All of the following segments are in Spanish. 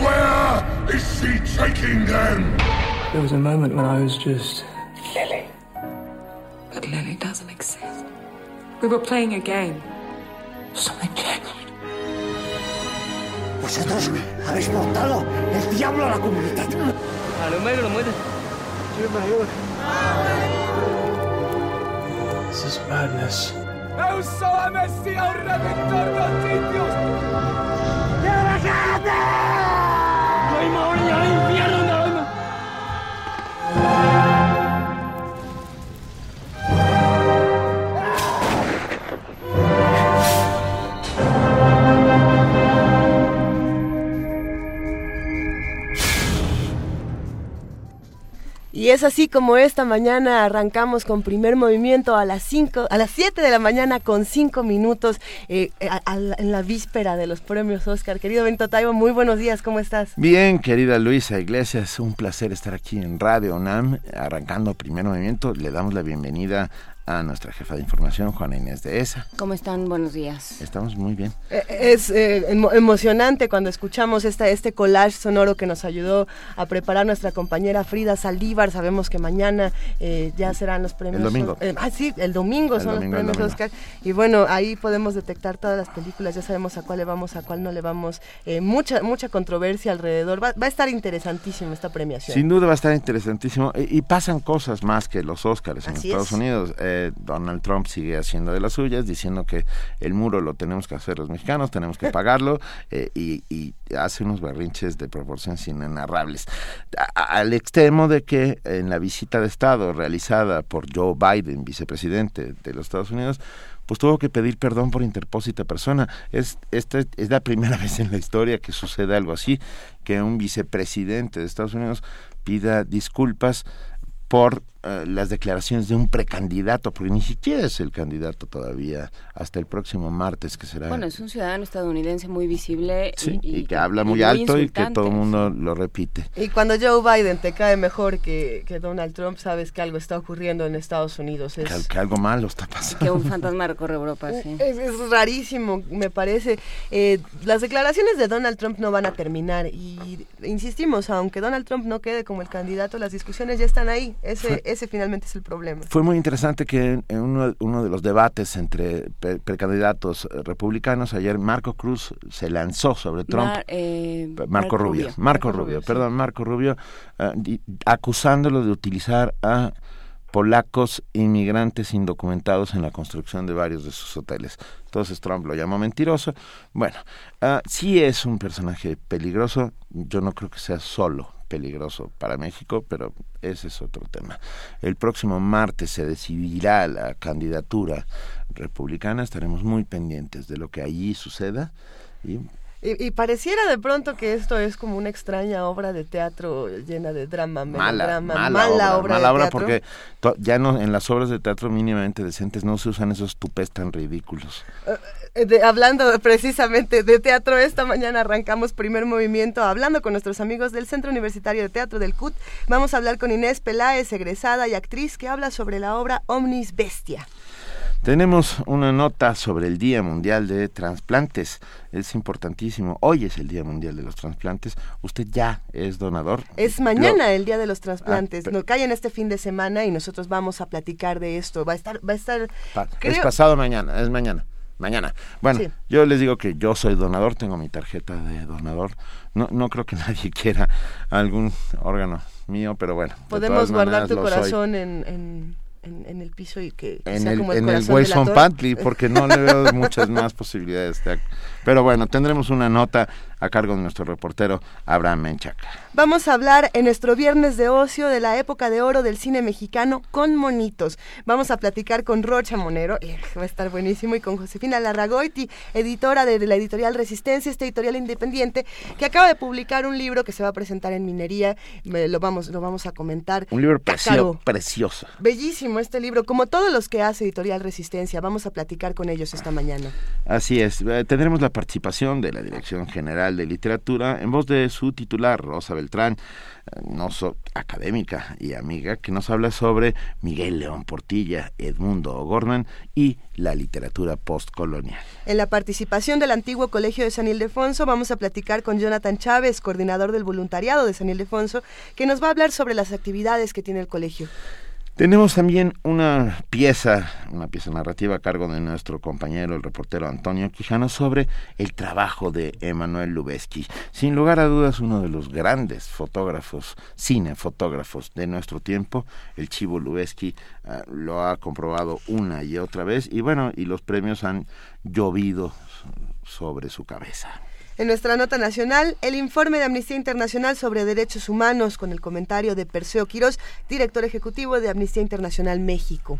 Where is she taking them? There was a moment when I was just Lily. But Lily doesn't exist. We were playing a game. Something changed. Vosotros habéis portado el diablo a la comunidad. This is madness. Y es así como esta mañana arrancamos con primer movimiento a las 5, a las 7 de la mañana con 5 minutos eh, en la víspera de los premios Oscar. Querido Benito Taibo, muy buenos días, ¿cómo estás? Bien, querida Luisa Iglesias, un placer estar aquí en Radio UNAM, arrancando primer movimiento. Le damos la bienvenida a nuestra jefa de información, Juana Inés de ESA. ¿Cómo están? Buenos días. Estamos muy bien. Eh, Es eh, emo- emocionante cuando escuchamos esta, este collage sonoro que nos ayudó a preparar nuestra compañera Frida Saldívar. Sabemos que mañana eh, ya serán los premios. El domingo. eh, ah, sí, el domingo El son domingo, los premios. Oscar. Y bueno, ahí podemos detectar todas las películas. Ya sabemos a cuál le vamos, a cuál no le vamos. Eh, mucha, mucha controversia alrededor. Va, va a estar interesantísima esta premiación. Sin duda va a estar interesantísimo. Y, y pasan cosas más que los Óscares en Así Estados es. Unidos. Eh, Donald Trump sigue haciendo de las suyas, diciendo que el muro lo tenemos que hacer los mexicanos, tenemos que pagarlo, eh, y, hace unos berrinches de proporciones inenarrables. Al extremo de que en la visita de Estado realizada por Joe Biden, vicepresidente de los Estados Unidos, pues tuvo que pedir perdón por interpósita persona. Es, esta es la primera vez en la historia que sucede algo así, que un vicepresidente de Estados Unidos pida disculpas por eh, las declaraciones de un precandidato, porque ni siquiera es el candidato todavía hasta el próximo martes, que será... Bueno, es un ciudadano estadounidense muy visible Sí, y, y que habla muy alto y que todo el mundo lo repite. Y cuando Joe Biden te cae mejor que, que Donald Trump, sabes que algo está ocurriendo en Estados Unidos. Es, Que, que algo malo está pasando. Que un fantasma recorre Europa, sí. Es, es rarísimo, me parece. Eh, las declaraciones de Donald Trump no van a terminar y insistimos, aunque Donald Trump no quede como el candidato, las discusiones ya están ahí. Ese, ese finalmente es el problema. Fue muy interesante que en- en uno, uno de los debates entre pre- precandidatos eh, republicanos, ayer Marco Cruz se lanzó sobre Trump. Mar- eh, Marco, Rubio, Marco, Marco Rubio, Rubio, sí. perdón, Marco Rubio, di- acusándolo de utilizar a polacos inmigrantes indocumentados en la construcción de varios de sus hoteles. Entonces Trump lo llamó mentiroso. Bueno, ah, sí es un personaje peligroso, yo no creo que sea solo peligroso para México, pero ese es otro tema. El próximo martes se decidirá la candidatura republicana, estaremos muy pendientes de lo que allí suceda y Y, y pareciera de pronto que esto es como una extraña obra de teatro llena de drama, mala, mala, obra, obra mala de obra teatro. porque to- ya no en las obras de teatro mínimamente decentes no se usan esos tupés tan ridículos. Eh, de- hablando precisamente de teatro, esta mañana arrancamos primer movimiento hablando con nuestros amigos del Centro Universitario de Teatro del CUT. Vamos a hablar con Inés Peláez, egresada y actriz, que habla sobre la obra Omnis Bestia. Tenemos una nota sobre el Día Mundial de Transplantes. Es importantísimo. Hoy es el Día Mundial de los Transplantes. Usted ya es donador. Es mañana Lo- el Día de los Trasplantes. Ah, Nos cae en este fin de semana y nosotros vamos a platicar de esto. Va a estar, va a estar. pa- Es creo- pasado mañana, es mañana. Mañana. Bueno, Sí. yo les digo que yo soy donador, tengo mi tarjeta de donador. No, no creo que nadie quiera algún órgano mío, pero bueno. de Podemos guardar tu corazón en, en, en- en el piso y que en sea el, como el en el Wilson. Pantry, porque no le veo muchas más posibilidades. de Pero bueno, tendremos una nota a cargo de nuestro reportero Abraham Menchaca. Vamos a hablar en nuestro viernes de ocio de la época de oro del cine mexicano con monitos. Vamos a platicar con Rocha Monero, eh, va a estar buenísimo, y con Josefina Larragoiti, editora de, la editorial Resistencia, esta editorial independiente, que acaba de publicar un libro que se va a presentar en Minería, lo, vamos, lo vamos a comentar. Un libro precioso. Bellísimo este libro, como todos los que hace editorial Resistencia. Vamos a platicar con ellos esta mañana. Así es, eh, tendremos la participación de la Dirección General de Literatura en voz de su titular, Rosa Beltrán, eh, no académica y amiga, que nos habla sobre Miguel León Portilla, Edmundo O'Gorman y la literatura postcolonial. En la participación del antiguo Colegio de San Ildefonso vamos a platicar con Jonathan Chávez, coordinador del voluntariado de San Ildefonso, que nos va a hablar sobre las actividades que tiene el colegio. Tenemos también una pieza, una pieza narrativa a cargo de nuestro compañero, el reportero Antonio Quijano, sobre el trabajo de Emanuel Lubezki. Sin lugar a dudas, uno de los grandes fotógrafos, cinefotógrafos de nuestro tiempo, el Chivo Lubezki, ah, lo ha comprobado una y otra vez, y bueno, y los premios han llovido sobre su cabeza. En nuestra nota nacional, el informe de Amnistía Internacional sobre Derechos Humanos con el comentario de Perseo Quirós, director ejecutivo de Amnistía Internacional México.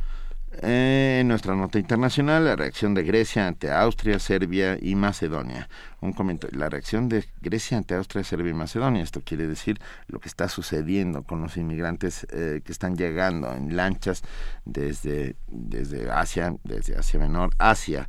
En nuestra nota internacional, la reacción de Grecia ante Austria, Serbia y Macedonia. Un comentario, la reacción de Grecia ante Austria, Serbia y Macedonia. Esto quiere decir lo que está sucediendo con los inmigrantes eh, que están llegando en lanchas desde, desde Asia, desde Asia Menor, hacia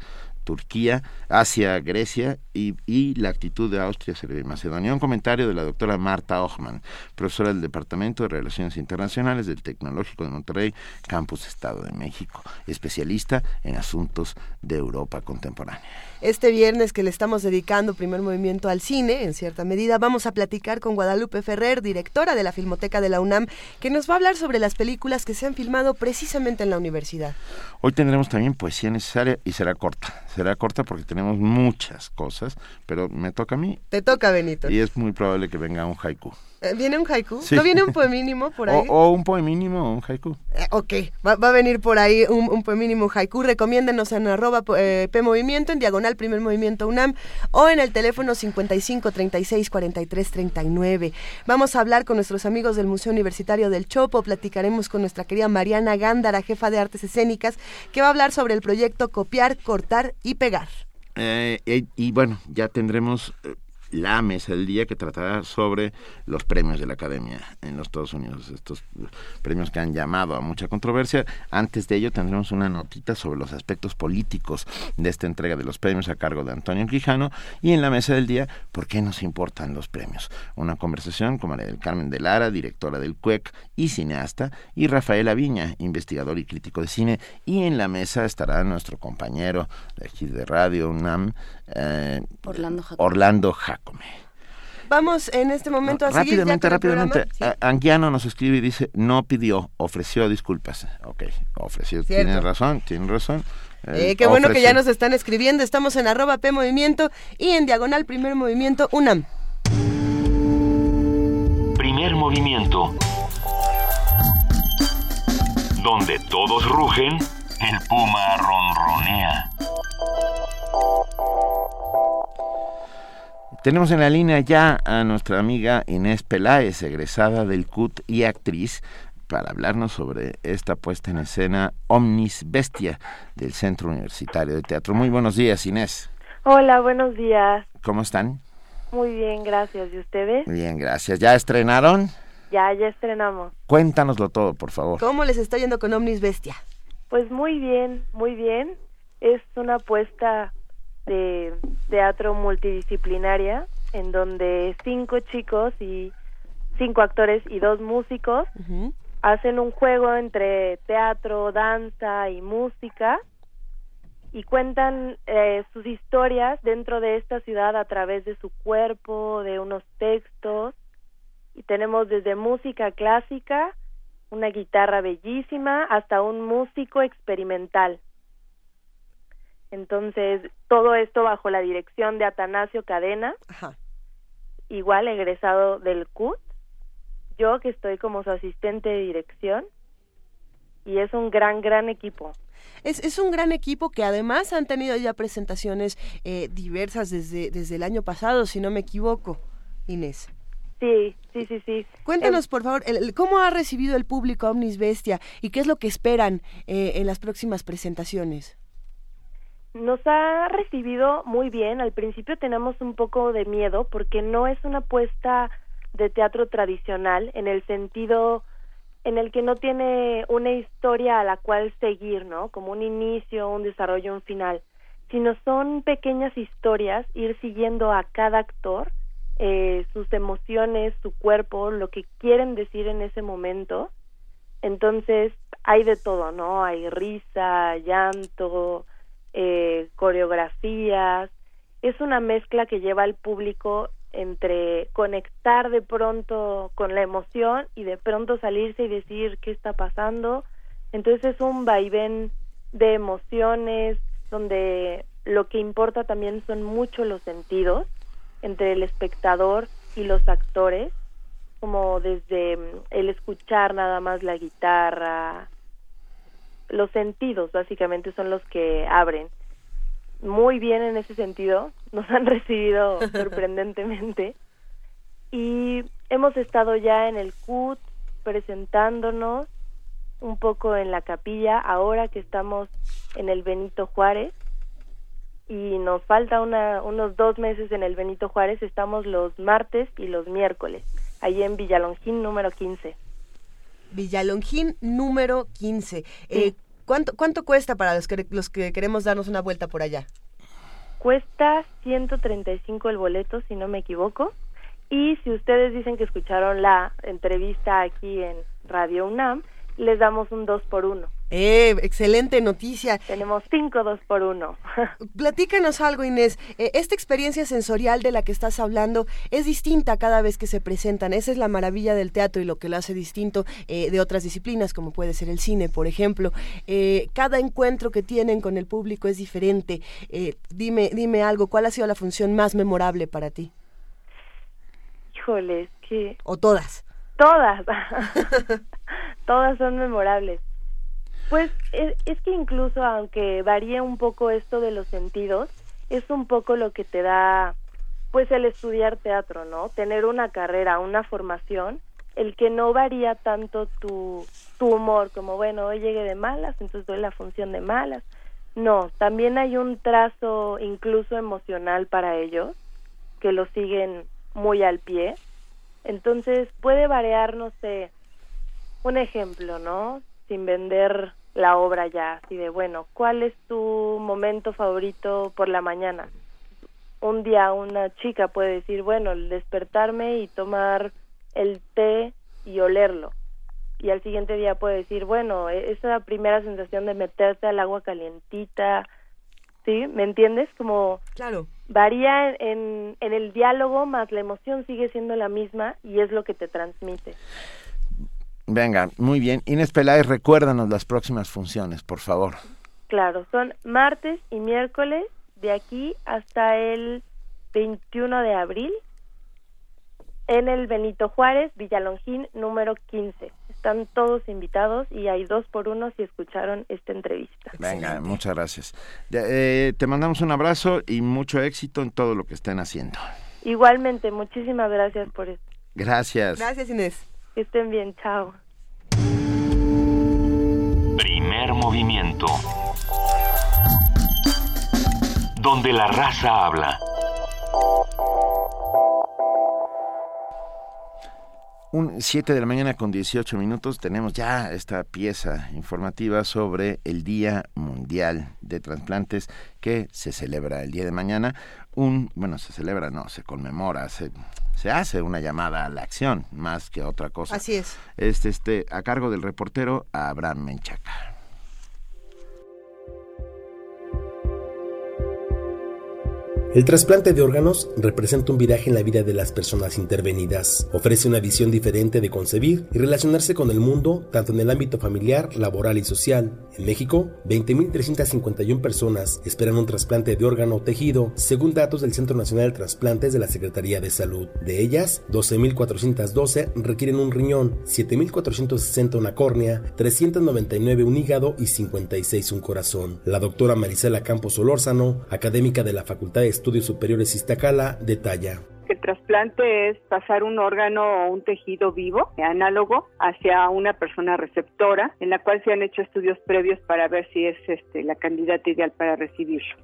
Turquía hacia Grecia y, la actitud de Austria, y Macedonia. Un comentario de la doctora Marta Ochman, profesora del Departamento de Relaciones Internacionales del Tecnológico de Monterrey, Campus Estado de México, especialista en asuntos de Europa contemporánea. Este viernes que le estamos dedicando primer movimiento al cine, en cierta medida, vamos a platicar con Guadalupe Ferrer, directora de la Filmoteca de la UNAM, que nos va a hablar sobre las películas que se han filmado precisamente en la universidad. Hoy tendremos también poesía necesaria y será corta. Será corta porque tenemos muchas cosas, pero me toca a mí. Te toca, Benito. Y es muy probable que venga un haiku. Eh, ¿Viene un haiku? ¿No viene un poemínimo por ahí? O, un poemínimo o un haiku. Eh, ok, va, a venir por ahí un, un poemínimo, un haiku. Recomiéndenos en arroba eh, P Movimiento, en diagonal Primer Movimiento UNAM, o en el teléfono 55 36 43 39. Vamos a hablar con nuestros amigos del Museo Universitario del Chopo, platicaremos con nuestra querida Mariana Gándara, jefa de artes escénicas, que va a hablar sobre el proyecto Copiar, Cortar y Pegar. y bueno, ya tendremos la mesa del día que tratará sobre los premios de la Academia en los Estados Unidos, estos premios que han llamado a mucha controversia. Antes de ello tendremos una notita sobre los aspectos políticos de esta entrega de los premios a cargo de Antonio Quijano y en la mesa del día, ¿por qué nos importan los premios? Una conversación con María del Carmen de Lara, directora del CUEC y cineasta, y Rafael Aviña, investigador y crítico de cine, y en la mesa estará nuestro compañero de aquí de Radio UNAM, eh, Orlando Jacome. Orlando Jacome. Vamos en este momento a seguir Rápidamente, rápidamente. Anguiano nos escribe y dice, no pidió, ofreció disculpas. Ok, ofreció, tiene razón, tiene razón. Eh, qué bueno que ya nos están escribiendo. Estamos en arroba P Movimiento y en diagonal Primer Movimiento UNAM. Primer Movimiento. Donde todos rugen, el puma ronronea. Tenemos en la línea ya a nuestra amiga Inés Peláez, egresada del CUT y actriz, para hablarnos sobre esta puesta en escena Omnis Bestia del Centro Universitario de Teatro. Muy buenos días, Inés. Hola, buenos días. ¿Cómo están? Muy bien, gracias. ¿Y ustedes? Bien, gracias. ¿Ya estrenaron? Ya, ya estrenamos. Cuéntanoslo todo, por favor. ¿Cómo les está yendo con Omnis Bestia? Pues muy bien, muy bien. Es una apuesta de teatro multidisciplinaria en donde cinco chicos y cinco actores y dos músicos hacen un juego entre teatro, danza y música y cuentan eh, sus historias dentro de esta ciudad a través de su cuerpo, de unos textos y tenemos desde música clásica, una guitarra bellísima hasta un músico experimental. Entonces, todo esto bajo la dirección de Atanasio Cadena, igual egresado del CUT, yo que estoy como su asistente de dirección, y es un gran, gran equipo. Es, es un gran equipo que además han tenido ya presentaciones eh, diversas desde, desde el año pasado, si no me equivoco, Inés. Sí, sí, sí, sí. Cuéntanos, por favor, ¿cómo ha recibido el público Omnis Bestia y qué es lo que esperan eh, en las próximas presentaciones? Nos ha recibido muy bien. Al principio tenemos un poco de miedo porque no es una apuesta de teatro tradicional en el sentido en el que no tiene una historia a la cual seguir, ¿no? Como un inicio, un desarrollo, un final, sino son pequeñas historias, ir siguiendo a cada actor, eh, sus emociones, su cuerpo, lo que quieren decir en ese momento. Entonces, hay de todo, ¿no? Hay risa, llanto, eh, coreografías. Es una mezcla que lleva al público entre conectar de pronto con la emoción y de pronto salirse y decir qué está pasando. Entonces es un vaivén de emociones donde lo que importa también son mucho los sentidos entre el espectador y los actores, como desde mm, el escuchar nada más la guitarra, los sentidos básicamente son los que abren. Muy bien en ese sentido, nos han recibido sorprendentemente. Y hemos estado ya en el CUT presentándonos un poco en la capilla ahora que estamos en el Benito Juárez. Y nos falta una, unos dos meses en el Benito Juárez, estamos los martes y los miércoles, allí en Villalongín número 15. Villalongín número 15. Eh, ¿Cuánto, ¿Cuánto cuesta para los que, los que queremos darnos una vuelta por allá? Cuesta 135 el boleto, si no me equivoco. Y si ustedes dicen que escucharon la entrevista aquí en Radio UNAM, les damos un 2 por 1 eh, excelente noticia. Tenemos cinco dos por uno. Platícanos algo, Inés. Eh, esta experiencia sensorial de la que estás hablando es distinta cada vez que se presentan. Esa es la maravilla del teatro y lo que lo hace distinto eh, de otras disciplinas, como puede ser el cine, por ejemplo. Eh, cada encuentro que tienen con el público es diferente. dime, dime algo. ¿Cuál ha sido la función más memorable para ti? Híjole, que. O todas. Todas. todas son memorables. Pues es, que incluso aunque varíe un poco esto de los sentidos, es un poco lo que te da pues el estudiar teatro, ¿no? Tener una carrera, una formación, el que no varía tanto tu, tu humor, como bueno, hoy llegué de malas, entonces doy la función de malas. No, también hay un trazo incluso emocional para ellos, que lo siguen muy al pie. Entonces puede variar, no sé, un ejemplo, ¿no? Sin vender la obra ya, así de, bueno, ¿cuál es tu momento favorito por la mañana? Un día una chica puede decir, bueno, el despertarme y tomar el té y olerlo. Y al siguiente día puede decir, bueno, e-, esa primera sensación de meterte al agua calientita, ¿sí? ¿Me entiendes? Como claro. varía en, en el diálogo, más la emoción sigue siendo la misma y es lo que te transmite. Venga, muy bien. Inés Peláez, recuérdanos las próximas funciones, por favor. Claro, son martes y miércoles de aquí hasta el 21 de abril en el Benito Juárez, Villalongín, número 15. Están todos invitados y hay dos por uno si escucharon esta entrevista. Venga, muchas gracias. Eh, te mandamos un abrazo y mucho éxito en todo lo que estén haciendo. Igualmente, muchísimas gracias por esto. Gracias. Gracias, Inés. Que estén bien, chao. Primer movimiento. Donde la raza habla. Un 7 de la mañana con 18 minutos tenemos ya esta pieza informativa sobre el Día Mundial de Trasplantes que se celebra el día de mañana. Un, bueno, se celebra, no, se conmemora, se se hace una llamada a la acción más que otra cosa. Así es. Este, este, a cargo del reportero Abraham Menchaca. El trasplante de órganos representa un viraje en la vida de las personas intervenidas. Ofrece una visión diferente de concebir y relacionarse con el mundo, tanto en el ámbito familiar, laboral y social. En México, 20.351 personas esperan un trasplante de órgano o tejido, según datos del Centro Nacional de Trasplantes de la Secretaría de Salud. De ellas, 12.412 requieren un riñón, 7.460 una córnea, 399 un hígado y 56 un corazón. La doctora Marisela Campos Solórzano, académica de la Facultad de Estudios Superiores Iztacala, detalla. El trasplante es pasar un órgano o un tejido vivo, análogo, hacia una persona receptora, en la cual se han hecho estudios previos para ver si es este, la candidata ideal para recibirlo.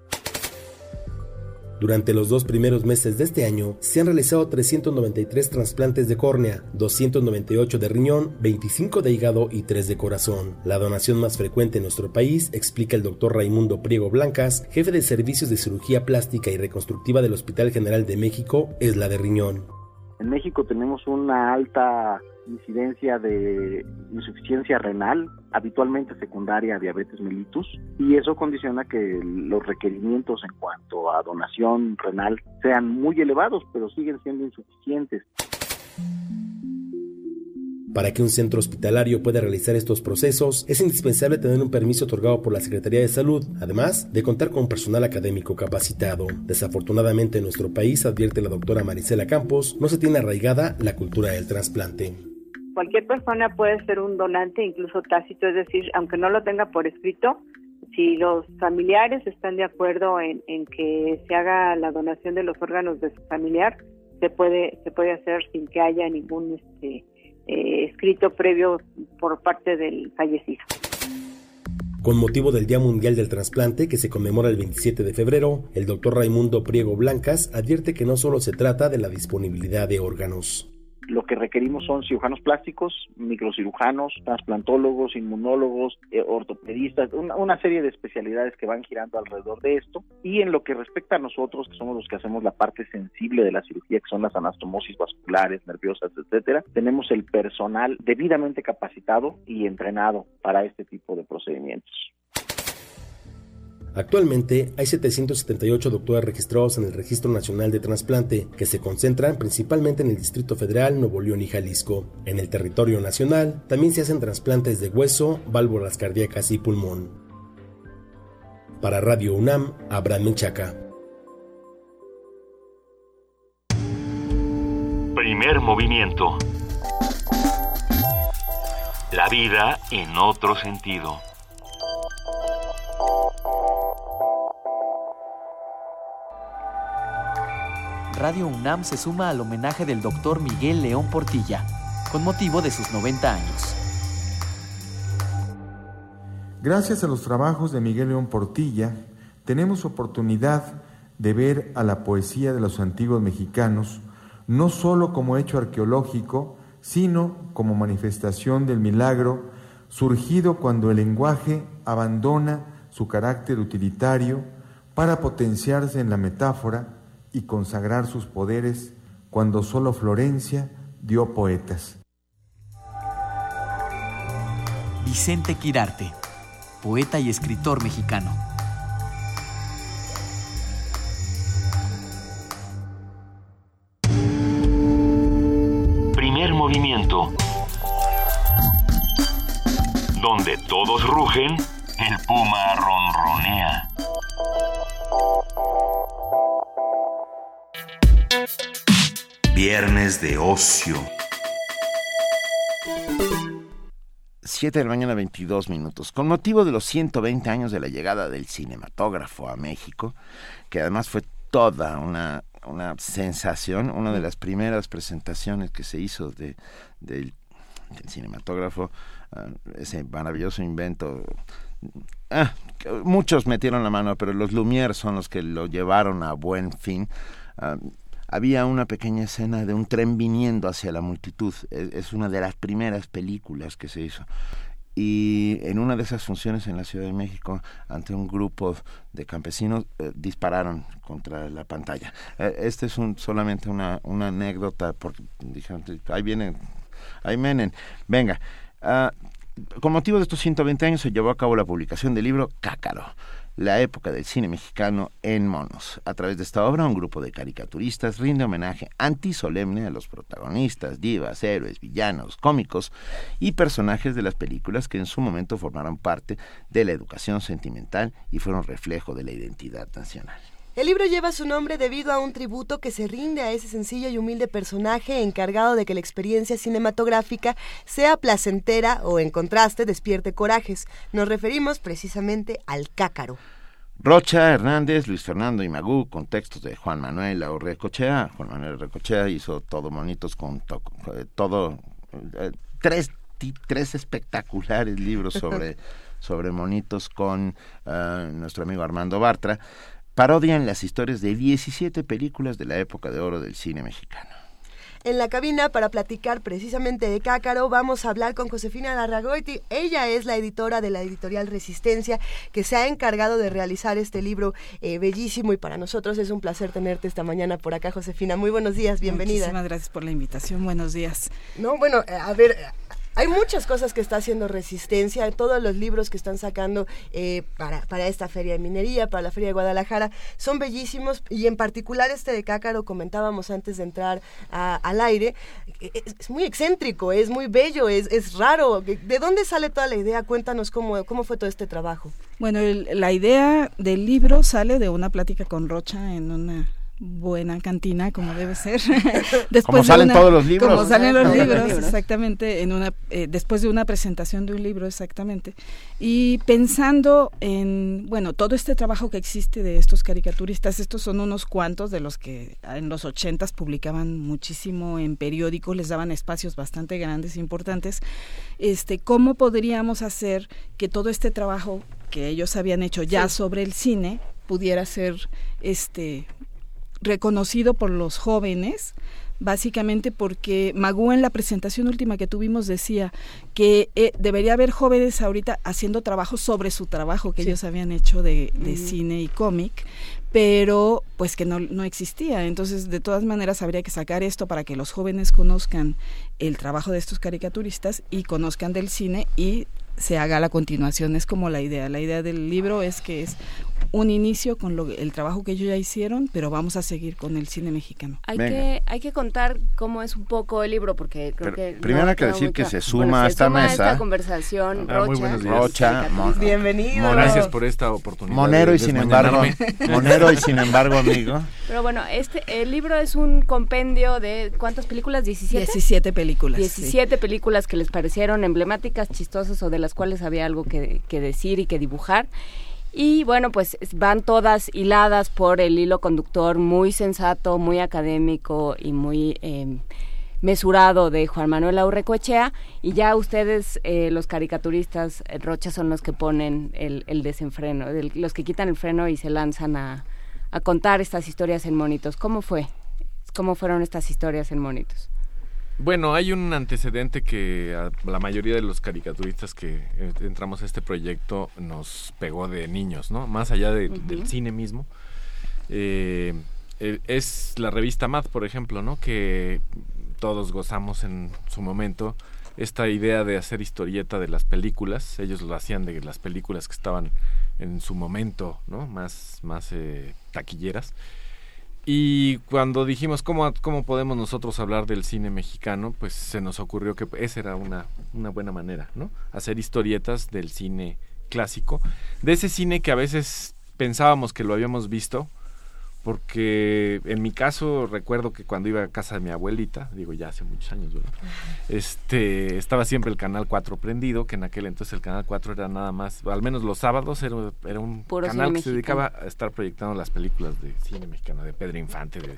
Durante los dos primeros meses de este año se han realizado 393 trasplantes de córnea, 298 de riñón, 25 de hígado y 3 de corazón. La donación más frecuente en nuestro país, explica el doctor Raimundo Priego Blancas, jefe de servicios de cirugía plástica y reconstructiva del Hospital General de México, es la de riñón. En México tenemos una alta incidencia de insuficiencia renal, habitualmente secundaria a diabetes mellitus, y eso condiciona que los requerimientos en cuanto a donación renal sean muy elevados, pero siguen siendo insuficientes. Para que un centro hospitalario pueda realizar estos procesos, es indispensable tener un permiso otorgado por la Secretaría de Salud, además de contar con personal académico capacitado. Desafortunadamente en nuestro país, advierte la doctora Marisela Campos, no se tiene arraigada la cultura del trasplante cualquier persona puede ser un donante, incluso tácito, es decir, aunque no lo tenga por escrito, si los familiares están de acuerdo en, que se haga la donación de los órganos de su familiar, se puede se puede hacer sin que haya ningún este eh, escrito previo por parte del fallecido. Con motivo del Día Mundial del Trasplante, que se conmemora el 27 de febrero, el doctor Raimundo Priego Blancas advierte que no solo se trata de la disponibilidad de órganos. Lo que requerimos son cirujanos plásticos, microcirujanos, trasplantólogos, inmunólogos, eh, ortopedistas, una, serie de especialidades que van girando alrededor de esto. Y en lo que respecta a nosotros, que somos los que hacemos la parte sensible de la cirugía, que son las anastomosis vasculares, nerviosas, etcétera, tenemos el personal debidamente capacitado y entrenado para este tipo de procedimientos. Actualmente hay 778 doctores registrados en el Registro Nacional de Transplante, que se concentran principalmente en el Distrito Federal, Nuevo León y Jalisco. En el territorio nacional también se hacen trasplantes de hueso, válvulas cardíacas y pulmón. Para Radio UNAM, Abraham Menchaca. Primer movimiento. La vida en otro sentido. Radio UNAM se suma al homenaje del doctor Miguel León Portilla, con motivo de sus 90 años. Gracias a los trabajos de Miguel León Portilla, tenemos oportunidad de ver a la poesía de los antiguos mexicanos no solo como hecho arqueológico, sino como manifestación del milagro surgido cuando el lenguaje abandona su carácter utilitario para potenciarse en la metáfora y consagrar sus poderes cuando solo Florencia dio poetas. Vicente Quirarte, poeta y escritor mexicano. Primer movimiento. Donde todos rugen, el puma ronronea. Viernes de ocio. 7 de la mañana 22 minutos. Con motivo de los 120 años de la llegada del cinematógrafo a México, que además fue toda una, una sensación, una de las primeras presentaciones que se hizo de, del, cinematógrafo, ah, ese maravilloso invento. Ah, muchos metieron la mano, pero los Lumière son los que lo llevaron a buen fin. Ah, había una pequeña escena de un tren viniendo hacia la multitud. E, es, una de las primeras películas que se hizo. Y en una de esas funciones en la Ciudad de México, ante un grupo de campesinos, eh, dispararon contra la pantalla. Eh, este es un, solamente una, anécdota, porque dijeron, ahí vienen, ahí vienen, venga. Uh, con motivo de estos 120 años se llevó a cabo la publicación del libro Cácaro, la época del cine mexicano en monos. A través de esta obra, un grupo de caricaturistas rinde homenaje antisolemne a los protagonistas, divas, héroes, villanos, cómicos y personajes de las películas que en su momento formaron parte de la educación sentimental y fueron reflejo de la identidad nacional. El libro lleva su nombre debido a un tributo que se rinde a ese sencillo y humilde personaje encargado de que la experiencia cinematográfica sea placentera o, en contraste, despierte corajes. Nos referimos precisamente al cácaro. Rocha, Hernández, Luis Fernando y Magú, con textos de Juan Manuel Recochea. Juan Manuel Recochea hizo todo monitos con eh, todo, eh, tres, tres espectaculares libros sobre, sobre monitos con eh, nuestro amigo Armando Bartra parodian las historias de 17 películas de la época de oro del cine mexicano. En la cabina, para platicar precisamente de Cácaro, vamos a hablar con Josefina Larragoiti. Ella es la editora de la editorial Resistencia, que se ha encargado de realizar este libro eh, bellísimo y para nosotros es un placer tenerte esta mañana por acá, Josefina. Muy buenos días, bienvenida. Muchísimas gracias por la invitación, buenos días. No, bueno, a ver, hay muchas cosas que está haciendo Resistencia, todos los libros que están sacando eh, para, para esta feria de minería, para la feria de Guadalajara, son bellísimos y en particular este de Cácaro, comentábamos antes de entrar al aire, e, e, es, muy excéntrico, es muy bello, es, es raro. ¿De dónde sale toda la idea? Cuéntanos cómo, cómo fue todo este trabajo. Bueno, la idea del libro sale de una plática con Rocha en una buena cantina como debe ser. Después como salen todos los libros. Como salen los libros exactamente en una eh, después de una presentación de un libro exactamente. Y pensando en bueno todo este trabajo que existe de estos caricaturistas estos son unos cuantos de los que en los ochentas publicaban muchísimo en periódicos les daban espacios bastante grandes e importantes. Este cómo podríamos hacer que todo este trabajo que ellos habían hecho ya sobre el cine pudiera ser este reconocido por los jóvenes, básicamente porque Magú en la presentación última que tuvimos decía que eh, debería haber jóvenes ahorita haciendo trabajo sobre su trabajo que ellos habían hecho de, cine y cómic, pero pues que no, no existía. Entonces, de todas maneras, habría que sacar esto para que los jóvenes conozcan el trabajo de estos caricaturistas y conozcan del cine y se haga la continuación. Es como la idea. La idea del libro es que es un inicio con lo, el trabajo que ellos ya hicieron, pero vamos a seguir con el cine mexicano. Hay que hay que contar cómo es un poco el libro porque creo que primero hay que decir que se suma a esta mesa. esta conversación ah, Rocha, Rocha bienvenido. Gracias por esta oportunidad. Monero y sin embargo, Monero y sin embargo, amigo. Pero bueno, este el libro es un compendio de ¿cuántas películas? 17. 17 películas. 17 películas que les parecieron emblemáticas, chistosas o de las cuales había algo que, que decir y que dibujar. Y bueno, pues van todas hiladas por el hilo conductor muy sensato, muy académico y muy em, mesurado de Juan Manuel Aurrecoechea. Y ya ustedes, eh, los caricaturistas, eh, Rocha, son los que ponen el, desenfreno, los que quitan el freno y se lanzan a, a contar estas historias en monitos. ¿Cómo fue? ¿Cómo fueron estas historias en monitos? Bueno, hay un antecedente que a la mayoría de los caricaturistas que eh, entramos a este proyecto nos pegó de niños, ¿no? Más allá del cine mismo. Eh, eh, es la revista Mad, por ejemplo, ¿no? Que todos gozamos en su momento esta idea de hacer historieta de las películas. Ellos lo hacían de las películas que estaban en su momento, ¿no? Más, más taquilleras. Y cuando dijimos cómo, cómo podemos nosotros hablar del cine mexicano, pues se nos ocurrió que esa era una, una buena manera, ¿no? Hacer historietas del cine clásico, de ese cine que a veces pensábamos que lo habíamos visto, porque en mi caso recuerdo que cuando iba a casa de mi abuelita, digo ya hace muchos años, ¿verdad? Este, estaba siempre el canal 4 prendido, que en aquel entonces el canal 4 era nada más, al menos los sábados era, era un canal que se dedicaba a estar proyectando las películas de cine mexicano, de Pedro Infante, de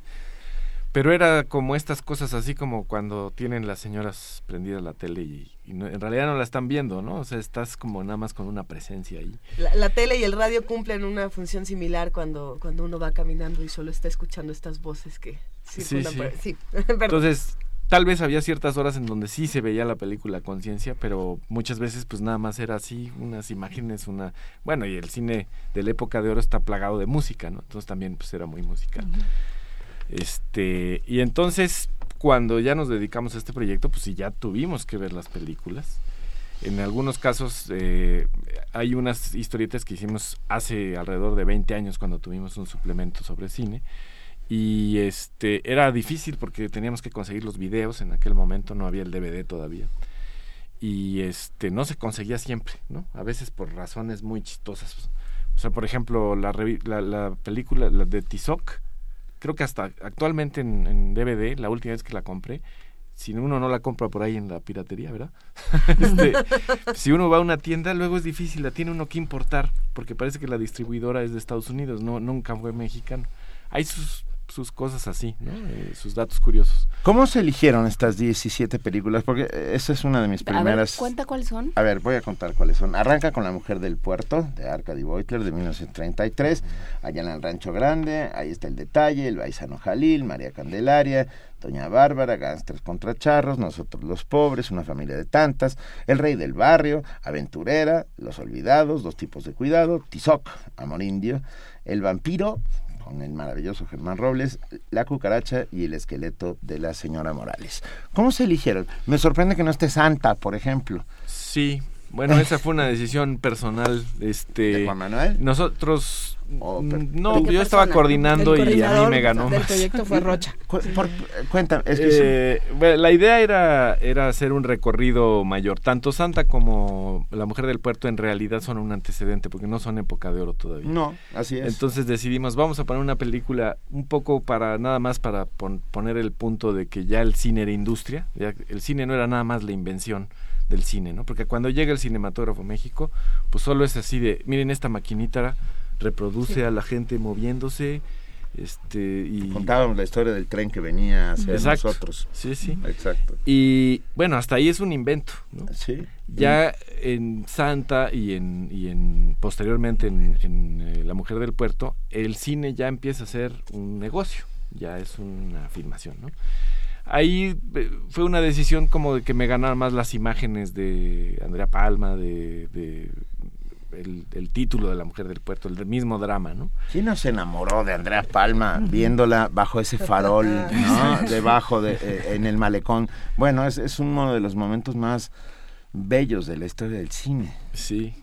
pero era como estas cosas así como cuando tienen las señoras prendidas la tele y, en realidad no la están viendo, ¿no? O sea, estás como nada más con una presencia ahí. La, tele y el radio cumplen una función similar cuando, cuando uno va caminando y solo está escuchando estas voces que circulan. Sí, sí. Entonces, tal vez había ciertas horas en donde sí se veía la película conciencia, pero muchas veces pues nada más era así, unas imágenes, una... Bueno, y el cine de la época de oro está plagado de música, ¿no? Entonces también pues era muy musical. Este, y entonces, cuando ya nos dedicamos a este proyecto, pues sí, ya tuvimos que ver las películas. En algunos casos eh, hay unas historietas que hicimos hace alrededor de 20 años cuando tuvimos un suplemento sobre cine. Y este era difícil porque teníamos que conseguir los videos. En aquel momento no había el DVD todavía. Y este no se conseguía siempre no a veces por razones muy chistosas. O sea por ejemplo la la, la, película la de Tizoc creo que hasta actualmente en, DVD la última vez que la compré si uno no la compra por ahí en la piratería, ¿verdad? este, si uno va a una tienda, luego es difícil, la tiene uno que importar, porque parece que la distribuidora es de Estados Unidos, no nunca fue mexicano. Hay sus sus cosas así, ¿no? Eh, sus datos curiosos. ¿Cómo se eligieron estas 17 películas? Porque esa es una de mis primeras... A ver, cuenta cuáles son. A ver, voy a contar cuáles son. Arranca con La Mujer del Puerto, de Arcady Beutler, de 1933. Allá en el Rancho Grande, ahí está el detalle, El Baisano Jalil, María Candelaria, Doña Bárbara, Gánsteres contra Charros, Nosotros los Pobres, Una Familia de Tantas, El Rey del Barrio, Aventurera, Los Olvidados, Dos Tipos de Cuidado, Tizoc, Amor Indio, El Vampiro, con el maravilloso Germán Robles, La cucaracha y el esqueleto de la señora Morales. ¿Cómo se eligieron? Me sorprende que no esté Santa, por ejemplo. Sí, bueno, esa fue una decisión personal. Este, ¿De Juan Manuel? Nosotros no, yo estaba coordinando y a mí me ganó. El proyecto fue Rocha. cuéntame. Es que eh, la idea era, era hacer un recorrido mayor. Tanto Santa como La Mujer del Puerto en realidad son un antecedente porque no son época de oro todavía. No, así es. Entonces decidimos, vamos a poner una película un poco para, nada más para poner el punto de que ya el cine era industria. Ya el cine no era nada más la invención del cine, ¿no? Porque cuando llega el cinematógrafo México, pues solo es así de, miren esta maquinita reproduce a la gente moviéndose este y contábamos la historia del tren que venía hacia nosotros. Sí sí. Exacto. Y bueno hasta ahí es un invento ¿no? sí. Ya en Santa y en y en posteriormente en, eh, la mujer del puerto el cine ya empieza a ser un negocio ya es una afirmación no ahí eh, fue una decisión como de que me ganaran más las imágenes de Andrea Palma de el, título de La Mujer del Puerto, el mismo drama, ¿no? ¿Quién no se enamoró de Andrea Palma viéndola bajo ese farol, ¿no? Debajo, de, eh, en el malecón. Bueno, es, es uno de los momentos más bellos de la historia del cine. Sí.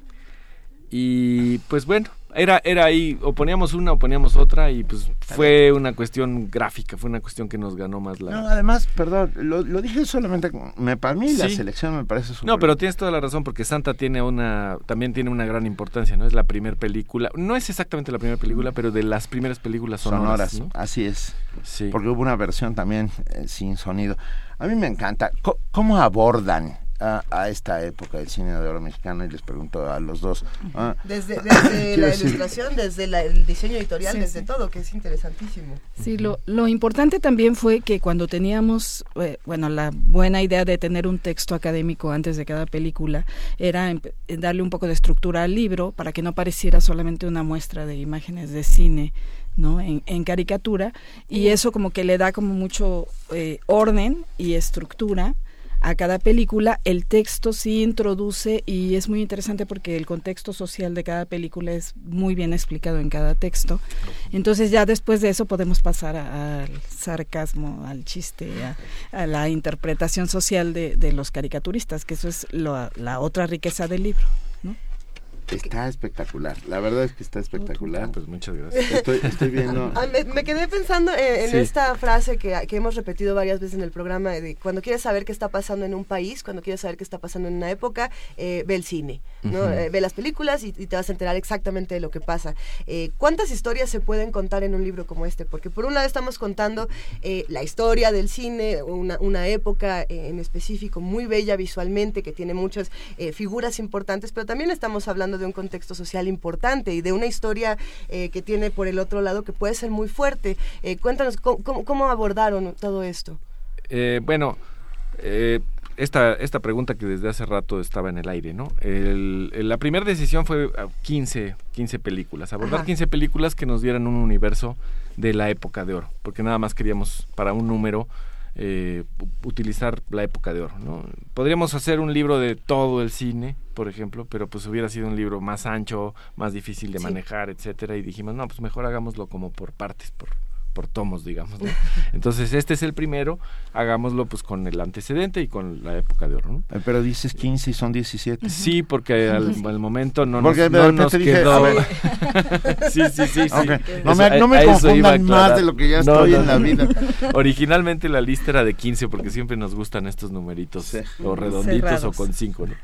Y pues bueno, era, era ahí, o poníamos una o poníamos otra y pues fue una cuestión gráfica, fue una cuestión que nos ganó más la... No, además, perdón, lo, dije solamente, me, para mí la selección me parece No, pero tienes toda la razón porque Santa tiene una, también tiene una gran importancia, ¿no? Es la primera película, no es exactamente la primera película, pero de las primeras películas sonoras. Así es, sí. porque hubo una versión también eh, sin sonido. A mí me encanta, ¿cómo abordan a, esta época del cine de oro mexicano y les pregunto a los dos. Ah, desde, la ilustración, desde el diseño editorial, desde todo, que es interesantísimo. Sí, lo, lo importante también fue que cuando teníamos, eh, bueno, la buena idea de tener un texto académico antes de cada película, era darle un poco de estructura al libro para que no pareciera solamente una muestra de imágenes de cine, ¿no? En, en, caricatura y eso como que le da como mucho eh, orden y estructura a cada película. El texto sí introduce y es muy interesante porque el contexto social de cada película es muy bien explicado en cada texto. Entonces ya después de eso podemos pasar al sarcasmo, al chiste, a, la interpretación social de, de, los caricaturistas, que eso es la otra riqueza del libro. Está espectacular, la verdad es que está espectacular. Pues muchas gracias. Estoy, viendo... Ah, me, quedé pensando en, esta frase que, hemos repetido varias veces en el programa, de cuando quieres saber qué está pasando en un país, cuando quieres saber qué está pasando en una época, eh, ve el cine, ¿no? Eh, ve las películas y, te vas a enterar exactamente de lo que pasa. Eh, ¿Cuántas historias se pueden contar en un libro como este? Porque por un lado estamos contando la historia del cine, una, una época en específico muy bella visualmente, que tiene muchas figuras importantes, pero también estamos hablando de un contexto social importante y de una historia eh, que tiene por el otro lado que puede ser muy fuerte. Eh, cuéntanos ¿cómo, abordaron todo esto. Eh, bueno, esta, esta pregunta que desde hace rato estaba en el aire, ¿no? la primera decisión fue 15, 15 películas, abordar 15 películas que nos dieran un universo de la época de oro, porque nada más queríamos para un número eh, utilizar la época de oro. ¿no? Podríamos hacer un libro de todo el cine, por ejemplo, pero pues hubiera sido un libro más ancho, más difícil de manejar, etcétera, y dijimos, no, pues mejor hagámoslo como por partes, por por tomos, digamos. ¿no? Entonces, este es el primero, hagámoslo pues con el antecedente y con la época de oro. ¿no? Eh, Pero dices 15 y son 17. Sí, porque al, al momento no Porque nos, no nos dije, quedó. sí, sí, sí. sí. No Eso- me- no confundan más de lo que ya estoy en la vida. Originalmente la lista era de 15 porque siempre nos gustan estos numeritos o redonditos Cerrados. o con 5, ¿no?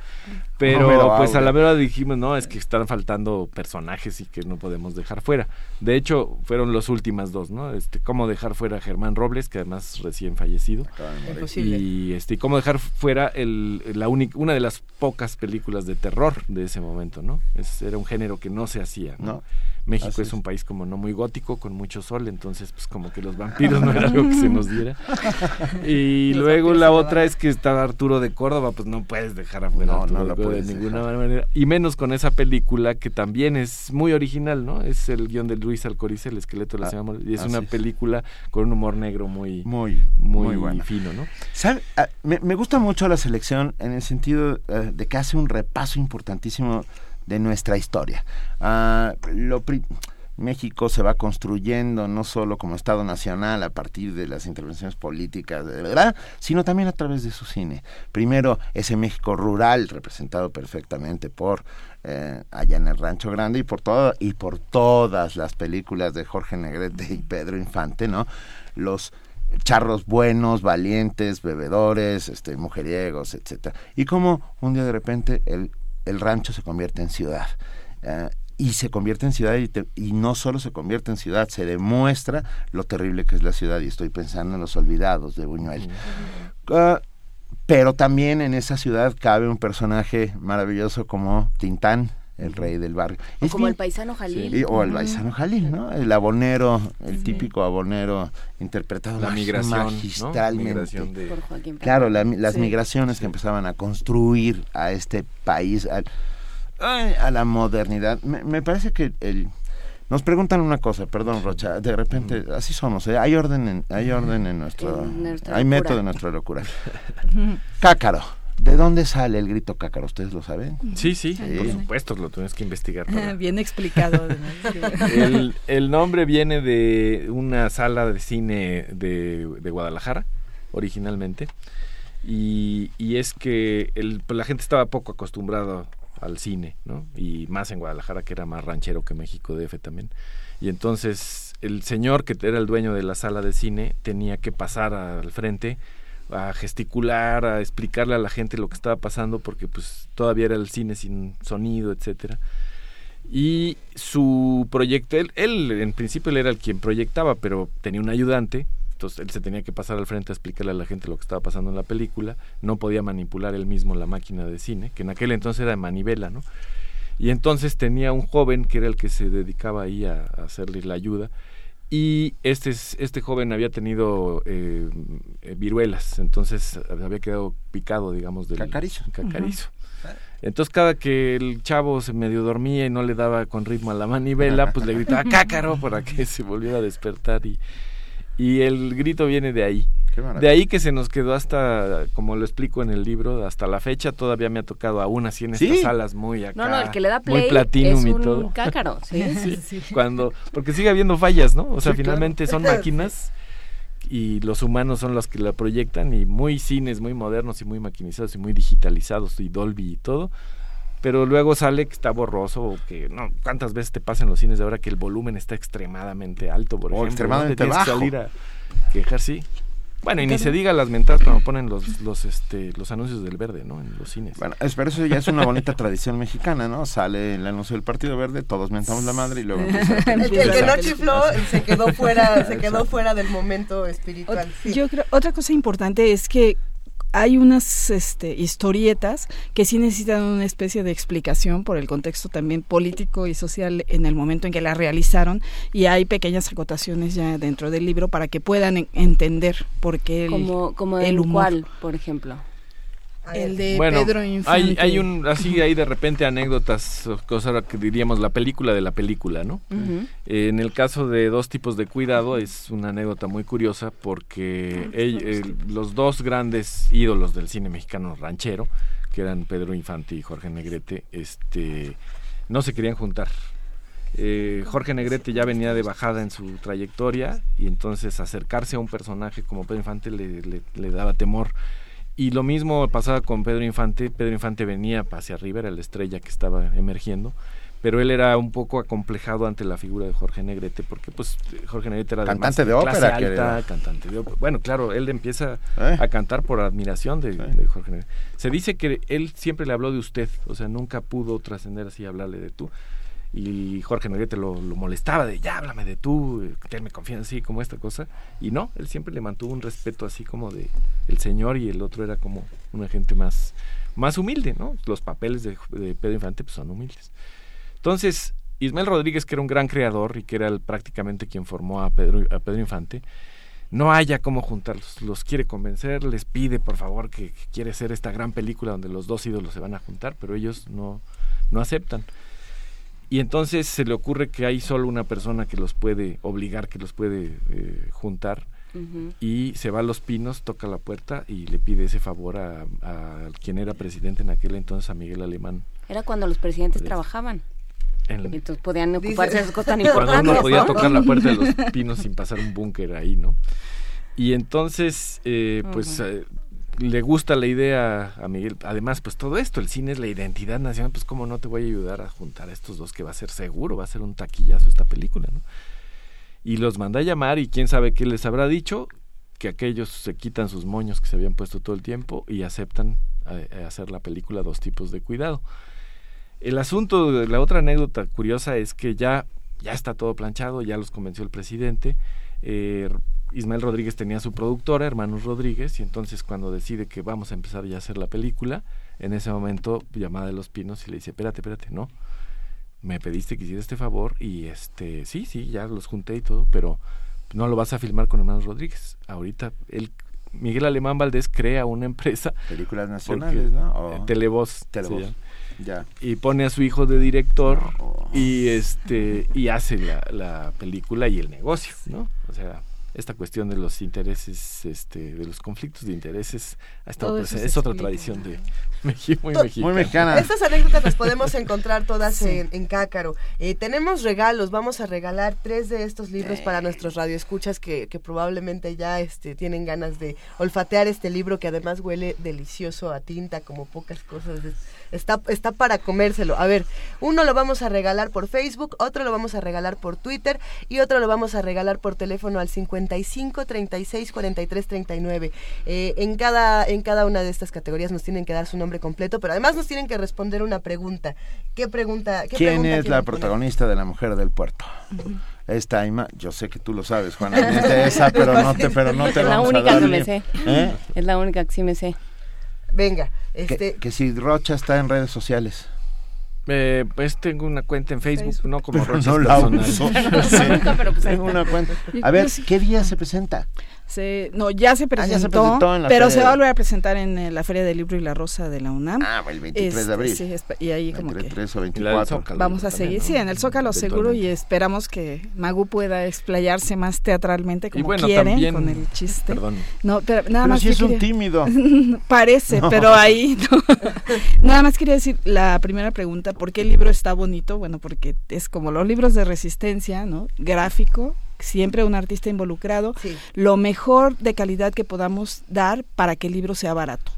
Pero pues a la verdad dijimos, no, es que están faltando personajes y que no podemos dejar fuera. De hecho, fueron las últimas dos, ¿no? Este, cómo dejar fuera a Germán Robles, que además recién fallecido. Imposible. Y este, cómo dejar fuera el, la única, una de las pocas películas de terror de ese momento, ¿no? Es, era un género que no se hacía. ¿no? No. México Así es un país como no muy gótico, con mucho sol, entonces pues como que los vampiros no era algo que se nos diera. Y Los luego la otra es que está Arturo de Córdoba, pues no puedes dejar afuera a No, Arturo no Córdoba puedes de ninguna manera. Y menos con esa película que también es muy original, ¿no? Es el guion de Luis Alcorice, El esqueleto de la Ah, y es una es. película con un humor negro muy, Muy, muy, muy bueno. fino, ¿no? ¿Sabe? Ah, Me, me gusta mucho la selección en el sentido eh, de que hace un repaso importantísimo de nuestra historia. Ah, México se va construyendo no solo como Estado Nacional a partir de las intervenciones políticas, verdad, sino también a través de su cine. Primero, ese México rural, representado perfectamente por eh, allá en el Rancho Grande y por todo, y por todas las películas de Jorge Negrete y Pedro Infante, ¿no? Los charros buenos, valientes, bebedores, este, mujeriegos, etcétera. Y como un día de repente el, el rancho se convierte en ciudad. Eh, y se convierte en ciudad y, te- y no solo se convierte en ciudad, se demuestra lo terrible que es la ciudad. Y estoy pensando en los olvidados de Buñuel. Ah, pero también en esa ciudad cabe un personaje maravilloso como Tintán, el rey del barrio. O Es como bien- el paisano Jalil. y- o el paisano Jalil, ¿no? El abonero, el típico abonero interpretado La migración, ¿no? magistralmente. Migración de- Por Joaquín Claro, Pérez. la- las Sí. migraciones que empezaban a construir a este país, al- ay, a, la modernidad. Me, me parece que el... Nos preguntan una cosa, perdón Rocha, de repente, así somos, ¿eh? hay orden en, hay orden en nuestro, En nuestra hay locura. método en nuestra locura. Cácaro, ¿de dónde sale el grito cácaro? ¿Ustedes lo saben? Sí, sí, Sí. por supuesto, lo tienes que investigar. para- Bien explicado. además. el, el nombre viene de una sala de cine de, de Guadalajara, originalmente. Y, y es que el, pues, la gente estaba poco acostumbrada al cine, ¿no? Y más en Guadalajara, que era más ranchero que México DF también. Y entonces el señor que era el dueño de la sala de cine tenía que pasar al frente a gesticular, a explicarle a la gente lo que estaba pasando, porque pues todavía era el cine sin sonido, etcétera. Y su proyecto, él, en principio él era el quien proyectaba, pero tenía un ayudante, entonces él se tenía que pasar al frente a explicarle a la gente lo que estaba pasando en la película, no podía manipular él mismo la máquina de cine, que en aquel entonces era de manivela, ¿no? Y entonces tenía un joven que era el que se dedicaba ahí a hacerle la ayuda, y este, es- este joven había tenido eh, eh, viruelas, entonces había quedado picado, digamos, del Cacarizo. cacarizo. Entonces cada que el chavo se medio dormía y no le daba con ritmo a la manivela, pues le gritaba cácaro para que se volviera a despertar y, y el grito viene de ahí. Qué. De ahí que se nos quedó hasta, como lo explico en el libro, hasta la fecha todavía me ha tocado aún así en ¿Sí? estas salas muy acá. No, no, el que le da muy play platinum es y un todo. cácaro. Sí, sí. Cuando, porque sigue habiendo fallas, ¿no? O sea, Sí, claro. finalmente son máquinas y los humanos son los que la proyectan y muy cines muy modernos y muy maquinizados y muy digitalizados y Dolby y todo. Pero luego sale que está borroso o que no, cuántas veces te pasa en los cines de ahora que el volumen está extremadamente alto, por O ejemplo, ¿no? extremadamente Te tienes que bajo. salir a quejar, sí. Bueno, y ni se diga las mentadas cuando ponen los los este los anuncios del verde, ¿no? En los cines. Bueno, es, pero eso ya es una bonita tradición mexicana, ¿no? Sale el anuncio del Partido Verde, todos mentamos la madre y luego empieza El, que- el que no chifló se quedó fuera, se quedó fuera del momento espiritual. sí. Yo creo, otra cosa importante es que hay unas este, historietas que sí necesitan una especie de explicación por el contexto también político y social en el momento en que la realizaron y hay pequeñas acotaciones ya dentro del libro para que puedan en- entender por qué el, Como, como el humor. cual, por ejemplo. El de bueno, Pedro hay, Infante. hay un así hay de repente anécdotas, cosas que diríamos la película de la película, ¿no? Eh, en el caso de dos tipos de cuidado es una anécdota muy curiosa porque ell- el- los dos grandes ídolos del cine mexicano ranchero, que eran Pedro Infante y Jorge Negrete, este, no se querían juntar. Eh, Jorge Negrete ya venía de bajada en su trayectoria y entonces acercarse a un personaje como Pedro Infante le, le- le daba temor. Y lo mismo pasaba con Pedro Infante. Pedro Infante venía hacia arriba, era la estrella que estaba emergiendo, pero él era un poco acomplejado ante la figura de Jorge Negrete, porque pues Jorge Negrete era Cantante de clase ópera, alta, cantante de ópera. Bueno, claro, él empieza ¿Eh? a cantar por admiración de, de Jorge Negrete. Se dice que él siempre le habló de usted, o sea, nunca pudo trascender así a hablarle de tú. Y Jorge Negrete lo, molestaba de, ya háblame de tú, eh, tenme confianza, así como esta cosa. Y no, él siempre le mantuvo un respeto así como de el señor y el otro era como una gente más, más humilde, ¿no? Los papeles de, Pedro Infante pues, son humildes. Entonces, Ismael Rodríguez, que era un gran creador y que era el- prácticamente quien formó a Pedro, a Pedro Infante, no haya cómo juntarlos. Los quiere convencer, les pide por favor que, que quiere hacer esta gran película donde los dos ídolos se van a juntar, pero ellos no, no aceptan. Y entonces se le ocurre que hay solo una persona que los puede obligar, que los puede eh, juntar. Y se va a Los Pinos, toca la puerta y le pide ese favor a, a quien era presidente en aquel entonces, a Miguel Alemán. Era cuando los presidentes trabajaban. En entonces podían Dice- ocuparse de esas cosas tan cuando importantes. uno podía ¿no? tocar la puerta de los pinos sin pasar un búnker ahí, ¿no? Y entonces, eh, pues eh, le gusta la idea a Miguel. Además, pues todo esto, el cine es la identidad nacional, pues cómo no te voy a ayudar a juntar a estos dos que va a ser seguro, va a ser un taquillazo esta película, ¿no? Y los manda a llamar y quién sabe qué les habrá dicho, que aquellos se quitan sus moños que se habían puesto todo el tiempo y aceptan eh, hacer la película Dos tipos de cuidado. El asunto, la otra anécdota curiosa es que ya, ya está todo planchado, ya los convenció el presidente. eh, Ismael Rodríguez tenía su productora, Hermanos Rodríguez, y entonces cuando decide que vamos a empezar ya a hacer la película, en ese momento llamada de los pinos y le dice, espérate, espérate, no, me pediste que hiciera este favor y este, sí, sí, ya los junté y todo, pero no lo vas a filmar con Hermanos Rodríguez. Ahorita él, Miguel Alemán Valdés crea una empresa. Películas porque- nacionales, ¿no? O- eh, Televoz. Televoz. Ya. y pone a su hijo de director y este y hace la, la película y el negocio no o sea esta cuestión de los intereses este de los conflictos de intereses ha estado presente. es otra tradición de México muy To- mexicana Estas anécdotas las podemos encontrar todas Sí. en, en Cácaro. Eh, tenemos regalos, vamos a regalar tres de estos libros para nuestros radioescuchas que, que probablemente ya este, tienen ganas de olfatear este libro que además huele delicioso a tinta como pocas cosas. Es- Está, está para comérselo. A ver, uno lo vamos a regalar por Facebook, otro lo vamos a regalar por Twitter y otro lo vamos a regalar por teléfono al 55 36 43 39. Eh, en, cada, en cada una de estas categorías nos tienen que dar su nombre completo, pero además nos tienen que responder una pregunta. ¿Qué pregunta? Qué ¿Quién pregunta es la poner? protagonista de La Mujer del Puerto? Esta ima yo sé que tú lo sabes, Juana, es de esa, pero no te, pero no te es la vamos a única que me sé. ¿Eh? Es la única que sí me sé. Venga, Que, este... que si Rocha está en redes sociales. Eh, pues tengo una cuenta en Facebook, no como Pero no la uso. Sí. Nunca, pero pues Tengo una cuenta. A ver, ¿qué día se presenta? Se, no, ya se Ah, presentó, ya se presentó en la pero se va a volver a presentar en eh, la Feria del Libro y la Rosa de la UNAM. Ah, el 23 de Este, abril. sí, esp- y ahí como que 23 o La del 24. Zócalo. vamos a también, seguir, ¿no? sí, en el Zócalo seguro y esperamos que Magu pueda explayarse más teatralmente como bueno, quieren también, con el chiste. Perdón. No, pero nada Pero más si es un quería- tímido. Parece, No. pero ahí no. Nada más quería decir la primera pregunta, ¿por qué el libro está bonito? Bueno, porque es como los libros de resistencia, ¿no? Gráfico, siempre un artista involucrado, Sí. lo mejor de calidad que podamos dar para que el libro sea barato.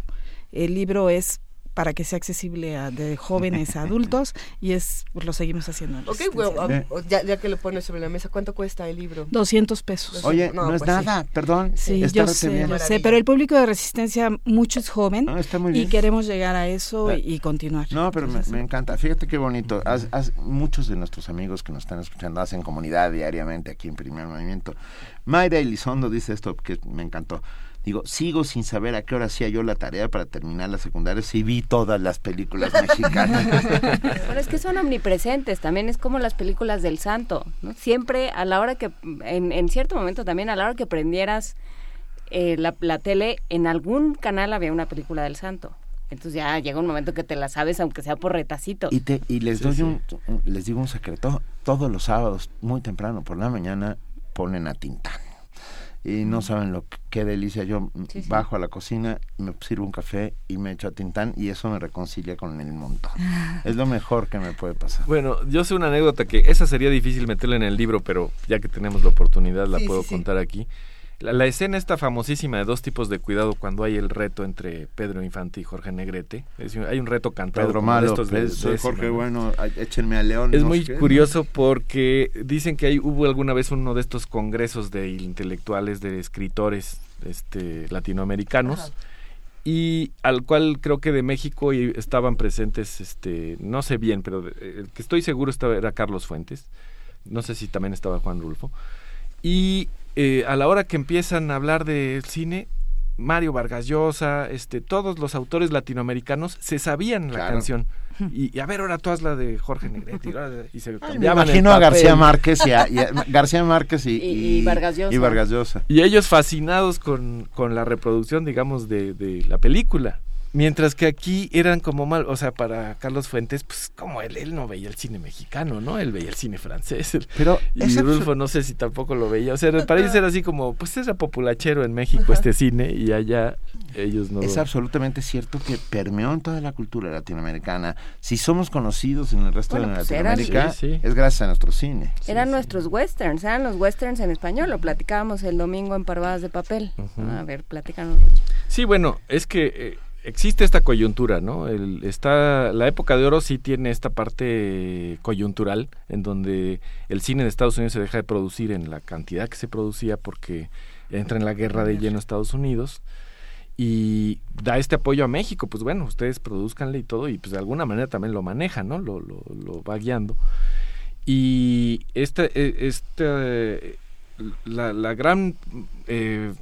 El libro es para que sea accesible a de jóvenes a adultos y es pues lo seguimos haciendo. en Ok, bueno, ah, ya, ya que lo pones sobre la mesa, ¿cuánto cuesta el libro? 200 pesos. Oye, no, No, es pues sí. nada, perdón. Sí, yo sé, yo sé, pero el público de Resistencia mucho es joven Ah, está muy y bien. queremos llegar a eso Ah. y, y continuar. No, pero me, Entonces, me encanta. Fíjate qué bonito. Haz- haz- muchos de nuestros amigos que nos están escuchando hacen comunidad diariamente aquí en Primer Movimiento. Mayra Elizondo dice esto que me encantó. Digo, sigo sin saber a qué hora hacía yo la tarea para terminar la secundaria si vi todas las películas mexicanas. Pero es que son omnipresentes, también es como las películas del santo, ¿no? Siempre a la hora que, en, en cierto momento también a la hora que prendieras eh, la, la tele, en algún canal había una película del santo. Entonces ya llega un momento que te la sabes, aunque sea por retacito. y, te, y les Sí, doy sí. Un, un- les digo un secreto. Todos los sábados, muy temprano por la mañana, ponen a Tintán. Y no saben lo que, qué delicia. Yo Sí, sí. bajo a la cocina, me sirvo un café y me echo a Tintán y eso me reconcilia con el montón. es lo mejor que me puede pasar. Bueno, yo sé una anécdota que esa sería difícil meterla en el libro, pero ya que tenemos la oportunidad la Sí, puedo sí, sí. contar aquí. La, la escena esta famosísima de dos tipos de cuidado cuando hay el reto entre Pedro Infante y Jorge Negrete. Es hay un reto cantado. Pedro Malo, estos de- Pedro- soy de Jorge. Bueno, échenme a León. Es no muy sé qué, ¿no? curioso porque dicen que hay, hubo alguna vez uno de estos congresos de intelectuales, de escritores este, latinoamericanos, y al cual creo que de México y estaban presentes, este, no sé bien, pero eh, el que estoy seguro estaba, era Carlos Fuentes, no sé si también estaba Juan Rulfo, y eh, a la hora que empiezan a hablar del cine, Mario Vargas Llosa, este, todos los autores latinoamericanos se sabían la Claro. canción. Y, y a ver, ahora tú haz la de Jorge Negrete. y de- se Ay, me imagino a García. Márquez y a, y a- García Márquez y, Y- y Vargas Llosa. y Vargas Llosa. Y ellos fascinados con, con la reproducción, digamos, de, de la película. Mientras que aquí eran como mal, o sea, para Carlos Fuentes, pues como él, él no veía el cine mexicano, ¿no? Él veía el cine francés. Pero y Rulfo no sé si tampoco lo veía. O sea, para ellos era así como, pues era populachero en México este cine y allá ellos no. Es absolutamente cierto que permeó en toda la cultura latinoamericana. Si somos conocidos en el resto Bueno, de pues eran- Latinoamérica, Sí, sí. es gracias a nuestro cine. Eran nuestros westerns, eran los westerns en español, lo platicábamos el domingo en Parvadas de Papel. A ver, platícanos. Sí, bueno, es que eh, existe esta coyuntura, ¿no? El, está, la época de oro sí tiene esta parte coyuntural en donde el cine de Estados Unidos se deja de producir en la cantidad que se producía porque entra en la guerra de lleno Estados Unidos y da este apoyo a México, pues bueno, ustedes produzcanle y todo y pues de alguna manera también lo maneja, ¿no? Lo, va guiando. Y esta, eh, esta, eh, la, la gran eh,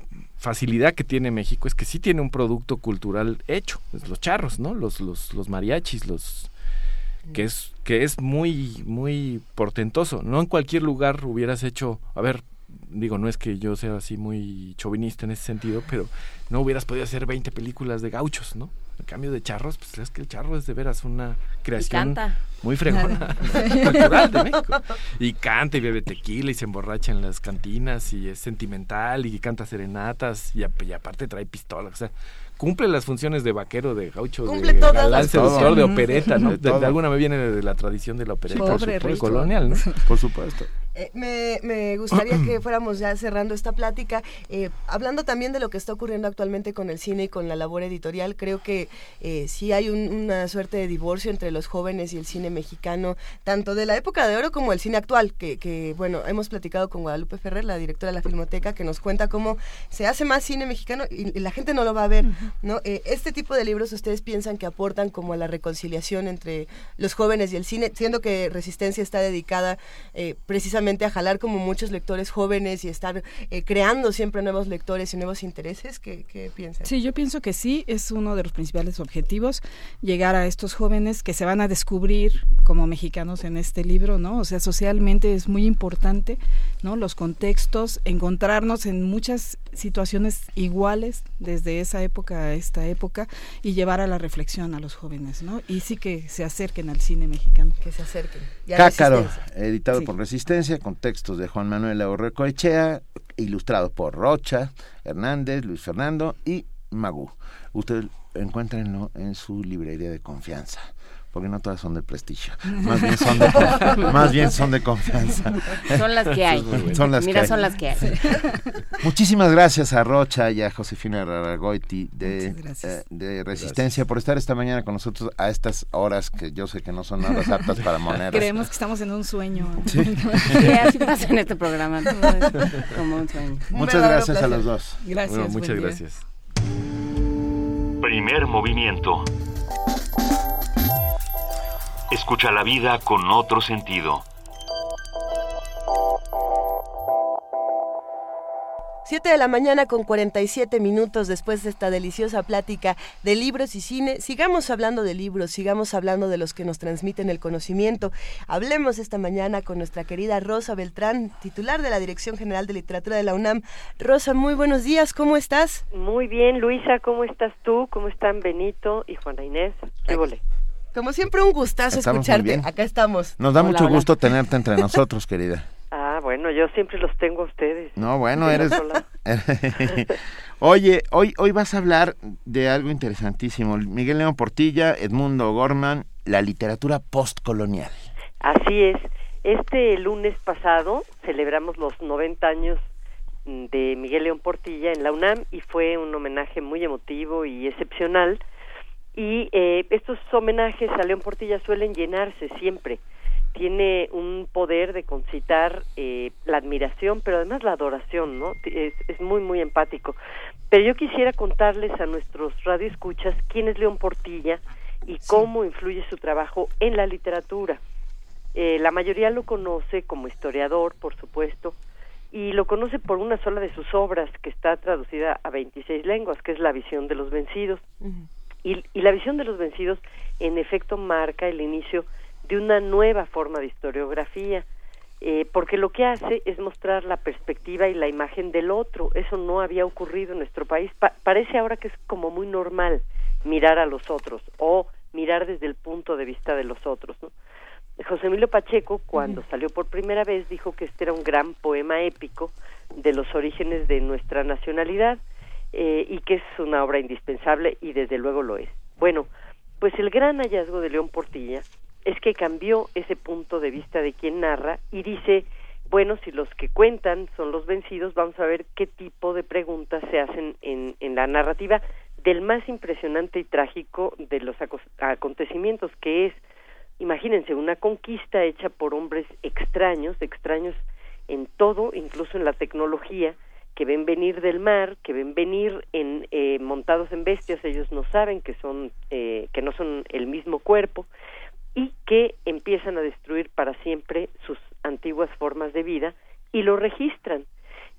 facilidad que tiene México es que sí tiene un producto cultural hecho, los charros, ¿no? Los, los, los mariachis, los que es que es muy muy portentoso. No en cualquier lugar hubieras hecho, a ver, digo, no es que yo sea así muy chauvinista en ese sentido, pero no hubieras podido hacer 20 películas de gauchos, ¿no? En cambio de charros, pues es que el charro es de veras una creación canta. muy fregona cultural de México. Y canta y bebe tequila y se emborracha en las cantinas y es sentimental y canta serenatas y, ap- y aparte trae pistola, o sea, cumple las funciones de vaquero, de gaucho, Cumple de galán, seductor, de opereta, ¿no? De alguna me viene de la tradición de la opereta Pobre por supuesto, Richo. colonial, ¿no? Por supuesto. Eh, me, me gustaría que fuéramos ya cerrando esta plática, eh, hablando también de lo que está ocurriendo actualmente con el cine y con la labor editorial. Creo que eh, sí hay un- una suerte de divorcio entre los jóvenes y el cine mexicano, tanto de la época de oro como el cine actual, que, que, bueno, hemos platicado con Guadalupe Ferrer, la directora de la Filmoteca, que nos cuenta cómo se hace más cine mexicano y, y la gente no lo va a ver, ¿no? Eh, este tipo de libros ustedes piensan que aportan como a la reconciliación entre los jóvenes y el cine, siendo que Resistencia está dedicada eh, precisamente a jalar como muchos lectores jóvenes y estar eh, creando siempre nuevos lectores y nuevos intereses, ¿qué, qué piensan? Sí, yo pienso que sí, es uno de los principales objetivos, llegar a estos jóvenes que se van a descubrir como mexicanos en este libro, ¿no? O sea, socialmente es muy importante, ¿no? Los contextos, encontrarnos en muchas situaciones iguales desde esa época a esta época y llevar a la reflexión a los jóvenes, ¿no? Y sí que se acerquen al cine mexicano. Que se acerquen. Cácaro, editado Sí. por Resistencia, con textos de Juan Manuel Echea, ilustrado por Rocha, Hernández, Luis Fernando y Magú. Ustedes encuéntrenlo en su librería de confianza, porque no todas son de prestigio, más bien son de, conf- más bien son de confianza. Son las que hay. Bueno. Son las Mira, que hay. son las que hay. Muchísimas gracias a Rocha y a Josefina Raragoiti de, eh, de Resistencia por estar esta mañana con nosotros a estas horas que yo sé que no son horas aptas para monedas. Creemos que estamos en un sueño. Sí, así pasa en este programa. como un sueño. Muchas gracias a los dos. Gracias. Bueno, buen muchas gracias. Primer movimiento. Escucha la vida con otro sentido. Siete de la mañana con 47 minutos después de esta deliciosa plática de libros y cine. Sigamos hablando de libros, sigamos hablando de los que nos transmiten el conocimiento. Hablemos esta mañana con nuestra querida Rosa Beltrán, titular de la Dirección General de Literatura de la UNAM. Rosa, muy buenos días, ¿cómo estás? Muy bien, Luisa, ¿cómo estás tú? ¿Cómo están Benito y Juana Inés? ¿Qué vole? Como siempre, un gustazo Estamos escucharte. bien. Acá estamos. Nos da Hola, mucho hola. gusto tenerte entre nosotros, querida. Ah, Ah, bueno, yo siempre los tengo a ustedes. No, bueno, eres... Oye, hoy, hoy vas a hablar de algo interesantísimo. Miguel León Portilla, Edmundo Gorman, la literatura postcolonial. Así es. Este lunes pasado celebramos los 90 años de Miguel León Portilla en la UNAM y fue un homenaje muy emotivo y excepcional. Y eh, estos homenajes a León Portilla suelen llenarse siempre. Tiene un poder de concitar eh, la admiración, pero además la adoración, ¿no? Es, es muy, muy empático. Pero yo quisiera contarles a nuestros radioescuchas quién es León Portilla y cómo influye su trabajo en la literatura. Eh, la mayoría lo conoce como historiador, por supuesto, y lo conoce por una sola de sus obras, que está traducida a 26 lenguas, que es La visión de los vencidos. Y, y, la visión de los vencidos, en efecto, marca el inicio de una nueva forma de historiografía, eh, porque lo que hace es mostrar la perspectiva y la imagen del otro. Eso no había ocurrido en nuestro país. parece ahora que es como muy normal mirar a los otros o mirar desde el punto de vista de los otros. ¿no? José Emilio Pacheco, cuando salió por primera vez, dijo que este era un gran poema épico de los orígenes de nuestra nacionalidad eh, y que es una obra indispensable y desde luego lo es. Bueno, pues el gran hallazgo de León Portilla es que cambió ese punto de vista de quien narra y dice, bueno, si los que cuentan son los vencidos, vamos a ver qué tipo de preguntas se hacen en, en la narrativa del más impresionante y trágico de los acontecimientos, que es Imagínense, una conquista hecha por hombres extraños, extraños en todo, incluso en la tecnología, que ven venir del mar, que ven venir en, eh, montados en bestias, ellos no saben que son, eh, que no son el mismo cuerpo, y que empiezan a destruir para siempre sus antiguas formas de vida y lo registran.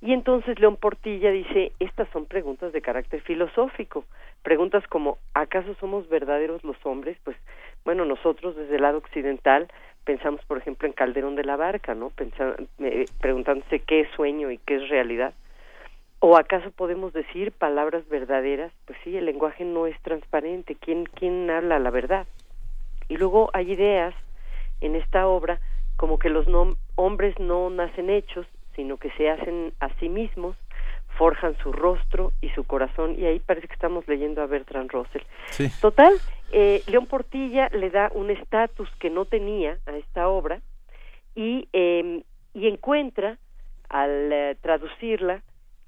Y entonces León Portilla dice, estas son preguntas de carácter filosófico, preguntas como, ¿acaso somos verdaderos los hombres? Pues bueno, nosotros desde el lado occidental pensamos, por ejemplo, en Calderón de la Barca, ¿no? eh, preguntándose qué es sueño y qué es realidad. ¿O acaso podemos decir palabras verdaderas? Pues sí, el lenguaje no es transparente. ¿Quién, quién habla la verdad? Y luego hay ideas en esta obra como que los hombres no nacen hechos, sino que se hacen a sí mismos, forjan su rostro y su corazón, y ahí parece que estamos leyendo a Bertrand Russell. Total, eh, León Portilla le da un estatus que no tenía a esta obra y, eh, y encuentra, al eh, traducirla,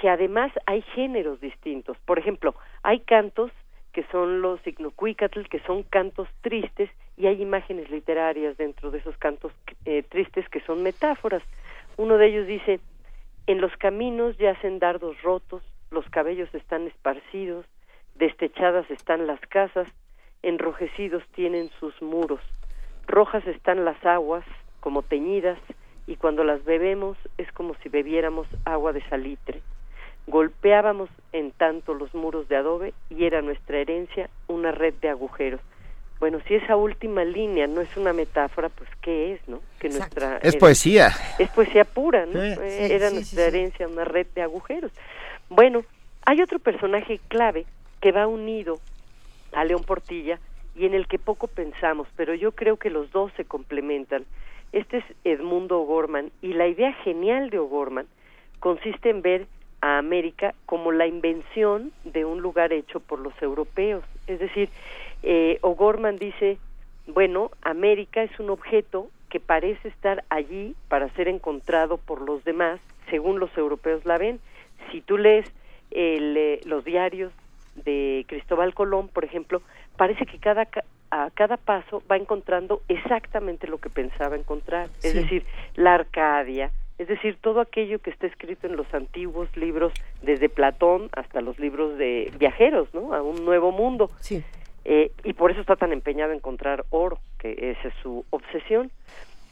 que además hay géneros distintos. Por ejemplo, hay cantos que son los signocuicatl, que son cantos tristes, y hay imágenes literarias dentro de esos cantos eh, tristes que son metáforas. Uno de ellos dice, en los caminos yacen dardos rotos, los cabellos están esparcidos, destechadas están las casas, enrojecidos tienen sus muros, rojas están las aguas, como teñidas, y cuando las bebemos es como si bebiéramos agua de salitre. Golpeábamos en tanto los muros de adobe y era nuestra herencia una red de agujeros. Bueno, si esa última línea no es una metáfora, pues ¿qué es, no? Que nuestra es poesía. Es poesía pura, ¿no? Eh, era nuestra herencia una red de agujeros. Bueno, hay otro personaje clave que va unido a León Portilla y en el que poco pensamos, pero yo creo que los dos se complementan. Este es Edmundo O'Gorman y la idea genial de O'Gorman consiste en ver a América como la invención de un lugar hecho por los europeos. Es decir, eh, O'Gorman dice, bueno, América es un objeto que parece estar allí para ser encontrado por los demás, según los europeos la ven. Si tú lees el, eh, los diarios de Cristóbal Colón, por ejemplo, parece que cada a cada paso va encontrando exactamente lo que pensaba encontrar, es decir, la Arcadia, es decir, todo aquello que está escrito en los antiguos libros, desde Platón hasta los libros de viajeros, ¿no? A un nuevo mundo. Sí. Eh, y por eso está tan empeñado en encontrar oro, que esa es su obsesión.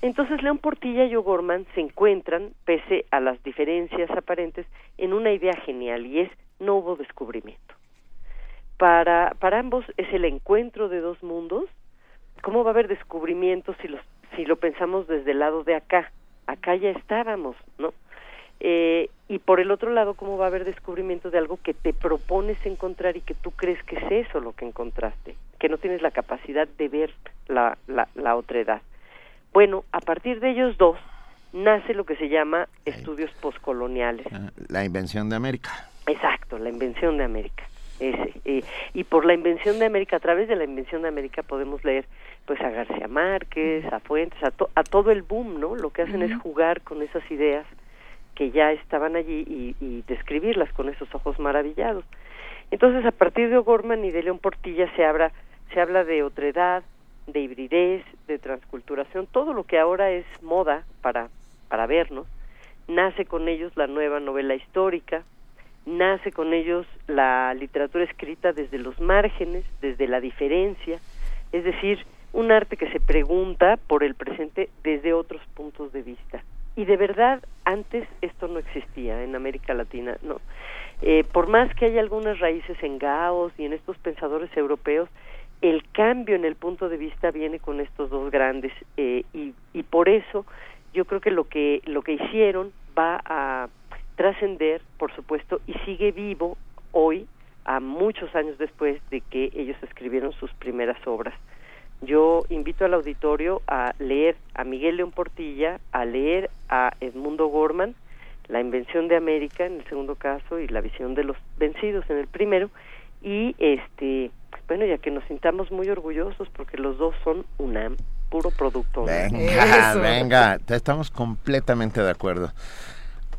Entonces León Portilla y O'Gorman se encuentran, pese a las diferencias aparentes, en una idea genial y es no hubo descubrimiento para, para ambos es el encuentro de dos mundos. ¿Cómo va a haber descubrimientos si, los, si lo pensamos desde el lado de acá? Acá ya estábamos, ¿no? Eh, y por el otro lado, ¿cómo va a haber descubrimiento de algo que te propones encontrar y que tú crees que es eso lo que encontraste? Que no tienes la capacidad de ver la, la, la otra edad. Bueno, a partir de ellos dos nace lo que se llama estudios postcoloniales. Ah, la invención de América. Exacto, la invención de América. Ese, eh, y por la invención de América, a través de la invención de América podemos leer pues a García Márquez, a Fuentes, a, a todo el boom, ¿no? Lo que hacen es jugar con esas ideas que ya estaban allí y, y describirlas con esos ojos maravillados. Entonces, a partir de O'Gorman y de León Portilla se habla, se habla de otredad, de hibridez, de transculturación, todo lo que ahora es moda para, para vernos. Nace con ellos la nueva novela histórica, nace con ellos la literatura escrita desde los márgenes, desde la diferencia, es decir, un arte que se pregunta por el presente desde otros puntos de vista. Y de verdad, antes esto no existía en América Latina, no. Eh, por más que haya algunas raíces en Gauss y en estos pensadores europeos, el cambio en el punto de vista viene con estos dos grandes eh, y, y por eso yo creo que lo que lo que hicieron va a trascender, por supuesto, y sigue vivo hoy, a muchos años después de que ellos escribieron sus primeras obras. Yo invito al auditorio a leer a Miguel León Portilla, a leer a Edmundo Gorman, La invención de América en el segundo caso y La visión de los vencidos en el primero, y este, bueno, ya que nos sintamos muy orgullosos porque los dos son UNAM, puro producto. Venga, venga, estamos completamente de acuerdo.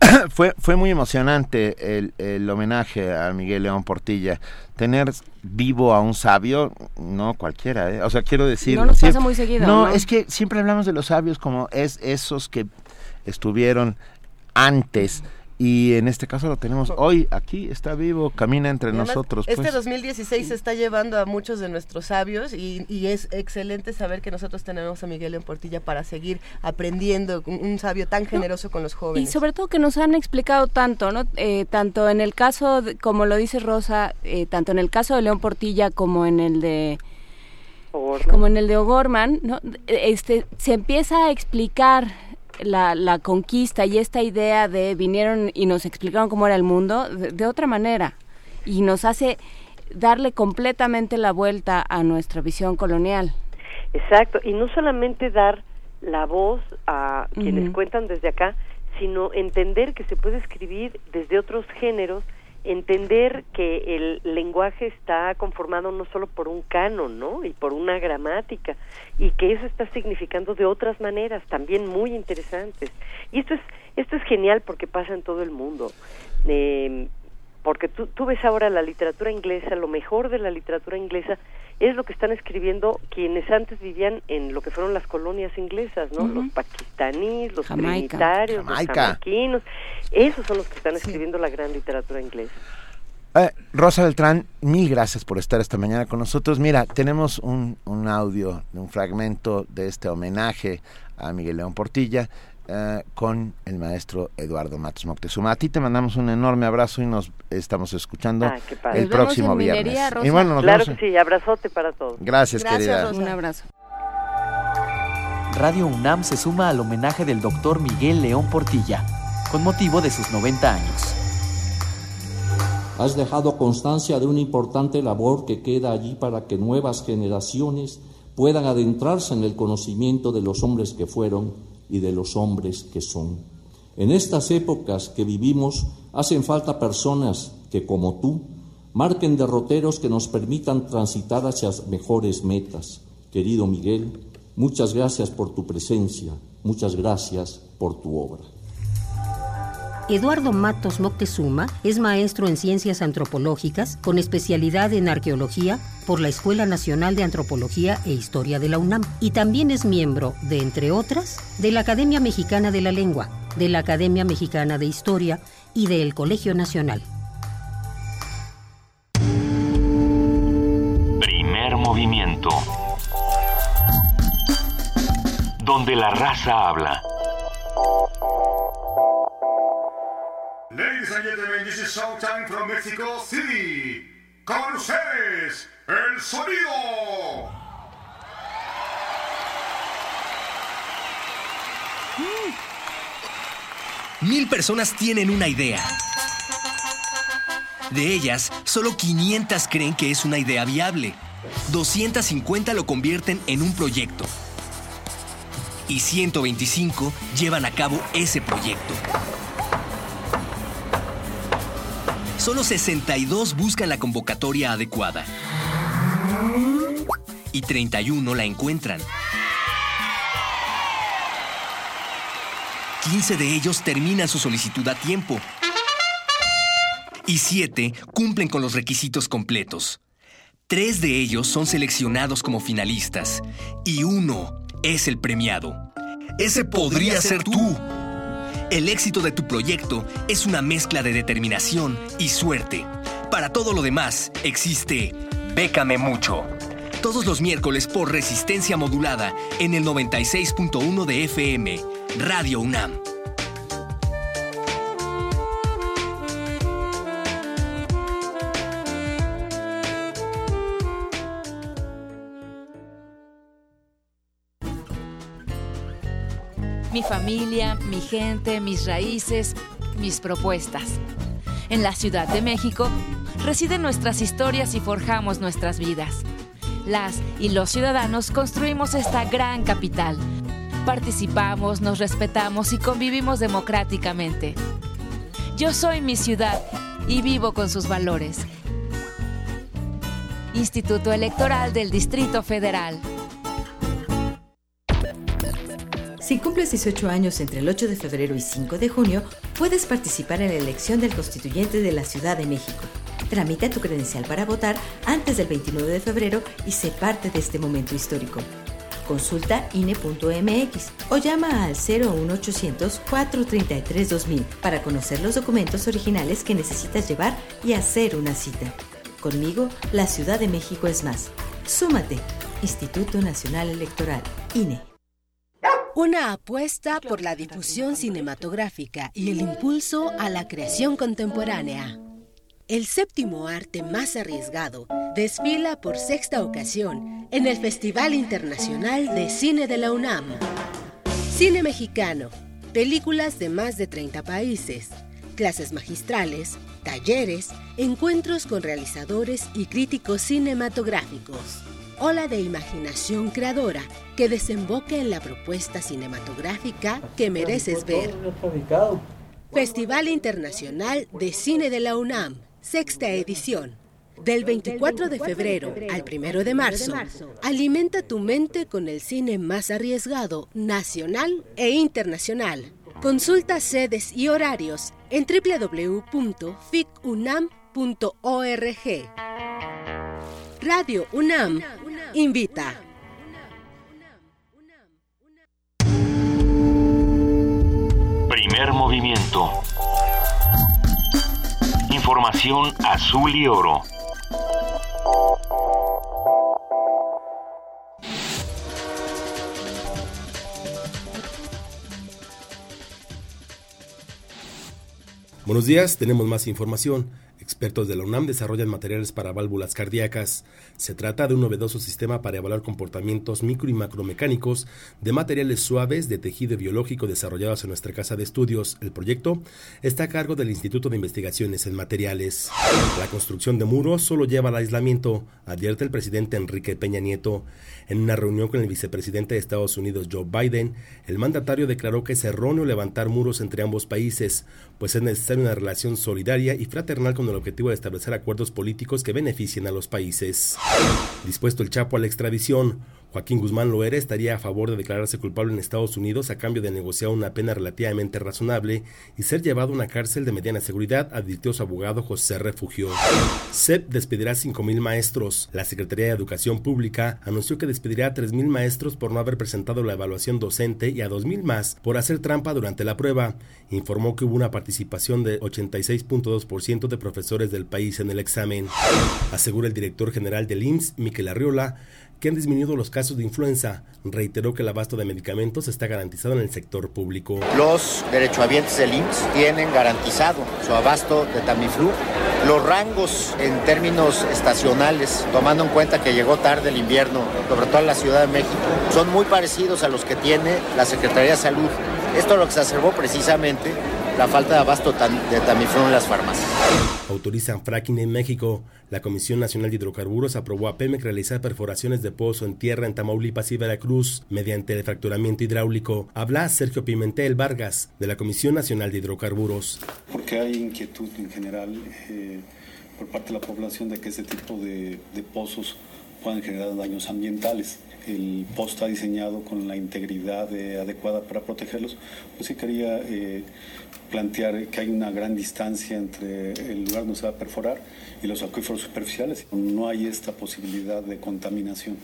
fue, fue muy emocionante el, el, homenaje a Miguel León Portilla. Tener vivo a un sabio, no cualquiera, ¿eh? O sea, quiero decir... No nos pasa muy seguido. No, no, es que siempre hablamos de los sabios como es esos que estuvieron antes y en este caso lo tenemos hoy aquí está vivo camina entre Además, nosotros este pues. 2016 se está llevando a muchos de nuestros sabios y, y, es excelente saber que nosotros tenemos a Miguel en Portilla para seguir aprendiendo un, un sabio tan generoso no, con los jóvenes y sobre todo que nos han explicado tanto no eh, tanto en el caso de, como lo dice Rosa eh, tanto en el caso de León Portilla como en el de como en el de O'Gorman, ¿no? este, se empieza a explicar la, la, conquista y esta idea de vinieron y nos explicaron cómo era el mundo de, de, otra manera y nos hace darle completamente la vuelta a nuestra visión colonial. Exacto, y no solamente dar la voz a quienes uh -huh. cuentan desde acá, sino entender que se puede escribir desde otros géneros entender que el lenguaje está conformado no solo por un canon, ¿no? Y por una gramática, y que eso está significando de otras maneras también muy interesantes. Y esto es, esto es genial porque pasa en todo el mundo. Eh, porque tú, tú ves ahora la literatura inglesa, lo mejor de la literatura inglesa es lo que están escribiendo quienes antes vivían en lo que fueron las colonias inglesas, ¿no? Uh -huh. Los pakistaníes, los Jamaica. trinitarios, Jamaica. los jamaiquinos. Esos son los que están escribiendo sí. la gran literatura inglesa. Eh, Rosa Beltrán, mil gracias por estar esta mañana con nosotros. Mira, tenemos un, un audio, un fragmento de este homenaje a Miguel León Portilla. Uh, con el maestro Eduardo Matos Moctezuma. A ti te mandamos un enorme abrazo y nos estamos escuchando ah, el próximo viernes. Minería, y bueno, nos claro vemos que sí, abrazote para todos. Gracias, Gracias querida. Rosa. Un abrazo. Radio UNAM se suma al homenaje del doctor Miguel León Portilla, con motivo de sus 90 años. Has dejado constancia de una importante labor que queda allí para que nuevas generaciones puedan adentrarse en el conocimiento de los hombres que fueron y de los hombres que son. En estas épocas que vivimos hacen falta personas que, como tú, marquen derroteros que nos permitan transitar hacia mejores metas. Querido Miguel, muchas gracias por tu presencia, muchas gracias por tu obra. Eduardo Matos Moctezuma es maestro en ciencias antropológicas con especialidad en arqueología por la Escuela Nacional de Antropología e Historia de la UNAM y también es miembro de, entre otras, de la Academia Mexicana de la Lengua, de la Academia Mexicana de Historia y del Colegio Nacional. Primer movimiento. Donde la raza habla. Ladies and gentlemen, this is Showtime from Mexico City. Con ustedes, el sonido. Mil personas tienen una idea. De ellas, solo 500 creen que es una idea viable. 250 lo convierten en un proyecto. y 125 llevan a cabo ese proyecto. Solo 62 buscan la convocatoria adecuada y 31 la encuentran. 15 de ellos terminan su solicitud a tiempo y 7 cumplen con los requisitos completos. Tres de ellos son seleccionados como finalistas y uno es el premiado. Ese podría ser tú. El éxito de tu proyecto es una mezcla de determinación y suerte. Para todo lo demás existe Bécame mucho. Todos los miércoles por resistencia modulada en el 96.1 de FM, Radio UNAM. Mi familia, mi gente, mis raíces, mis propuestas. En la Ciudad de México residen nuestras historias y forjamos nuestras vidas. Las y los ciudadanos construimos esta gran capital. Participamos, nos respetamos y convivimos democráticamente. Yo soy mi ciudad y vivo con sus valores. Instituto Electoral del Distrito Federal. Si cumples 18 años entre el 8 de febrero y 5 de junio, puedes participar en la elección del constituyente de la Ciudad de México. Tramita tu credencial para votar antes del 29 de febrero y sé parte de este momento histórico. Consulta INE.mx o llama al 01800 433 2000 para conocer los documentos originales que necesitas llevar y hacer una cita. Conmigo, la Ciudad de México es más. Súmate. Instituto Nacional Electoral, INE. Una apuesta por la difusión cinematográfica y el impulso a la creación contemporánea. El séptimo arte más arriesgado desfila por sexta ocasión en el Festival Internacional de Cine de la UNAM. Cine mexicano, películas de más de 30 países, clases magistrales, talleres, encuentros con realizadores y críticos cinematográficos ola de imaginación creadora que desemboca en la propuesta cinematográfica que mereces ver. Festival Internacional de Cine de la UNAM, sexta edición. Del 24 de febrero al 1 de marzo, alimenta tu mente con el cine más arriesgado, nacional e internacional. Consulta sedes y horarios en www.ficunam.org. Radio UNAM invita. Primer movimiento. Información azul y oro. Buenos días, tenemos más información. Expertos de la UNAM desarrollan materiales para válvulas cardíacas. Se trata de un novedoso sistema para evaluar comportamientos micro y macromecánicos de materiales suaves de tejido biológico desarrollados en nuestra casa de estudios. El proyecto está a cargo del Instituto de Investigaciones en Materiales. La construcción de muros solo lleva al aislamiento, advierte el presidente Enrique Peña Nieto. En una reunión con el vicepresidente de Estados Unidos, Joe Biden, el mandatario declaró que es erróneo levantar muros entre ambos países, pues es necesaria una relación solidaria y fraternal con el objetivo de establecer acuerdos políticos que beneficien a los países. Dispuesto el Chapo a la extradición, Joaquín Guzmán Loera estaría a favor de declararse culpable en Estados Unidos a cambio de negociar una pena relativamente razonable y ser llevado a una cárcel de mediana seguridad, advirtió su abogado José Refugio. CEP despedirá a 5.000 maestros. La Secretaría de Educación Pública anunció que despedirá a 3.000 maestros por no haber presentado la evaluación docente y a 2.000 más por hacer trampa durante la prueba. Informó que hubo una participación de 86.2% de profesores del país en el examen. Asegura el director general del IMSS, Miquel Arriola, que han disminuido los casos de influenza. Reiteró que el abasto de medicamentos está garantizado en el sector público. Los derechohabientes del IMSS tienen garantizado su abasto de Tamiflu. Los rangos en términos estacionales, tomando en cuenta que llegó tarde el invierno, sobre todo en la Ciudad de México, son muy parecidos a los que tiene la Secretaría de Salud. Esto lo exacerbó precisamente la falta de abasto de Tamiflu en las farmacias. Autorizan fracking en México. La Comisión Nacional de Hidrocarburos aprobó a Pemex realizar perforaciones de pozo en tierra en Tamaulipas y Veracruz mediante el fracturamiento hidráulico. Habla Sergio Pimentel Vargas, de la Comisión Nacional de Hidrocarburos. Porque hay inquietud en general eh, por parte de la población de que ese tipo de, de pozos puedan generar daños ambientales el pozo está diseñado con la integridad eh, adecuada para protegerlos, pues sí quería eh, plantear que hay una gran distancia entre el lugar donde se va a perforar y los acuíferos superficiales. No hay esta posibilidad de contaminación.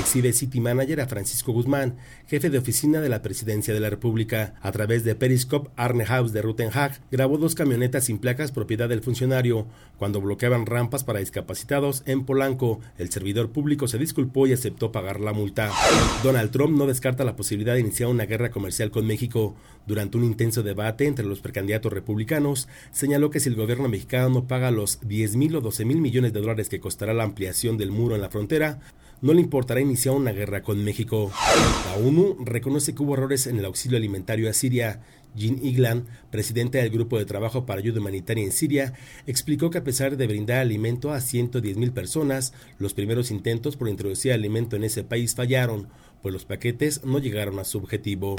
Exhibe City Manager a Francisco Guzmán, jefe de oficina de la Presidencia de la República. A través de Periscope, Arne House de Rutenhag grabó dos camionetas sin placas propiedad del funcionario cuando bloqueaban rampas para discapacitados en Polanco. El servidor público se disculpó y aceptó pagar la multa. Donald Trump no descarta la posibilidad de iniciar una guerra comercial con México. Durante un intenso debate entre los precandidatos republicanos, señaló que si el gobierno mexicano no paga los 10 mil o 12 mil millones de dólares que costará la ampliación del muro en la frontera, no le importará iniciar una guerra con México. La ONU reconoce que hubo errores en el auxilio alimentario a Siria. Jean Iglan, presidente del Grupo de Trabajo para Ayuda Humanitaria en Siria, explicó que a pesar de brindar alimento a 110 mil personas, los primeros intentos por introducir alimento en ese país fallaron pues los paquetes no llegaron a su objetivo.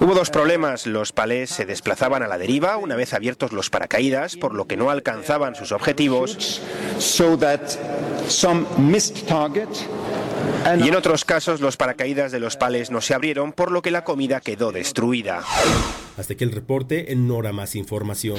Hubo dos problemas. Los palés se desplazaban a la deriva una vez abiertos los paracaídas, por lo que no alcanzaban sus objetivos. Y en otros casos los paracaídas de los palés no se abrieron, por lo que la comida quedó destruida. Hasta que el reporte en Nora más información.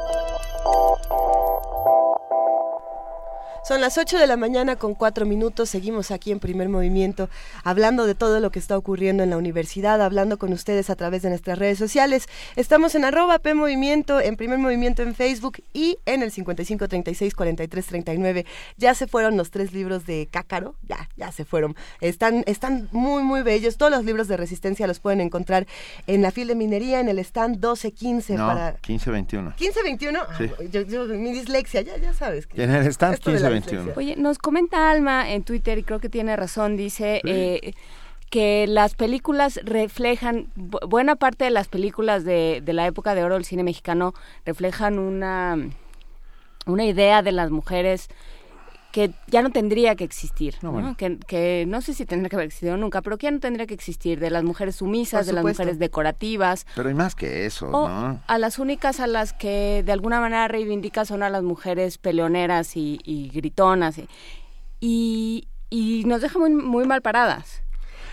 Son las 8 de la mañana con 4 minutos. Seguimos aquí en primer movimiento hablando de todo lo que está ocurriendo en la universidad, hablando con ustedes a través de nuestras redes sociales. Estamos en arroba P Movimiento, en primer movimiento en Facebook y en el 55 36 43 39. Ya se fueron los tres libros de Cácaro, ya, ya se fueron. Están, están muy, muy bellos. Todos los libros de resistencia los pueden encontrar en la fila de minería, en el stand 1215 no, para. 1521. 1521. Sí. Ah, yo, yo, mi dislexia, ya, ya sabes. Que en el stand 1521. Oye, nos comenta Alma en Twitter, y creo que tiene razón, dice... Eh, que las películas reflejan, buena parte de las películas de, de la época de oro del cine mexicano reflejan una, una idea de las mujeres que ya no tendría que existir, ¿no? Que, no sé si tendría que haber existido nunca, pero que ya no tendría que existir, de las mujeres sumisas, de las mujeres decorativas. Pero hay más que eso, o ¿no? A las únicas a las que de alguna manera reivindica son a las mujeres peleoneras y, gritonas. Y, y, nos deja muy, muy mal paradas.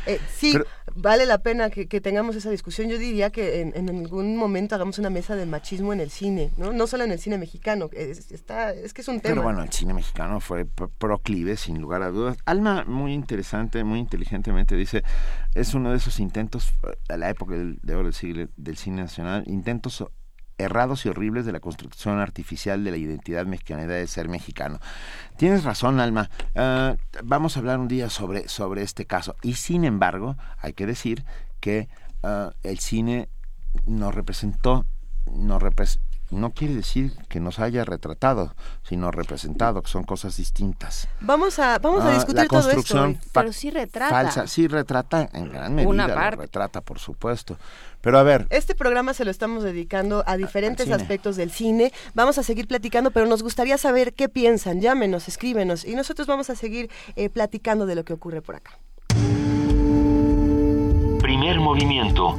Eh, sí, vale la pena que, tengamos esa discusión. Yo diría que en, algún momento hagamos una mesa del machismo en el cine, ¿no? No solo en el cine mexicano, es, está, es que es un tema. Pero bueno, el cine mexicano fue proclive, sin lugar a dudas. Alma, muy interesante, muy inteligentemente, dice, es uno de esos intentos, a la época del, de oro del, siglo, del cine nacional, intentos errados y horribles de la construcción artificial de la identidad mexicana de ser mexicano. Tienes razón, Alma. Ah, vamos a hablar un día sobre, sobre este caso. Y sin embargo, hay que decir que ah, el cine nos representó, nos, no quiere decir que nos haya retratado, sino representado, que son cosas distintas. Vamos a, vamos a ah, discutir todo esto. Pero sí retrata. Falsa, sí retrata en gran medida. Una parte. retrata, por supuesto. Pero a ver. Este programa se lo estamos dedicando a diferentes aspectos del cine. Vamos a seguir platicando, pero nos gustaría saber qué piensan. Llámenos, escríbenos y nosotros vamos a seguir eh, platicando de lo que ocurre por acá. Primer movimiento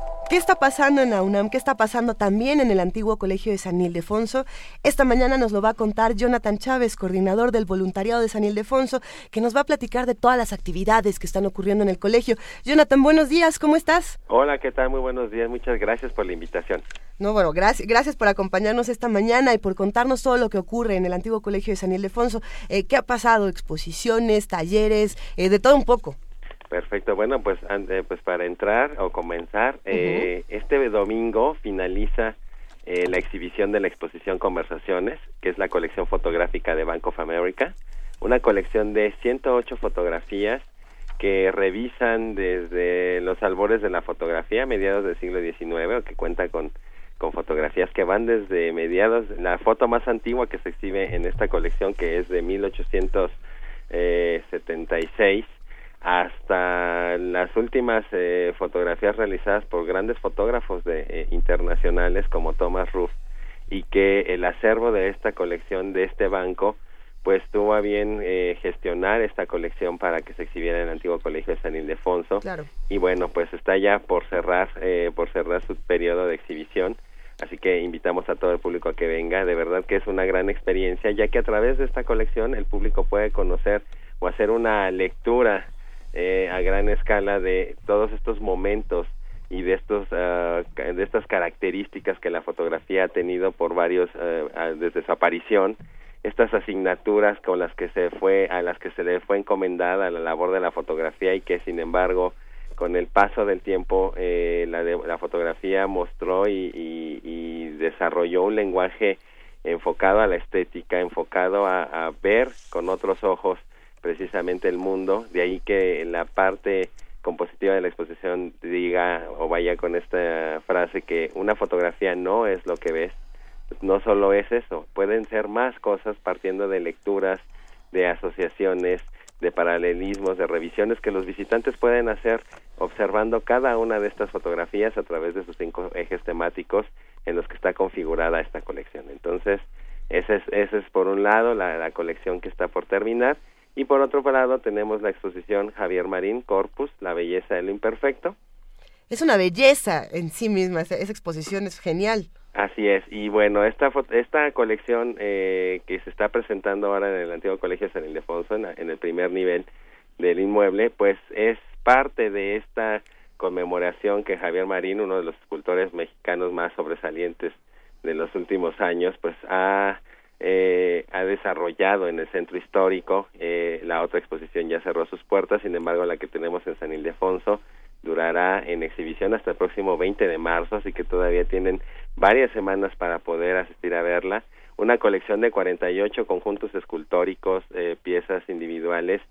¿Qué está pasando en la UNAM? ¿Qué está pasando también en el antiguo colegio de San Ildefonso? Esta mañana nos lo va a contar Jonathan Chávez, coordinador del voluntariado de San Ildefonso, que nos va a platicar de todas las actividades que están ocurriendo en el colegio. Jonathan, buenos días, ¿cómo estás? Hola, ¿qué tal? Muy buenos días, muchas gracias por la invitación. No, bueno, gracias, gracias por acompañarnos esta mañana y por contarnos todo lo que ocurre en el antiguo colegio de San Ildefonso. Eh, ¿Qué ha pasado? Exposiciones, talleres, eh, de todo un poco. Perfecto, bueno, pues, pues para entrar o comenzar, eh, este domingo finaliza eh, la exhibición de la exposición Conversaciones, que es la colección fotográfica de Bank of America. una colección de 108 fotografías que revisan desde los albores de la fotografía, mediados del siglo XIX, o que cuenta con, con fotografías que van desde mediados, la foto más antigua que se exhibe en esta colección, que es de 1876, hasta las últimas eh, fotografías realizadas por grandes fotógrafos de, eh, internacionales como Thomas Ruff y que el acervo de esta colección de este banco pues tuvo a bien eh, gestionar esta colección para que se exhibiera en el antiguo colegio de San Ildefonso. Y bueno pues está ya por cerrar por cerrar su periodo de exhibición. Así que invitamos a todo el público a que venga. De verdad que es una gran experiencia ya que a través de esta colección el público puede conocer o hacer una lectura eh, a gran escala de todos estos momentos y de estos ah, de estas características que la fotografía ha tenido por varios uh, desde su aparición estas asignaturas con las que se fue a las que se le fue encomendada la labor de la fotografía y que sin embargo con el paso del tiempo eh, la, de, la fotografía mostró y, y, y, desarrolló un lenguaje enfocado a la estética enfocado a ver con otros ojos precisamente el mundo, de ahí que la parte compositiva de la exposición diga o vaya con esta frase que una fotografía no es lo que ves, no solo es eso, pueden ser más cosas partiendo de lecturas, de asociaciones, de paralelismos, de revisiones que los visitantes pueden hacer observando cada una de estas fotografías a través de sus cinco ejes temáticos en los que está configurada esta colección. Entonces, ese es, ese es por un lado la, la colección que está por terminar y por otro lado tenemos la exposición Javier Marín Corpus, la belleza de lo imperfecto. Es una belleza en sí misma, esa, exposición es genial. Así es, y bueno, esta, esta colección eh, que se está presentando ahora en el antiguo Colegio San Ildefonso, en, en el primer nivel del inmueble, pues es parte de esta conmemoración que Javier Marín, uno de los escultores mexicanos más sobresalientes de los últimos años, pues ha eh, ha desarrollado en el centro histórico. Eh, la otra exposición ya cerró sus puertas, sin embargo la que tenemos en San Ildefonso durará en exhibición hasta el próximo 20 de marzo, así que todavía tienen varias semanas para poder asistir a verla. Una colección de 48 conjuntos escultóricos, eh, piezas individuales,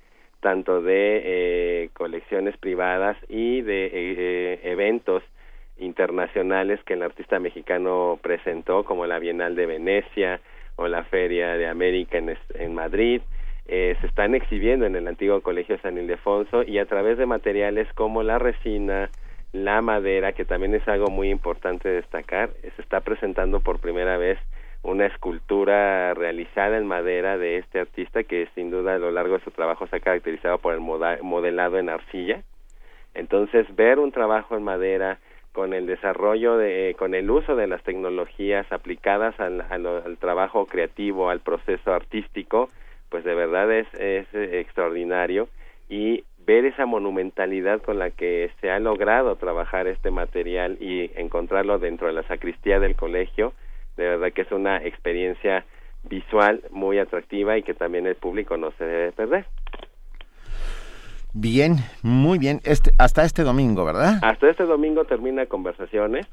tanto de eh, colecciones privadas y de eh, eventos internacionales que el artista mexicano presentó, como la Bienal de Venecia, o la Feria de América en, Madrid, eh, se están exhibiendo en el antiguo Colegio San Ildefonso y a través de materiales como la resina, la madera, que también es algo muy importante destacar, se está presentando por primera vez una escultura realizada en madera de este artista que sin duda a lo largo de su trabajo se ha caracterizado por el modelado en arcilla. Entonces, ver un trabajo en madera con el desarrollo de, con el uso de las tecnologías aplicadas al, al, trabajo creativo, al proceso artístico, pues de verdad es, es extraordinario y ver esa monumentalidad con la que se ha logrado trabajar este material y encontrarlo dentro de la sacristía del colegio, de verdad que es una experiencia visual muy atractiva y que también el público no se debe perder. Bien, muy bien. Este, hasta este domingo, ¿verdad? Hasta este domingo termina conversaciones.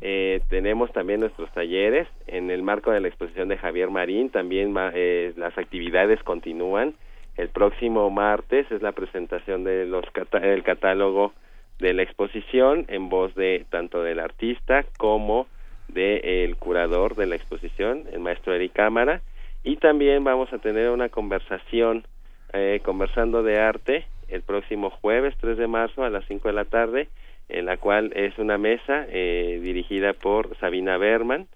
eh, tenemos también nuestros talleres en el marco de la exposición de Javier Marín. También eh, las actividades continúan. El próximo martes es la presentación de los del catálogo de la exposición en voz de tanto del artista como del el curador de la exposición, el maestro Eric Cámara. Y también vamos a tener una conversación eh, conversando de arte el próximo jueves 3 de marzo a las 5 de la tarde, en la cual es una mesa eh, dirigida por Sabina Berman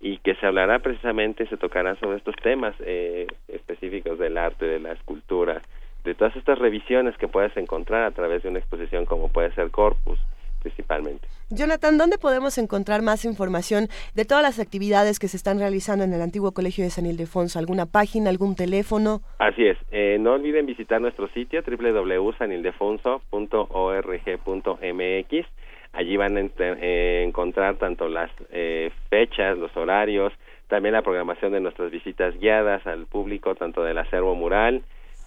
y que se hablará precisamente, se tocará sobre estos temas eh, específicos del arte, de la escultura, de todas estas revisiones que puedes encontrar a través de una exposición como puede ser Corpus principalmente. Jonathan, ¿dónde podemos encontrar más información de todas las actividades que se están realizando en el antiguo Colegio de San Ildefonso? ¿Alguna página, algún teléfono? Así es. Eh, no olviden visitar nuestro sitio www.sanildefonso.org.mx. Allí van a eh, encontrar tanto las eh, fechas, los horarios, también la programación de nuestras visitas guiadas al público, tanto del acervo mural,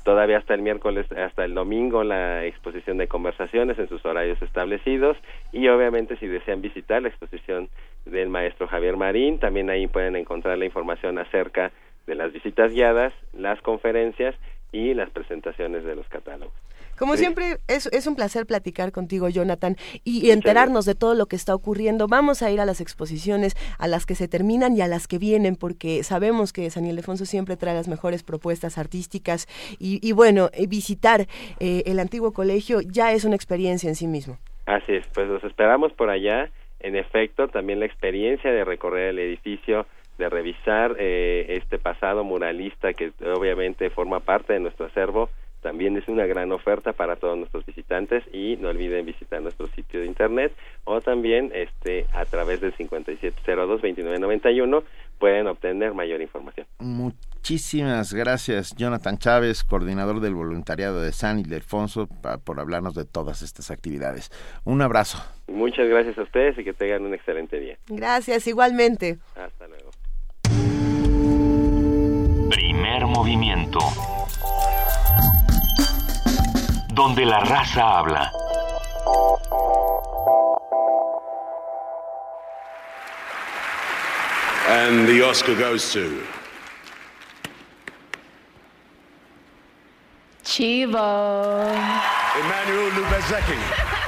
todavía hasta el miércoles, hasta el domingo la exposición de conversaciones en sus horarios establecidos y obviamente si desean visitar la exposición del maestro Javier Marín, también ahí pueden encontrar la información acerca de las visitas guiadas, las conferencias y las presentaciones de los catálogos. Como siempre, es, es, un placer platicar contigo, Jonathan, y, enterarnos de todo lo que está ocurriendo. Vamos a ir a las exposiciones, a las que se terminan y a las que vienen, porque sabemos que San Ildefonso siempre trae las mejores propuestas artísticas y, bueno, eh, visitar eh, el antiguo colegio ya es una experiencia en sí mismo. Así es, pues los esperamos por allá. En efecto, también la experiencia de recorrer el edificio, de revisar eh, este pasado muralista que obviamente forma parte de nuestro acervo, también es una gran oferta para todos nuestros visitantes y no olviden visitar nuestro sitio de internet o también este a través del 5702-2991 pueden obtener mayor información. Muchísimas gracias Jonathan Chávez, coordinador del voluntariado de San Ildefonso, por hablarnos de todas estas actividades. Un abrazo. Muchas gracias a ustedes y que tengan un excelente día. Gracias, igualmente. Hasta luego. Primer movimiento donde la raza habla. And the Oscar goes to Chivo. Emmanuel Lubezeki.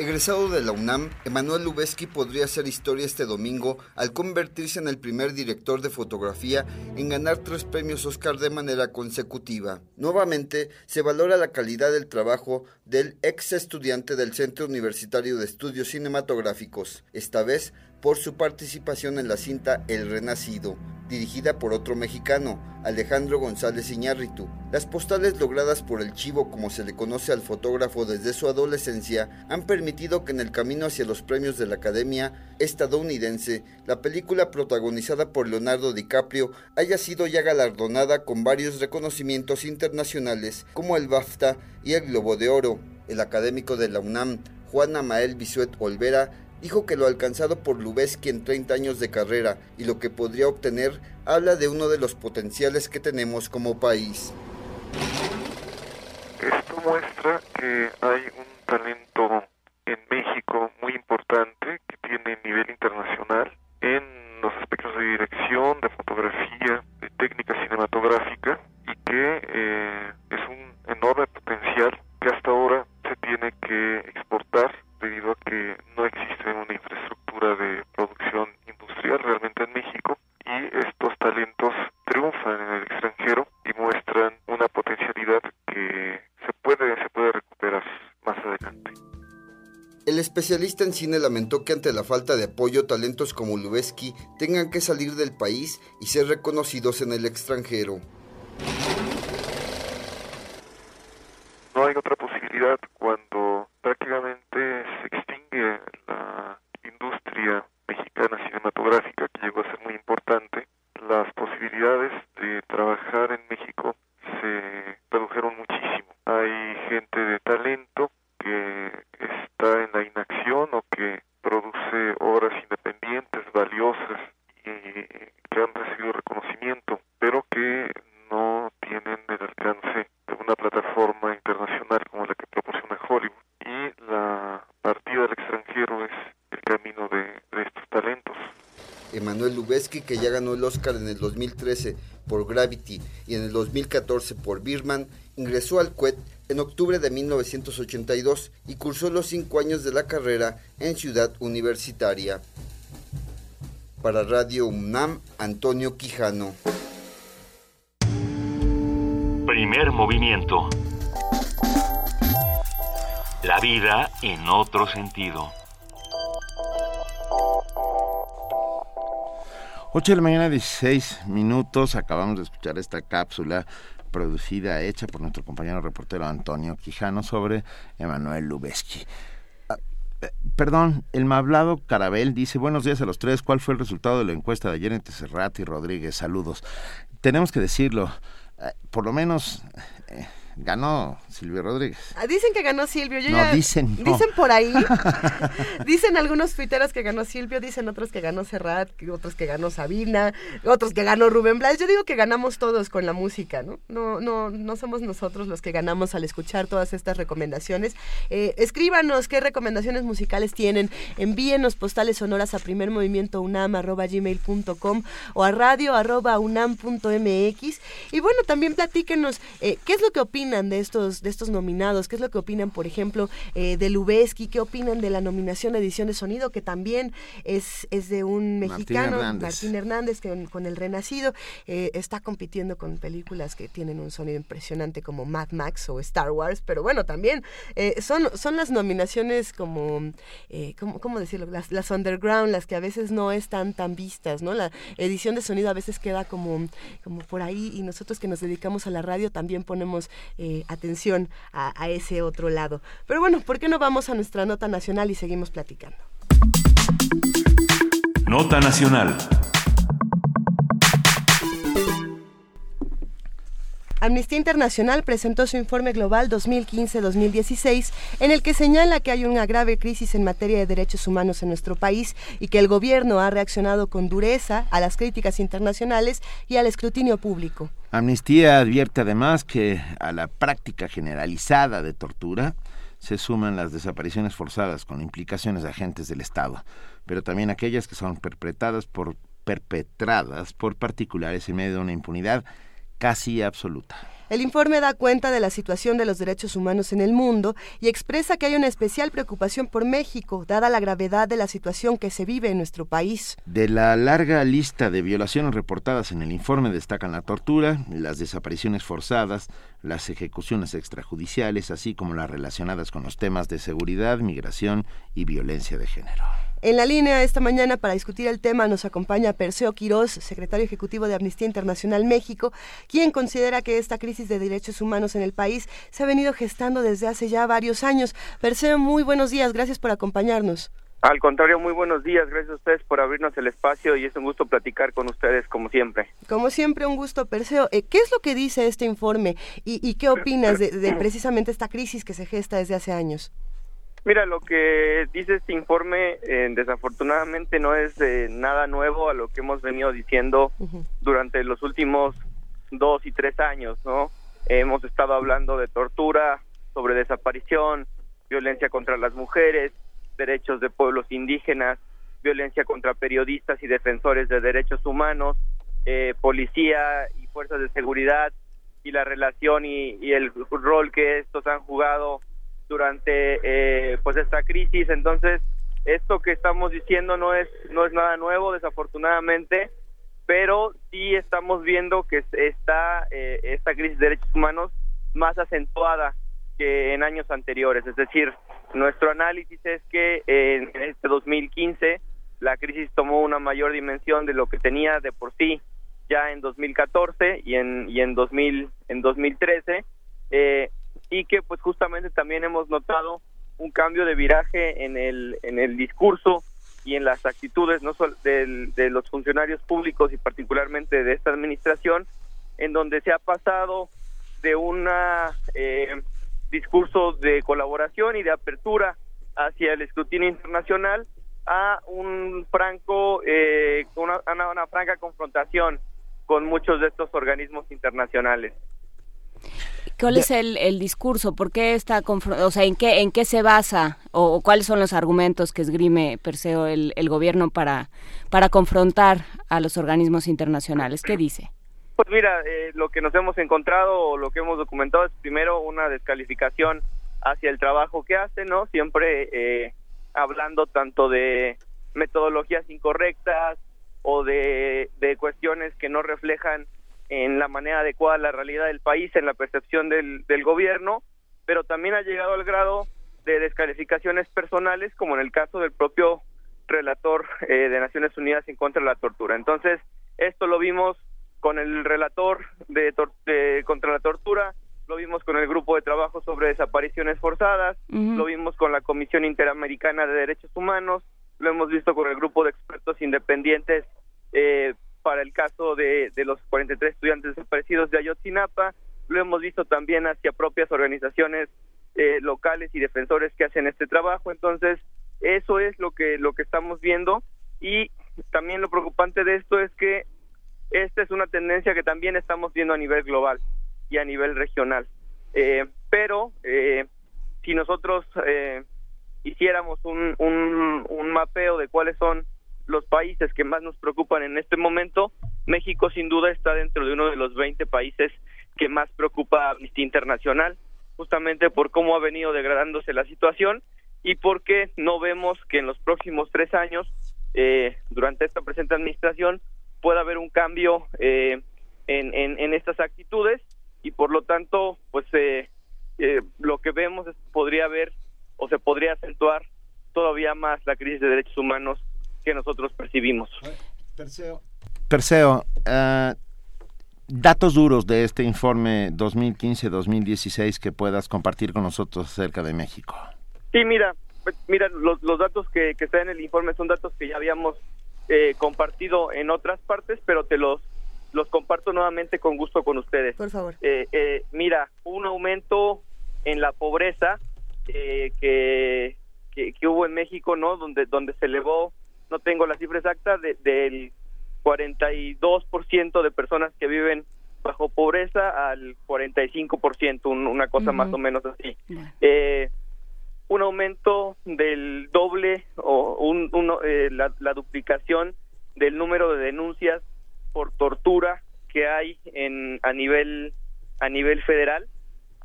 Egresado de la UNAM, Emanuel Lubezki podría hacer historia este domingo al convertirse en el primer director de fotografía en ganar tres premios Oscar de manera consecutiva. Nuevamente, se valora la calidad del trabajo del ex estudiante del Centro Universitario de Estudios Cinematográficos, esta vez por su participación en la cinta El Renacido, dirigida por otro mexicano, Alejandro González Iñárritu. Las postales logradas por el Chivo, como se le conoce al fotógrafo desde su adolescencia, han permitido que en el camino hacia los premios de la Academia estadounidense, la película protagonizada por Leonardo DiCaprio haya sido ya galardonada con varios reconocimientos internacionales como el BAFTA y el Globo de Oro. El académico de la UNAM, Juan Amael Bisuet Olvera, dijo que lo alcanzado por Lubeski en 30 años de carrera y lo que podría obtener habla de uno de los potenciales que tenemos como país. Esto muestra que hay un talento en México muy importante que tiene nivel internacional en los aspectos de dirección, de fotografía, de técnica cinematográfica y que eh, es un enorme potencial que hasta ahora se tiene que exportar debido a que no existe una infraestructura de producción industrial realmente en México y estos talentos triunfan en el extranjero y muestran una potencialidad que se puede se puede recuperar más adelante. El especialista en cine lamentó que ante la falta de apoyo talentos como Lubeski tengan que salir del país y ser reconocidos en el extranjero. No hay otra posibilidad cuando prácticamente se extingue la industria mexicana cinematográfica que llegó a ser muy importante. Las posibilidades de trabajar en México se redujeron muchísimo. Hay gente de talento que está en la inacción o que produce obras independientes, valiosas y que han recibido reconocimiento, pero que no tienen el alcance de una plataforma internacional como la que proporciona Hollywood. Y la partida al extranjero es el camino de, estos talentos. Emanuel Lubezki, que ya ganó el Oscar en el 2013 por Gravity y en el 2014 por Birman, ingresó al CUET en octubre de 1982 y cursó los cinco años de la carrera en Ciudad Universitaria. Para Radio UNAM, Antonio Quijano. Primer movimiento. La vida en otro sentido. 8 de la mañana, 16 minutos. Acabamos de escuchar esta cápsula producida, hecha por nuestro compañero reportero Antonio Quijano sobre Emanuel Lubezki. Ah, eh, perdón, el mablado Carabel dice, buenos días a los tres, ¿cuál fue el resultado de la encuesta de ayer entre Serrat y Rodríguez? Saludos. Tenemos que decirlo, eh, por lo menos eh, ganó Silvio Rodríguez. Ah, dicen que ganó Silvio. Yo No, ya- dicen no. Dicen por ahí. dicen algunos tuiteros que ganó Silvio, dicen otros que ganó Serrat, otros que ganó Sabina, otros que ganó Rubén Blas. Yo digo que ganamos todos con la música, ¿no? No, no, no somos nosotros los que ganamos al escuchar todas estas recomendaciones. Eh, escríbanos qué recomendaciones musicales tienen. Envíenos postales sonoras a primermovimientounam.gmail.com o a radio arroba unam.mx. Y bueno, también platíquenos eh, qué es lo que opinan de estos, de estos nominados, qué es lo que opinan, por ejemplo, eh, de Lubeski, qué opinan de la nominación a edición de sonido, que también es, es de un Martín mexicano, Hernández. Martín Hernández, que con, El Renacido eh, está compitiendo con películas que tienen un sonido impresionante como Mad Max o Star Wars, pero bueno, también eh, son, son las nominaciones como, eh, ¿cómo, cómo decirlo? Las, las underground, las que a veces no están tan vistas, ¿no? La edición de sonido a veces queda como, como por ahí y nosotros que nos dedicamos a la radio también ponemos eh, atención a, a ese otro lado. Pero bueno, ¿por qué no vamos a nuestra nota nacional y seguimos platicando? Nota Nacional. Amnistía Internacional presentó su informe global 2015-2016 en el que señala que hay una grave crisis en materia de derechos humanos en nuestro país y que el gobierno ha reaccionado con dureza a las críticas internacionales y al escrutinio público. Amnistía advierte además que a la práctica generalizada de tortura se suman las desapariciones forzadas con implicaciones de agentes del Estado, pero también aquellas que son perpetradas por perpetradas por particulares en medio de una impunidad casi absoluta. El informe da cuenta de la situación de los derechos humanos en el mundo y expresa que hay una especial preocupación por México, dada la gravedad de la situación que se vive en nuestro país. De la larga lista de violaciones reportadas en el informe destacan la tortura, las desapariciones forzadas, las ejecuciones extrajudiciales, así como las relacionadas con los temas de seguridad, migración y violencia de género. En la línea esta mañana para discutir el tema nos acompaña Perseo Quirós, secretario ejecutivo de Amnistía Internacional México, quien considera que esta crisis de derechos humanos en el país se ha venido gestando desde hace ya varios años. Perseo, muy buenos días, gracias por acompañarnos. Al contrario, muy buenos días. Gracias a ustedes por abrirnos el espacio y es un gusto platicar con ustedes como siempre. Como siempre, un gusto, Perseo. Eh, ¿Qué es lo que dice este informe y, y qué opinas de, de precisamente esta crisis que se gesta desde hace años? Mira, lo que dice este informe eh, desafortunadamente no es eh, nada nuevo a lo que hemos venido diciendo durante los últimos dos y tres años, ¿no? hemos estado hablando de tortura, sobre desaparición, violencia contra las mujeres, derechos de pueblos indígenas, violencia contra periodistas y defensores de derechos humanos, eh, policía y fuerzas de seguridad y la relación y, y el rol que estos han jugado durante eh, pues esta crisis. Entonces esto que estamos diciendo no es no es nada nuevo desafortunadamente pero sí estamos viendo que está eh, esta crisis de derechos humanos más acentuada que en años anteriores. Es decir nuestro análisis es que en este 2015 la crisis tomó una mayor dimensión de lo que tenía de por sí ya en 2014 y en y en 2000 en 2013 eh, y que pues justamente también hemos notado un cambio de viraje en el en el discurso y en las actitudes no solo del- de los funcionarios públicos y particularmente de esta administración en donde se ha pasado de un discurso de colaboración y de apertura hacia el escrutinio internacional a un franco eh, una- una franca confrontación con muchos de estos organismos internacionales ¿Cuál es el, el discurso? ¿Por qué está o sea, en qué en qué se basa o, o cuáles son los argumentos que esgrime Perseo el, el gobierno para para confrontar a los organismos internacionales? ¿Qué dice? Pues mira, eh, lo que nos hemos encontrado o lo que hemos documentado es primero una descalificación hacia el trabajo que hacen, ¿no? Siempre eh, hablando tanto de metodologías incorrectas o de, de cuestiones que no reflejan en la manera adecuada la realidad del país, en la percepción del, del gobierno, pero también ha llegado al grado de descalificaciones personales, como en el caso del propio relator eh, de Naciones Unidas en contra de la tortura. Entonces, esto lo vimos con el relator de, de contra la tortura, lo vimos con el grupo de trabajo sobre desapariciones forzadas, lo vimos con la Comisión Interamericana de Derechos Humanos, lo hemos visto con el grupo de expertos independientes eh, para el caso de, de los 43 estudiantes desaparecidos de Ayotzinapa, lo hemos visto también hacia propias organizaciones eh, locales y defensores que hacen este trabajo. Entonces, eso es lo que, lo que estamos viendo y también lo preocupante de esto es que esta es una tendencia que también estamos viendo a nivel global y a nivel regional. Eh, pero eh, si nosotros eh, hiciéramos un, un, un mapeo de cuáles son los países que más nos preocupan en este momento, México sin duda está dentro de uno de los 20 países que más preocupa a Amnistía Internacional, justamente por cómo ha venido degradándose la situación y porque no vemos que en los próximos tres años, eh, durante esta presente administración, pueda haber un cambio eh, en, estas actitudes y por lo tanto, pues eh, eh, lo que vemos es podría haber o se podría acentuar todavía más la crisis de derechos humanos que nosotros percibimos. Perseo, Perseo uh, datos duros de este informe 2015-2016 que puedas compartir con nosotros acerca de México. Sí, mira, pues, mira, los, los datos que, que están en el informe son datos que ya habíamos eh, compartido en otras partes, pero te los los comparto nuevamente con gusto con ustedes. Por favor. Eh, eh, mira, un aumento en la pobreza eh, que, que, que, hubo en México, ¿no? Donde, donde se elevó, no tengo la cifra exacta, de, del 42% de personas que viven bajo pobreza al 45%, un, una cosa uh -huh. más o menos así. Eh, un aumento del doble o un, uno, eh, la, la, duplicación del número de denuncias por tortura que hay en a nivel a nivel federal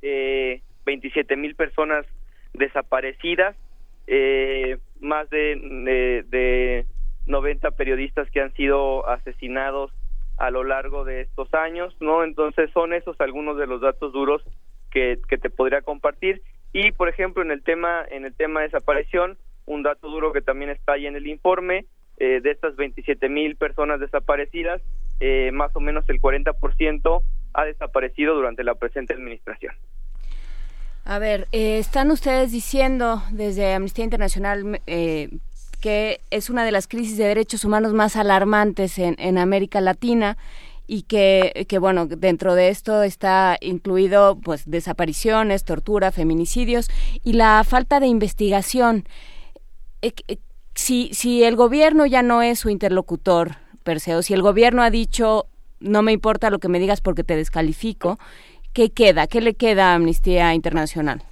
eh, 27 mil personas desaparecidas eh, más de, de, de 90 periodistas que han sido asesinados a lo largo de estos años no entonces son esos algunos de los datos duros que, que te podría compartir. Y por ejemplo en el tema en el tema de desaparición un dato duro que también está ahí en el informe eh, de estas 27 mil personas desaparecidas eh, más o menos el 40% ha desaparecido durante la presente administración a ver eh, están ustedes diciendo desde Amnistía Internacional que es una de las crisis de derechos humanos más alarmantes en, en América Latina y que, que, bueno, dentro de esto está incluido pues desapariciones, tortura, feminicidios y la falta de investigación. Eh, si, si el gobierno ya no es su interlocutor, Perseo, si el gobierno ha dicho no me importa lo que me digas porque te descalifico, ¿qué queda? ¿Qué le queda a Amnistía Internacional?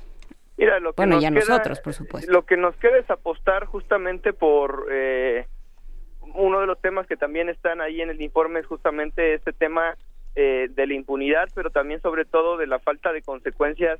Mira, lo que bueno, nos ya queda, nosotros, por supuesto. Lo que nos queda es apostar justamente por eh, uno de los temas que también están ahí en el informe es justamente este tema eh, de la impunidad, pero también sobre todo de la falta de consecuencias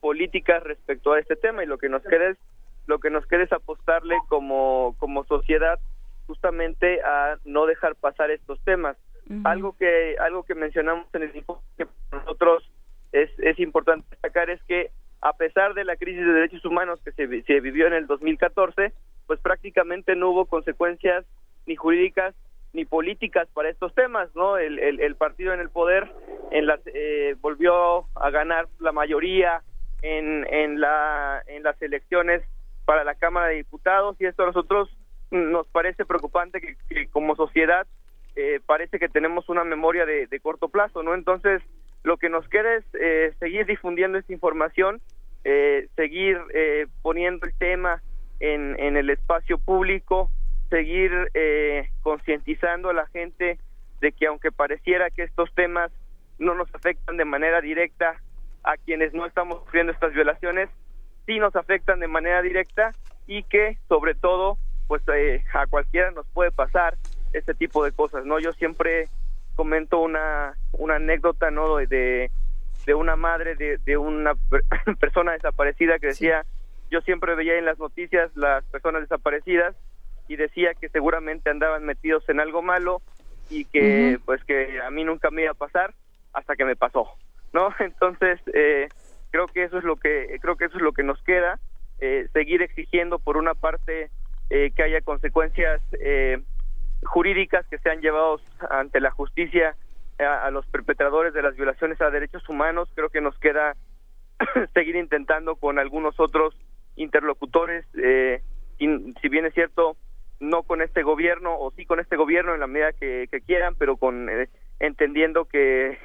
políticas respecto a este tema y lo que nos queda es lo que nos queda es apostarle como como sociedad justamente a no dejar pasar estos temas. Uh -huh. Algo que algo que mencionamos en el informe que nosotros es es importante destacar es que a pesar de la crisis de derechos humanos que se, se vivió en el 2014, pues prácticamente no hubo consecuencias ni jurídicas ni políticas para estos temas, ¿no? El, el, el partido en el poder en las, eh, volvió a ganar la mayoría en, en, la, en las elecciones para la Cámara de Diputados y esto a nosotros nos parece preocupante que, que como sociedad eh, parece que tenemos una memoria de, de, corto plazo, ¿no? Entonces, lo que nos queda es eh, seguir difundiendo esta información, eh, seguir poniendo el tema en, en el espacio público, seguir eh, concientizando a la gente de que aunque pareciera que estos temas no nos afectan de manera directa a quienes no estamos sufriendo estas violaciones, sí nos afectan de manera directa y que sobre todo pues eh, a cualquiera nos puede pasar este tipo de cosas, ¿no? Yo siempre comento una una anécdota, ¿no? de de una madre de, de una persona desaparecida que decía, sí. yo siempre veía en las noticias las personas desaparecidas y decía que seguramente andaban metidos en algo malo y que uh -huh. pues que a mí nunca me iba a pasar hasta que me pasó no entonces eh, creo que eso es lo que creo que eso es lo que nos queda eh, seguir exigiendo por una parte eh, que haya consecuencias eh, jurídicas que sean llevados ante la justicia a, los perpetradores de las violaciones a derechos humanos. Creo que nos queda seguir intentando con algunos otros interlocutores. Eh, si bien es cierto no con este gobierno o sí con este gobierno en la medida que, que quieran, pero con eh, entendiendo que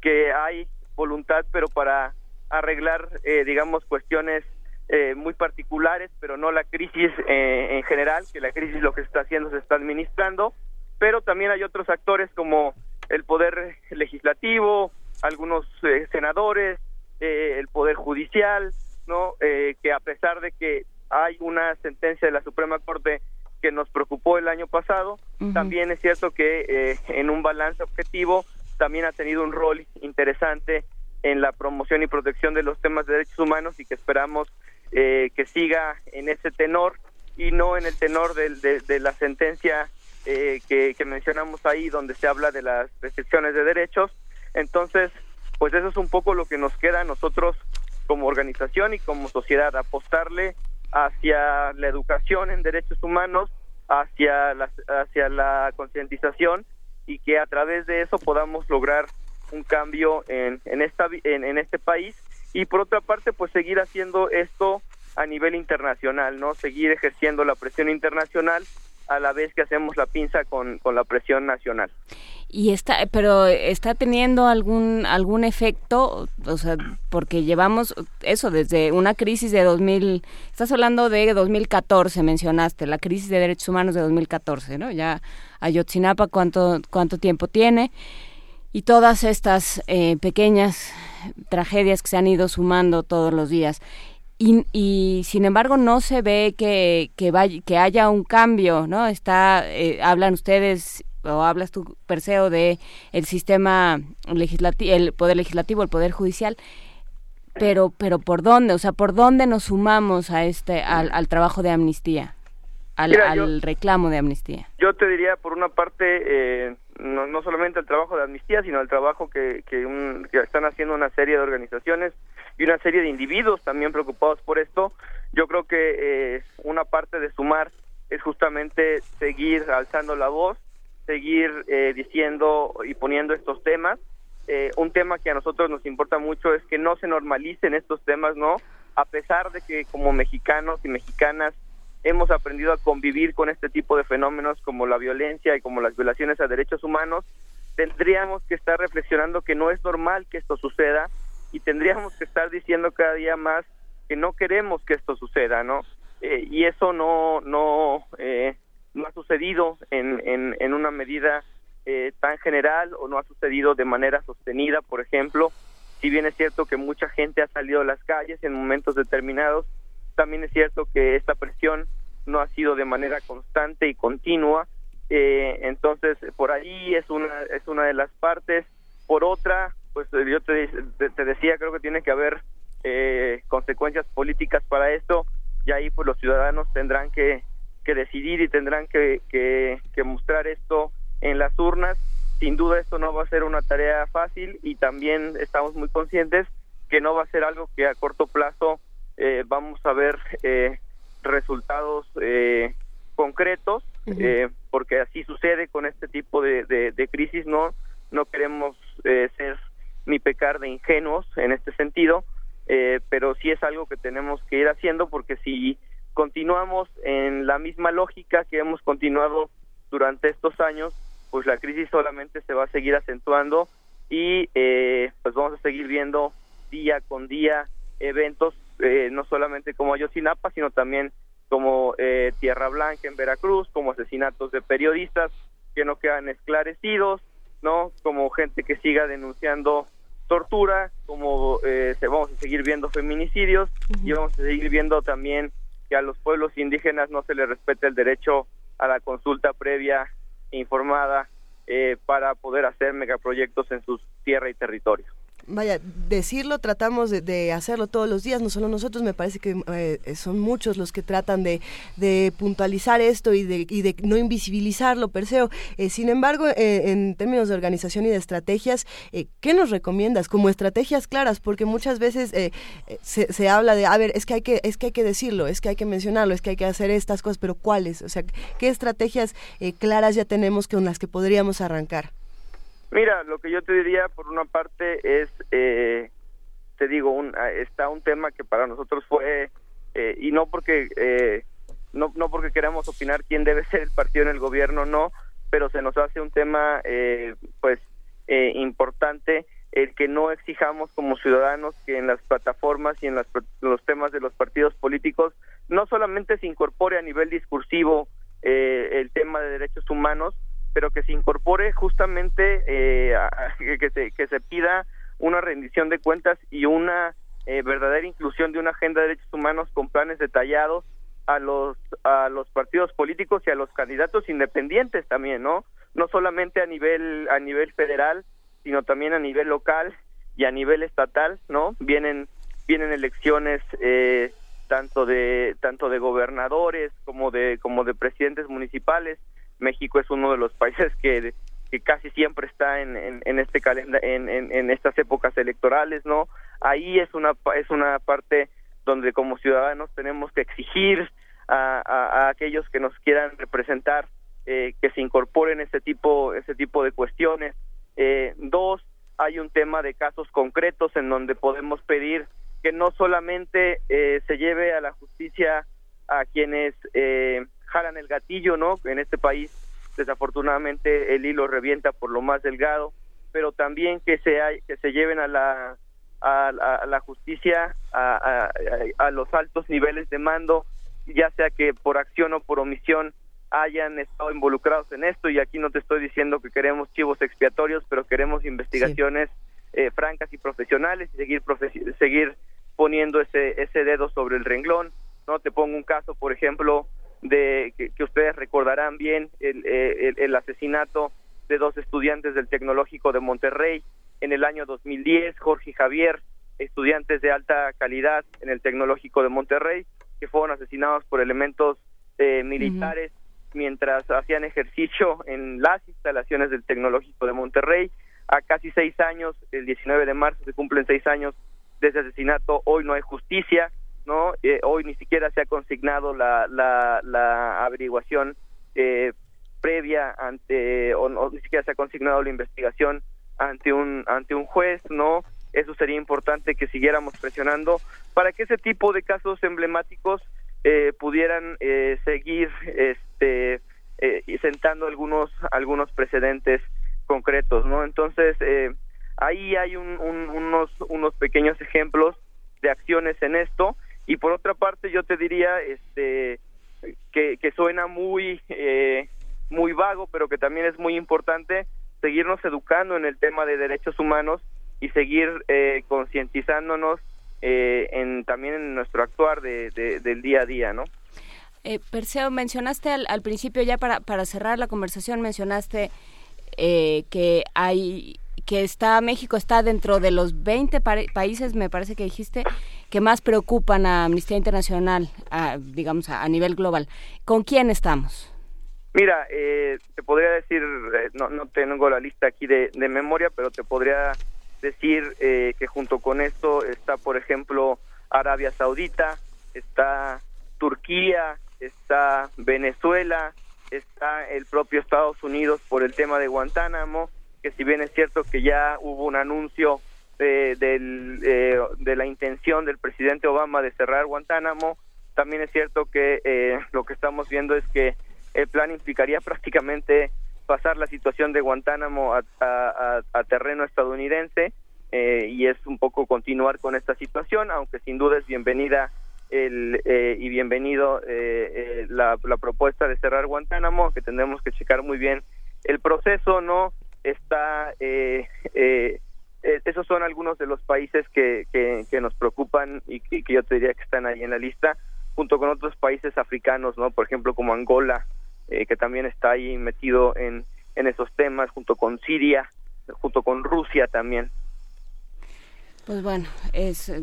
que hay voluntad, pero para arreglar, eh, digamos, cuestiones eh, muy particulares, pero no la crisis eh, en general, que la crisis lo que se está haciendo se está administrando, pero también hay otros actores como el poder legislativo, algunos eh, senadores, eh, el poder judicial, no, eh, que a pesar de que hay una sentencia de la Suprema Corte que nos preocupó el año pasado, también es cierto que eh, en un balance objetivo también ha tenido un rol interesante en la promoción y protección de los temas de derechos humanos y que esperamos eh, que siga en ese tenor y no en el tenor de, de la sentencia eh, que, mencionamos ahí donde se habla de las restricciones de derechos. Entonces, pues eso es un poco lo que nos queda a nosotros como organización y como sociedad, apostarle hacia la educación en derechos humanos, hacia la, hacia la concientización y que a través de eso podamos lograr un cambio en, en, esta, en, en este país y por otra parte pues seguir haciendo esto a nivel internacional, ¿no? Seguir ejerciendo la presión internacional a la vez que hacemos la pinza con, con la presión nacional. Y está, pero está teniendo algún algún efecto, o sea, porque llevamos eso desde una crisis de 2000, estás hablando de 2014, mencionaste, la crisis de derechos humanos de 2014, ¿no? Ya Ayotzinapa, ¿cuánto, cuánto tiempo tiene? Y todas estas eh, pequeñas tragedias que se han ido sumando todos los días. Y, y sin embargo no se ve que, que, vaya, que haya un cambio, ¿no? Está, eh, hablan ustedes o hablas tú, Perseo, de el sistema legislativo, el poder legislativo, el poder judicial, pero, pero ¿por dónde? O sea, ¿por dónde nos sumamos a este, al, al trabajo de amnistía, al, Mira, yo- al reclamo de amnistía? Yo te diría, por una parte, eh, no, no solamente el trabajo de amnistía, sino el trabajo que, que, un- que están haciendo una serie de organizaciones y una serie de individuos también preocupados por esto. Yo creo que eh, una parte de sumar es justamente seguir alzando la voz, seguir eh, diciendo y poniendo estos temas. Eh, un tema que a nosotros nos importa mucho es que no se normalicen estos temas, ¿no? A pesar de que como mexicanos y mexicanas hemos aprendido a convivir con este tipo de fenómenos como la violencia y como las violaciones a derechos humanos, tendríamos que estar reflexionando que no es normal que esto suceda y tendríamos que estar diciendo cada día más que no queremos que esto suceda, ¿no? Eh, y eso no no eh, no ha sucedido en, en, en una medida eh, tan general o no ha sucedido de manera sostenida, por ejemplo. Si bien es cierto que mucha gente ha salido a las calles en momentos determinados, también es cierto que esta presión no ha sido de manera constante y continua. Eh, entonces, por ahí es una, es una de las partes. Por otra, pues yo te- te decía, creo que tiene que haber eh, consecuencias políticas para esto y ahí pues los ciudadanos tendrán que, que decidir y tendrán que, que, que mostrar esto en las urnas. Sin duda esto no va a ser una tarea fácil y también estamos muy conscientes que no va a ser algo que a corto plazo eh, vamos a ver eh, resultados eh, concretos, eh, porque así sucede con este tipo de, de- de crisis, no no queremos eh, ser ni pecar de ingenuos en este sentido, eh, pero sí es algo que tenemos que ir haciendo porque si continuamos en la misma lógica que hemos continuado durante estos años, pues la crisis solamente se va a seguir acentuando y eh, pues vamos a seguir viendo día con día eventos, eh, no solamente como Ayotzinapa, sino también como eh, Tierra Blanca en Veracruz, como asesinatos de periodistas que no quedan esclarecidos, no como gente que siga denunciando tortura, como eh, se vamos a seguir viendo feminicidios y vamos a seguir viendo también que a los pueblos indígenas no se les respete el derecho a la consulta previa e informada eh, para poder hacer megaproyectos en sus tierra y territorio. Vaya, decirlo, tratamos de, hacerlo todos los días, no solo nosotros, me parece que eh, son muchos los que tratan de, puntualizar esto y de, y de no invisibilizarlo, Perseo. Eh, sin embargo, eh, en términos de organización y de estrategias, eh, ¿qué nos recomiendas como estrategias claras? Porque muchas veces se, se habla de, a ver, es que, hay que, es que hay que decirlo, es que hay que mencionarlo, es que hay que hacer estas cosas, pero ¿cuáles? O sea, ¿qué estrategias claras ya tenemos con las que podríamos arrancar? Mira, lo que yo te diría por una parte es, eh, te digo, un, ah, está un tema que para nosotros fue, eh, y no porque, eh, no, no porque queramos opinar quién debe ser el partido en el gobierno, no, pero se nos hace un tema, eh, pues, eh, importante el que no exijamos como ciudadanos que en las plataformas y en los temas de los partidos políticos no solamente se incorpore a nivel discursivo eh, el tema de derechos humanos, pero que se incorpore justamente eh, que, se, que se pida una rendición de cuentas y una eh, verdadera inclusión de una agenda de derechos humanos con planes detallados a los a los partidos políticos y a los candidatos independientes también, ¿no? No solamente a nivel a nivel federal, sino también a nivel local y a nivel estatal, ¿no? Vienen vienen elecciones eh, tanto de tanto de gobernadores como de como de presidentes municipales. México es uno de los países que, casi siempre está en, en, este calendario en, estas épocas electorales, ¿no? Ahí es una es una parte donde como ciudadanos tenemos que exigir a, aquellos que nos quieran representar eh, que se incorporen ese tipo ese tipo de cuestiones eh, dos, hay un tema de casos concretos en donde podemos pedir que no solamente eh, se lleve a la justicia a quienes eh, jalan el gatillo, ¿no? En este país, desafortunadamente, el hilo revienta por lo más delgado, pero también que se, que se lleven a la, a, la justicia a, a los altos niveles de mando, ya sea que por acción o por omisión hayan estado involucrados en esto y aquí no te estoy diciendo que queremos chivos expiatorios, pero queremos investigaciones eh, francas y profesionales y seguir seguir poniendo ese ese dedo sobre el renglón. No te pongo un caso, por ejemplo, de que, ustedes recordarán bien el, eh, el, asesinato de dos estudiantes del Tecnológico de Monterrey en el año 2010, Jorge y Javier, estudiantes de alta calidad en el Tecnológico de Monterrey, que fueron asesinados por elementos eh, militares mientras hacían ejercicio en las instalaciones del Tecnológico de Monterrey. A casi seis años, el 19 de marzo se cumplen seis años de ese asesinato. Hoy no hay justicia, ¿no? Eh, hoy ni siquiera se ha consignado la, la, la averiguación eh, previa ante, o no, ni siquiera se ha consignado la investigación ante un, ante un juez, ¿no? Eso sería importante que siguiéramos presionando para que ese tipo de casos emblemáticos eh, pudieran eh, seguir este eh, sentando algunos algunos precedentes concretos no entonces eh, ahí hay unos unos pequeños ejemplos de acciones en esto y por otra parte yo te diría este que, suena muy muy vago pero que también es muy importante seguirnos educando en el tema de derechos humanos y seguir concientizándonos eh, en, también en nuestro actuar de, del día a día, ¿no? Eh, Perseo, mencionaste al, principio, ya para, para cerrar la conversación, mencionaste eh, que hay que está México está dentro de los 20 países, me parece que dijiste, que más preocupan a Amnistía Internacional, digamos, a, nivel global. ¿Con quién estamos? Mira, eh, te podría decir, no, no tengo la lista aquí de, de memoria, pero te podría decir eh, que junto con esto está, por ejemplo, Arabia Saudita, está Turquía, está Venezuela, está el propio Estados Unidos por el tema de Guantánamo, que si bien es cierto que ya hubo un anuncio eh, del, eh, de la intención del presidente Obama de cerrar Guantánamo, también es cierto que lo que estamos viendo es que el plan implicaría prácticamente pasar la situación de Guantánamo a, terreno estadounidense eh, y es un poco continuar con esta situación, aunque sin duda es bienvenida el, eh, y bienvenido eh, la, propuesta de cerrar Guantánamo, que tendremos que checar muy bien el proceso, ¿no? Está, esos son algunos de los países que, que, nos preocupan y que, yo te diría que están ahí en la lista, junto con otros países africanos, ¿no? Por ejemplo, como Angola, eh, que también está ahí metido en, en esos temas, junto con Siria, junto con Rusia también. Pues bueno, es eh,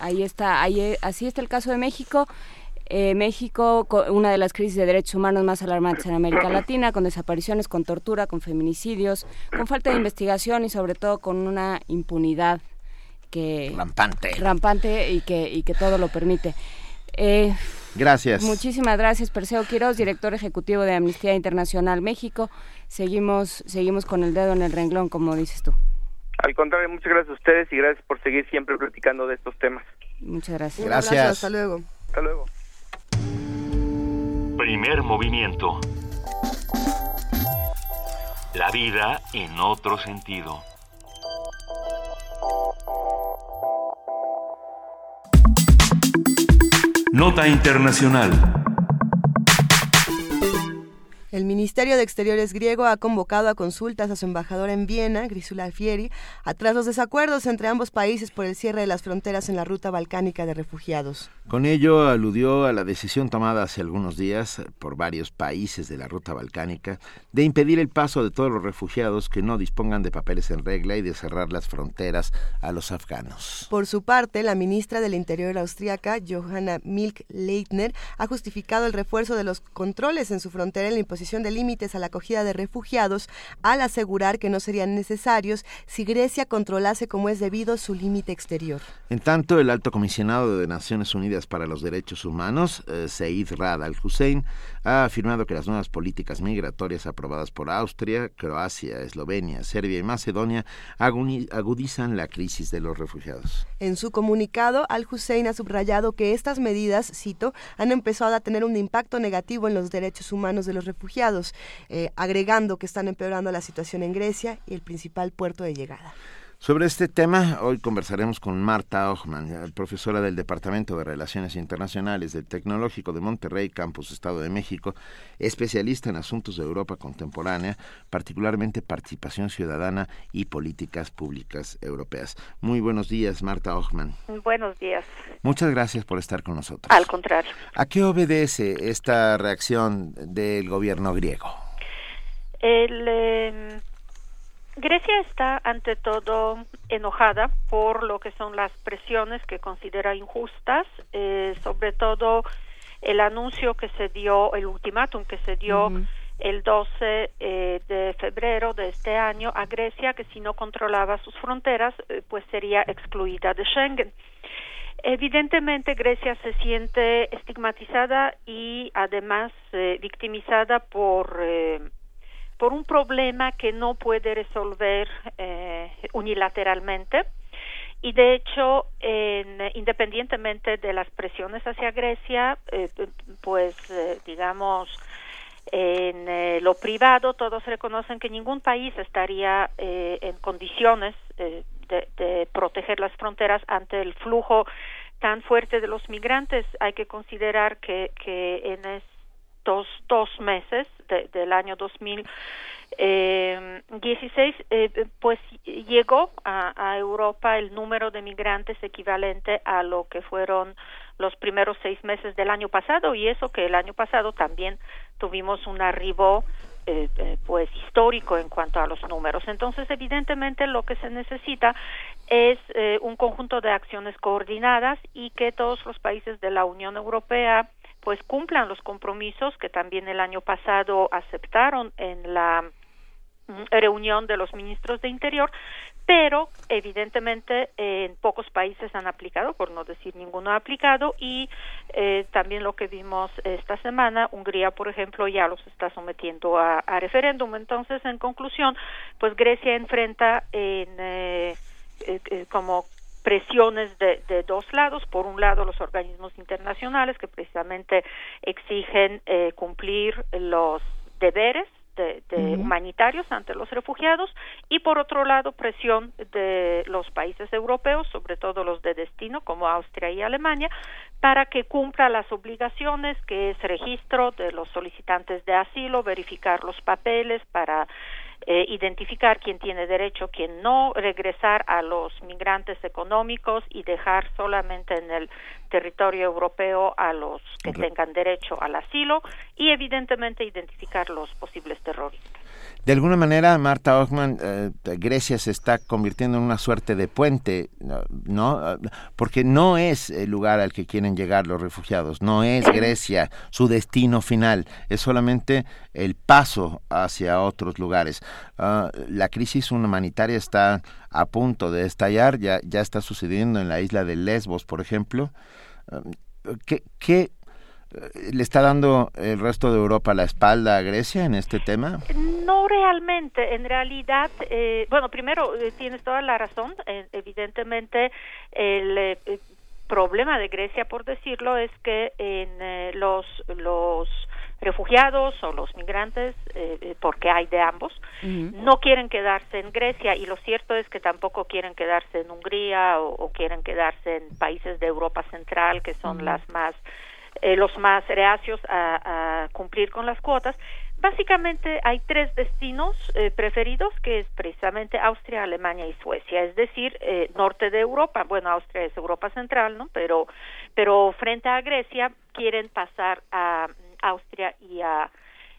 ahí está, ahí eh, así está el caso de México. México, una de las crisis de derechos humanos más alarmantes en América Latina, con desapariciones, con tortura, con feminicidios, con falta de investigación y sobre todo con una impunidad que rampante, rampante y que y que todo lo permite. Eh, gracias. Muchísimas gracias, Perseo Quiroz, director ejecutivo de Amnistía Internacional México. Seguimos, seguimos con el dedo en el renglón, como dices tú. Al contrario, muchas gracias a ustedes y gracias por seguir siempre platicando de estos temas. Muchas gracias. Gracias. hasta luego. Hasta luego. Primer movimiento. La vida en otro sentido. Nota Internacional. El Ministerio de Exteriores griego ha convocado a consultas a su embajadora en Viena, Grisula Alfieri, atrás los desacuerdos entre ambos países por el cierre de las fronteras en la ruta balcánica de refugiados. Con ello aludió a la decisión tomada hace algunos días por varios países de la ruta balcánica de impedir el paso de todos los refugiados que no dispongan de papeles en regla y de cerrar las fronteras a los afganos. Por su parte, la ministra del Interior austríaca, Johanna Milk-Leitner, ha justificado el refuerzo de los controles en su frontera en la imposición de límites a la acogida de refugiados al asegurar que no serían necesarios si Grecia controlase como es debido su límite exterior. En tanto, el alto comisionado de Naciones Unidas para los Derechos Humanos, eh, Said Rad al-Hussein, ha afirmado que las nuevas políticas migratorias aprobadas por Austria, Croacia, Eslovenia, Serbia y Macedonia agudizan la crisis de los refugiados. En su comunicado, Al-Hussein ha subrayado que estas medidas, cito, han empezado a tener un impacto negativo en los derechos humanos de los refugiados, eh, agregando que están empeorando la situación en Grecia y el principal puerto de llegada. Sobre este tema, hoy conversaremos con Marta Ochman, profesora del Departamento de Relaciones Internacionales del Tecnológico de Monterrey, Campus Estado de México, especialista en asuntos de Europa contemporánea, particularmente participación ciudadana y políticas públicas europeas. Muy buenos días, Marta Ochman. Buenos días. Muchas gracias por estar con nosotros. Al contrario. ¿A qué obedece esta reacción del gobierno griego? El. Em, Grecia está ante todo enojada por lo que son las presiones que considera injustas, eh, sobre todo el anuncio que se dio, el ultimátum que se dio el 12 eh, de febrero de este año a Grecia, que si no controlaba sus fronteras, eh, pues sería excluida de Schengen. Evidentemente Grecia se siente estigmatizada y además victimizada por por un problema que no puede resolver eh, unilateralmente. Y de hecho en, independientemente de las presiones hacia Grecia eh, pues eh, digamos en lo privado todos reconocen que ningún país estaría en condiciones de, de, proteger las fronteras ante el flujo tan fuerte de los migrantes. Hay que considerar que, que en estos dos meses del año 2016, eh, eh, pues llegó a, a, Europa el número de migrantes equivalente a lo que fueron los primeros seis meses del año pasado y eso que el año pasado también tuvimos un arribo eh, pues histórico en cuanto a los números. Entonces, evidentemente, lo que se necesita es un conjunto de acciones coordinadas y que todos los países de la Unión Europea pues cumplan los compromisos que también el año pasado aceptaron en la mm, reunión de los ministros de Interior, pero evidentemente en pocos países han aplicado, por no decir ninguno ha aplicado, y eh, también lo que vimos esta semana, Hungría, por ejemplo, ya los está sometiendo a, referéndum. Entonces, en conclusión, pues Grecia enfrenta en, eh, eh, como presiones de, de, dos lados. Por un lado, los organismos internacionales que precisamente exigen eh, cumplir los deberes de, humanitarios ante los refugiados y por otro lado presión de los países europeos, sobre todo los de destino como Austria y Alemania, para que cumpla las obligaciones que es registro de los solicitantes de asilo, verificar los papeles para eh, identificar quién tiene derecho, quién no, regresar a los migrantes económicos y dejar solamente en el territorio europeo a los que tengan derecho al asilo y evidentemente identificar los posibles terroristas. De alguna manera, Marta Ochman, eh, Grecia se está convirtiendo en una suerte de puente, ¿no? Porque no es el lugar al que quieren llegar los refugiados, no es Grecia su destino final, es solamente el paso hacia otros lugares. Ah, la crisis humanitaria está a punto de estallar, ya, ya está sucediendo en la isla de Lesbos, por ejemplo. Ah, ¿Qué, qué ¿Le está dando el resto de Europa la espalda a Grecia en este tema? No realmente. En realidad, eh, bueno, primero eh, tienes toda la razón. Eh, evidentemente, el problema de Grecia, por decirlo, es que en los los refugiados o los migrantes, porque hay de ambos, no quieren quedarse en Grecia y lo cierto es que tampoco quieren quedarse en Hungría o, quieren quedarse en países de Europa Central que son las más los más reacios a, cumplir con las cuotas Básicamente hay tres destinos eh, preferidos, que es precisamente Austria, Alemania y Suecia, es decir, eh, norte de Europa. Bueno, Austria es Europa Central, ¿no? Pero, pero frente a Grecia quieren pasar a Austria y a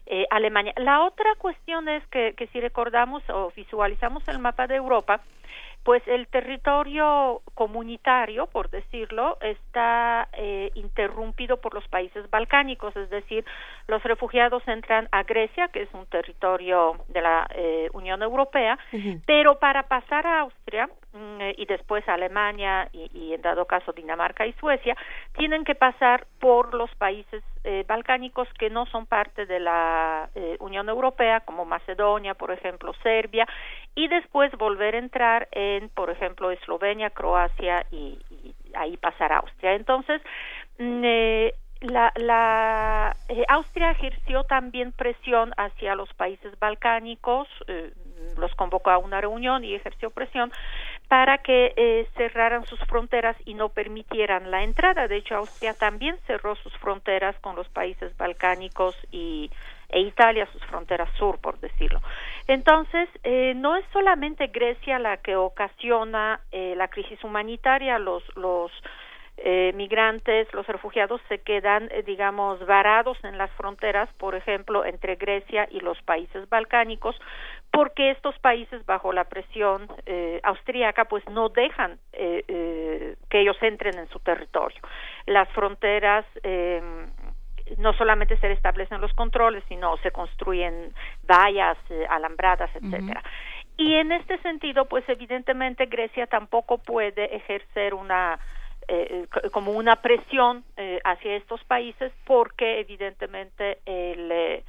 eh, Alemania. La otra cuestión es que, que si recordamos o visualizamos el mapa de Europa, pues el territorio comunitario, por decirlo, está eh, interrumpido por los países balcánicos, es decir, los refugiados entran a Grecia, que es un territorio de la eh, Unión Europea, pero para pasar a Austria y después Alemania y, en dado caso Dinamarca y Suecia, tienen que pasar por los países eh, balcánicos que no son parte de la Unión Europea, como Macedonia, por ejemplo, Serbia, y después volver a entrar en, por ejemplo, Eslovenia, Croacia y, ahí pasar a Austria. Entonces, mm, eh, la, la eh, Austria ejerció también presión hacia los países balcánicos, eh, los convocó a una reunión y ejerció presión para que cerraran sus fronteras y no permitieran la entrada. De hecho, Austria también cerró sus fronteras con los países balcánicos y e Italia sus fronteras sur, por decirlo. Entonces, eh, no es solamente Grecia la que ocasiona eh, la crisis humanitaria, los, los eh, migrantes, los refugiados se quedan, digamos, varados en las fronteras, por ejemplo, entre Grecia y los países balcánicos, porque estos países, bajo la presión austríaca, pues no dejan que ellos entren en su territorio. Las fronteras no solamente se establecen los controles, sino se construyen vallas, eh, alambradas, etcétera. Y en este sentido, pues evidentemente Grecia tampoco puede ejercer una eh, como una presión eh, hacia estos países porque evidentemente el,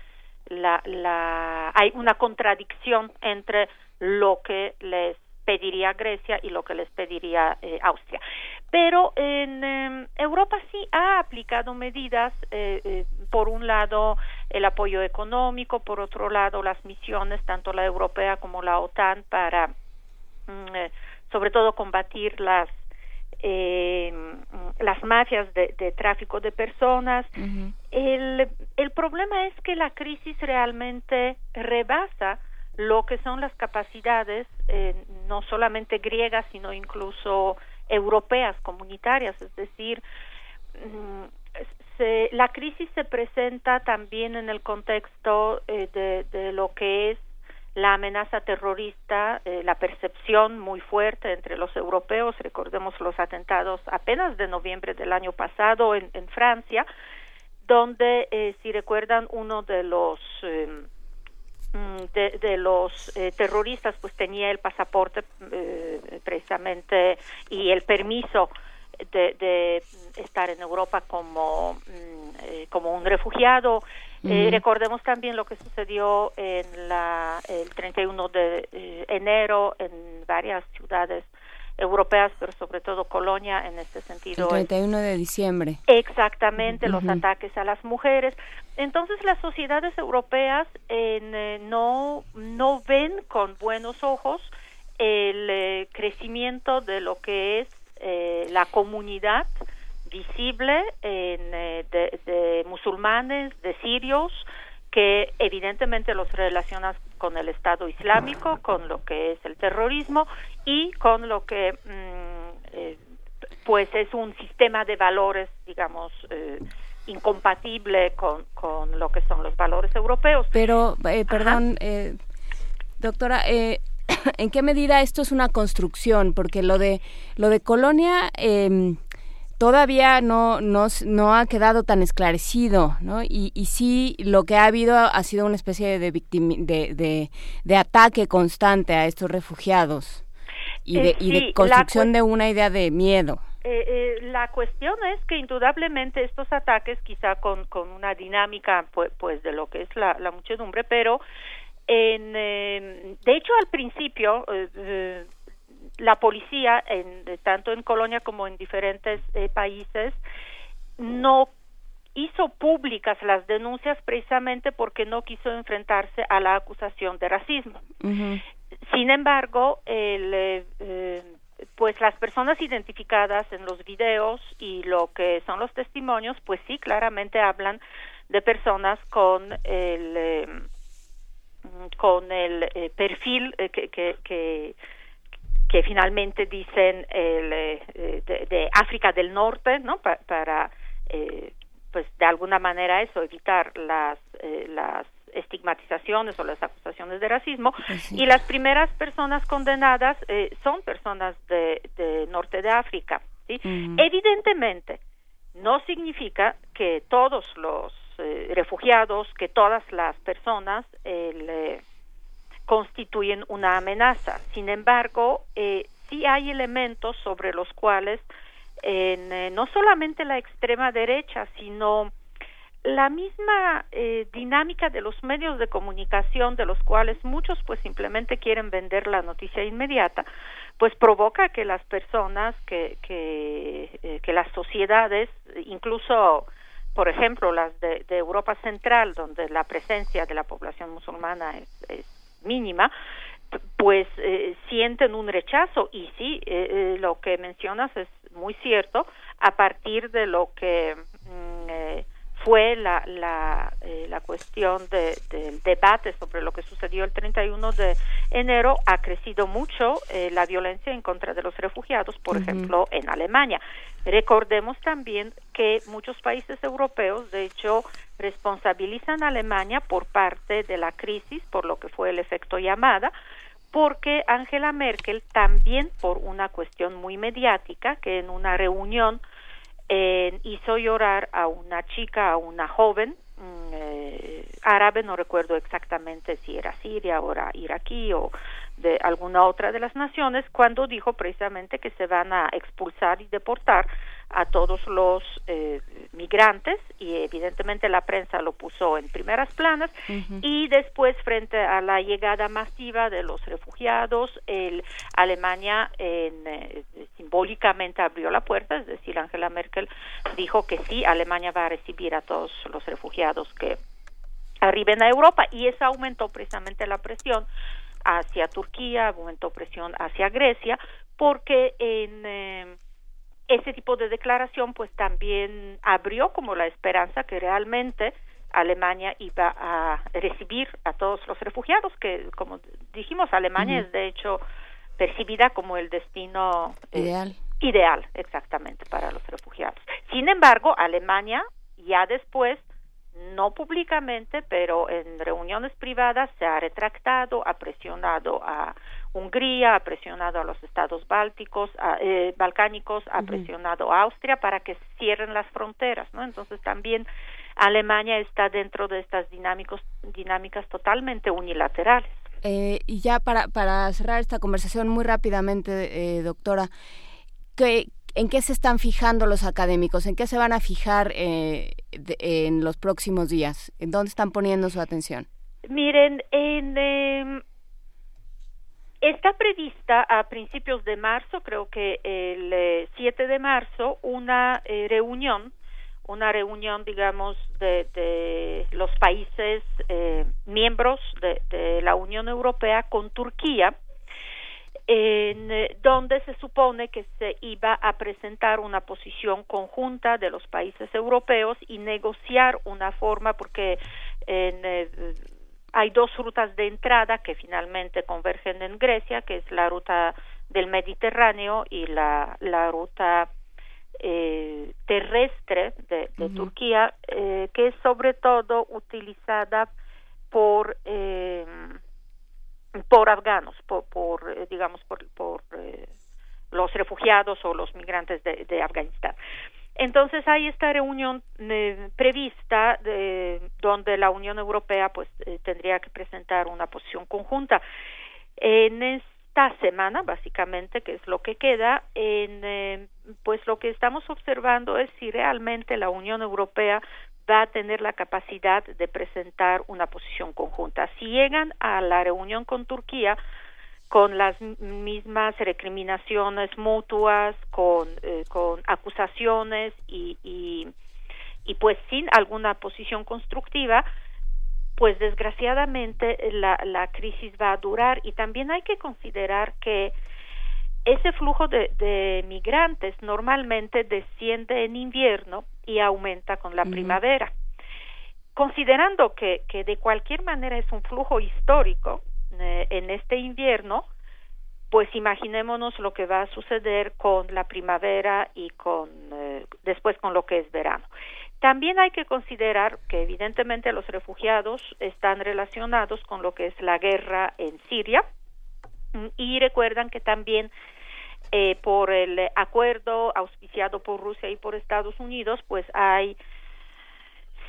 la, la, hay una contradicción entre lo que les pediría Grecia y lo que les pediría eh, Austria. Pero en em, Europa sí ha aplicado medidas, eh, eh, por un lado el apoyo económico, por otro lado las misiones, tanto la europea como la OTAN, para mm, sobre todo combatir las em, las mafias de, tráfico de personas. el, el problema es que la crisis realmente rebasa lo que son las capacidades eh, no solamente griegas sino incluso europeas comunitarias es decir mm, la crisis se presenta también en el contexto eh, de, lo que es la amenaza terrorista, eh, la percepción muy fuerte entre los europeos, recordemos los atentados apenas de noviembre del año pasado en, Francia, donde, si recuerdan, uno de los em, Mm, de, los eh, terroristas pues tenía el pasaporte eh, precisamente y el permiso de, estar en Europa como mm, eh, como un refugiado recordemos también lo que sucedió en la el 31 de enero en varias ciudades europeas, pero sobre todo Colonia en este sentido. El 31 de diciembre. Exactamente, los ataques a las mujeres. Entonces las sociedades europeas eh, no, no ven con buenos ojos el eh, crecimiento de lo que es eh, la comunidad visible de, de, musulmanes, de sirios, que evidentemente los relacionas con el Estado Islámico, con lo que es el terrorismo y con lo que mm, eh, pues es un sistema de valores, digamos, eh, incompatible con, con lo que son los valores europeos. Pero, eh, perdón, eh, doctora, eh, ¿en qué medida esto es una construcción? Porque lo de lo de Colonia eh, todavía no, no, no ha quedado tan esclarecido, ¿no? Y, y sí, lo que ha habido ha sido una especie de, de, de, ataque constante a estos refugiados y de, y de construcción de una idea de miedo. Eh, eh, la cuestión es que indudablemente estos ataques, quizá con, con una dinámica pues, pues de lo que es la, la muchedumbre, pero en, eh, de hecho al principio eh, la policía, en, tanto en Colonia como en diferentes eh, países, no hizo públicas las denuncias precisamente porque no quiso enfrentarse a la acusación de racismo. Sin embargo, el, eh, eh, pues las personas identificadas en los videos y lo que son los testimonios, pues sí, claramente hablan de personas con el eh, con el perfil que, que, que, que, finalmente dicen el, de, África del Norte, ¿no? para pues de alguna manera eso evitar las las estigmatizaciones o las acusaciones de racismo pues y las primeras personas condenadas eh, son personas de, norte de África ¿sí? evidentemente no significa que todos los eh, refugiados que todas las personas eh, constituyen una amenaza. Sin embargo sí hay elementos sobre los cuales en, no solamente la extrema derecha sino la misma eh, dinámica de los medios de comunicación de los cuales muchos pues simplemente quieren vender la noticia inmediata pues provoca que las personas que eh, que las sociedades incluso por ejemplo las de, Europa Central donde la presencia de la población musulmana es, mínima pues eh, sienten un rechazo. Y sí lo que mencionas es muy cierto. A partir de lo que mm, fue la, la, eh, la cuestión de, del debate sobre lo que sucedió el 31 de enero ha crecido mucho eh, la violencia en contra de los refugiados, por ejemplo, en Alemania. Recordemos también que muchos países europeos, de hecho, responsabilizan a Alemania por parte de la crisis, por lo que fue el efecto llamada, porque Angela Merkel también por una cuestión muy mediática, que en una reunión eh, hizo llorar a una chica, a una joven mm, eh, árabe, no recuerdo exactamente si era siria o era iraquí o de alguna otra de las naciones, cuando dijo precisamente que se van a expulsar y deportar a todos los eh, migrantes y evidentemente la prensa lo puso en primeras planas. Y después frente a la llegada masiva de los refugiados el Alemania en, eh, simbólicamente abrió la puerta es decir Angela Merkel dijo que sí Alemania va a recibir a todos los refugiados que arriben a Europa. Y eso aumentó precisamente la presión hacia Turquía aumentó presión hacia Grecia porque en eh, ese tipo de declaración pues también abrió como la esperanza que realmente Alemania iba a recibir a todos los refugiados que como dijimos Alemania es de hecho percibida como el destino eh, ideal. ideal exactamente para los refugiados. Sin embargo Alemania ya después no públicamente, pero en reuniones privadas se ha retractado, ha presionado a Hungría, ha presionado a los estados bálticos, eh, balcánicos, ha presionado a Austria para que cierren las fronteras, ¿no? Entonces también Alemania está dentro de estas dinámicos, dinámicas totalmente unilaterales. Eh, y ya para, para cerrar esta conversación muy rápidamente, eh, doctora, ¿qué, ¿en qué se están fijando los académicos? ¿En qué se van a fijar eh, en los próximos días? ¿En dónde están poniendo su atención? Miren, en, em, Está prevista a principios de marzo, creo que el 7 eh, de marzo, una eh, reunión, una reunión, digamos, de, los países eh, miembros de, la Unión Europea con Turquía, en donde se supone que se iba a presentar una posición conjunta de los países europeos y negociar una forma, porque en hay dos rutas de entrada que finalmente convergen en Grecia, que es la ruta del Mediterráneo y la, la ruta eh, terrestre de, Turquía, eh, que es sobre todo utilizada por eh, por afganos, por, por eh, digamos por, por los refugiados o los migrantes de, de Afganistán. Entonces hay esta reunión eh, prevista de, donde la Unión Europea pues eh, tendría que presentar una posición conjunta. En esta semana, básicamente, que es lo que queda, en, eh, pues lo que estamos observando es si realmente la Unión Europea va a tener la capacidad de presentar una posición conjunta. Si llegan a la reunión con Turquía, con las mismas recriminaciones mutuas, con, eh, con acusaciones y, y, y pues sin alguna posición constructiva, pues desgraciadamente la, la crisis va a durar y también hay que considerar que ese flujo de, de migrantes normalmente desciende en invierno y aumenta con la primavera. Considerando que, que de cualquier manera es un flujo histórico eh, en este invierno, pues imaginémonos lo que va a suceder con la primavera y con eh, después con lo que es verano. También hay que considerar que evidentemente los refugiados están relacionados con lo que es la guerra en Siria y recuerdan que también eh, por el acuerdo auspiciado por Rusia y por Estados Unidos, pues hay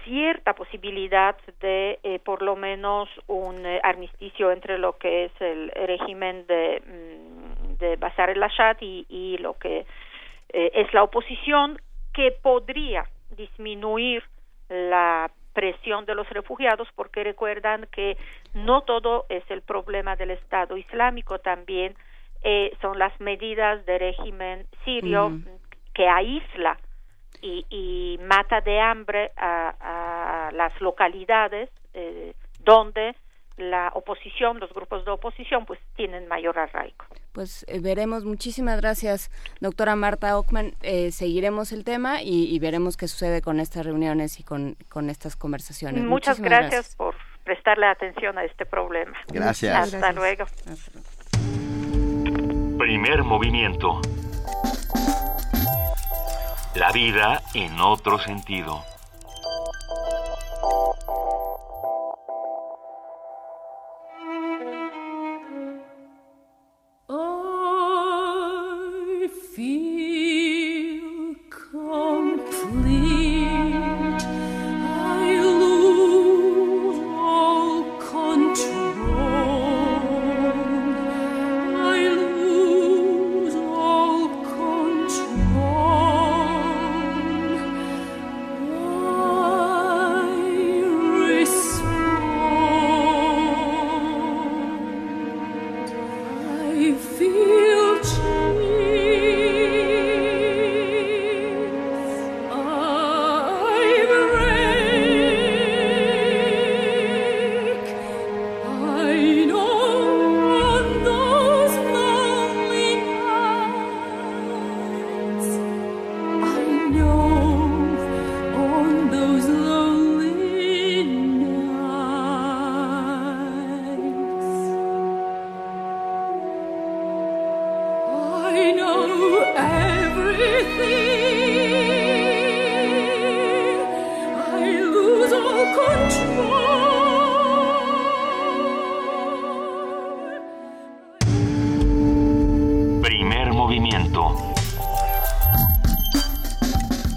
cierta posibilidad de eh, por lo menos un eh, armisticio entre lo que es el régimen de, mm, de Bashar el-Assad y, y, lo que eh, es la oposición que podría disminuir la presión de los refugiados porque recuerdan que no todo es el problema del Estado Islámico, también eh, son las medidas de régimen sirio que aísla y, y, mata de hambre a, a las localidades eh, donde la oposición, los grupos de oposición, pues tienen mayor arraigo. Pues eh, veremos. Muchísimas gracias, doctora Marta Ockman. Eh, seguiremos el tema y, y, veremos qué sucede con estas reuniones y con, con estas conversaciones. Muchas gracias, gracias, por prestarle atención a este problema. Gracias. Hasta gracias. luego. Primer movimiento. La vida en otro sentido.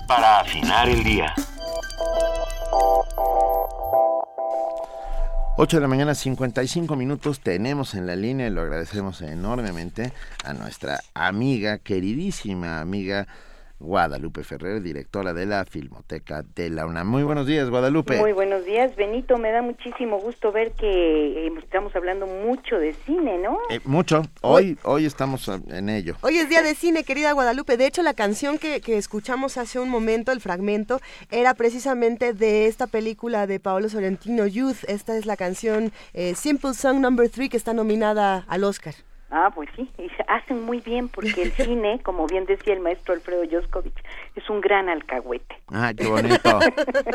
Para afinar el día. 8 de la mañana, 55 minutos. Tenemos en la línea y lo agradecemos enormemente a nuestra amiga, queridísima amiga Guadalupe Ferrer, directora de la Filmoteca de la UNAM. Muy buenos días, Guadalupe. Muy buenos días, Benito. Me da muchísimo gusto ver que eh, estamos hablando mucho de cine, ¿no? Eh, mucho. Hoy, hoy estamos en ello. Hoy es día de cine, querida Guadalupe. De hecho, la canción que, que escuchamos hace un momento, el fragmento, era precisamente de esta película de Paolo Sorrentino, Youth. Esta es la canción eh, Simple Song Number 3 que está nominada al Oscar. Ah, pues sí, y hacen muy bien porque el cine, como bien decía el maestro Alfredo Joskovich, es un gran alcahuete. Ah, qué bonito.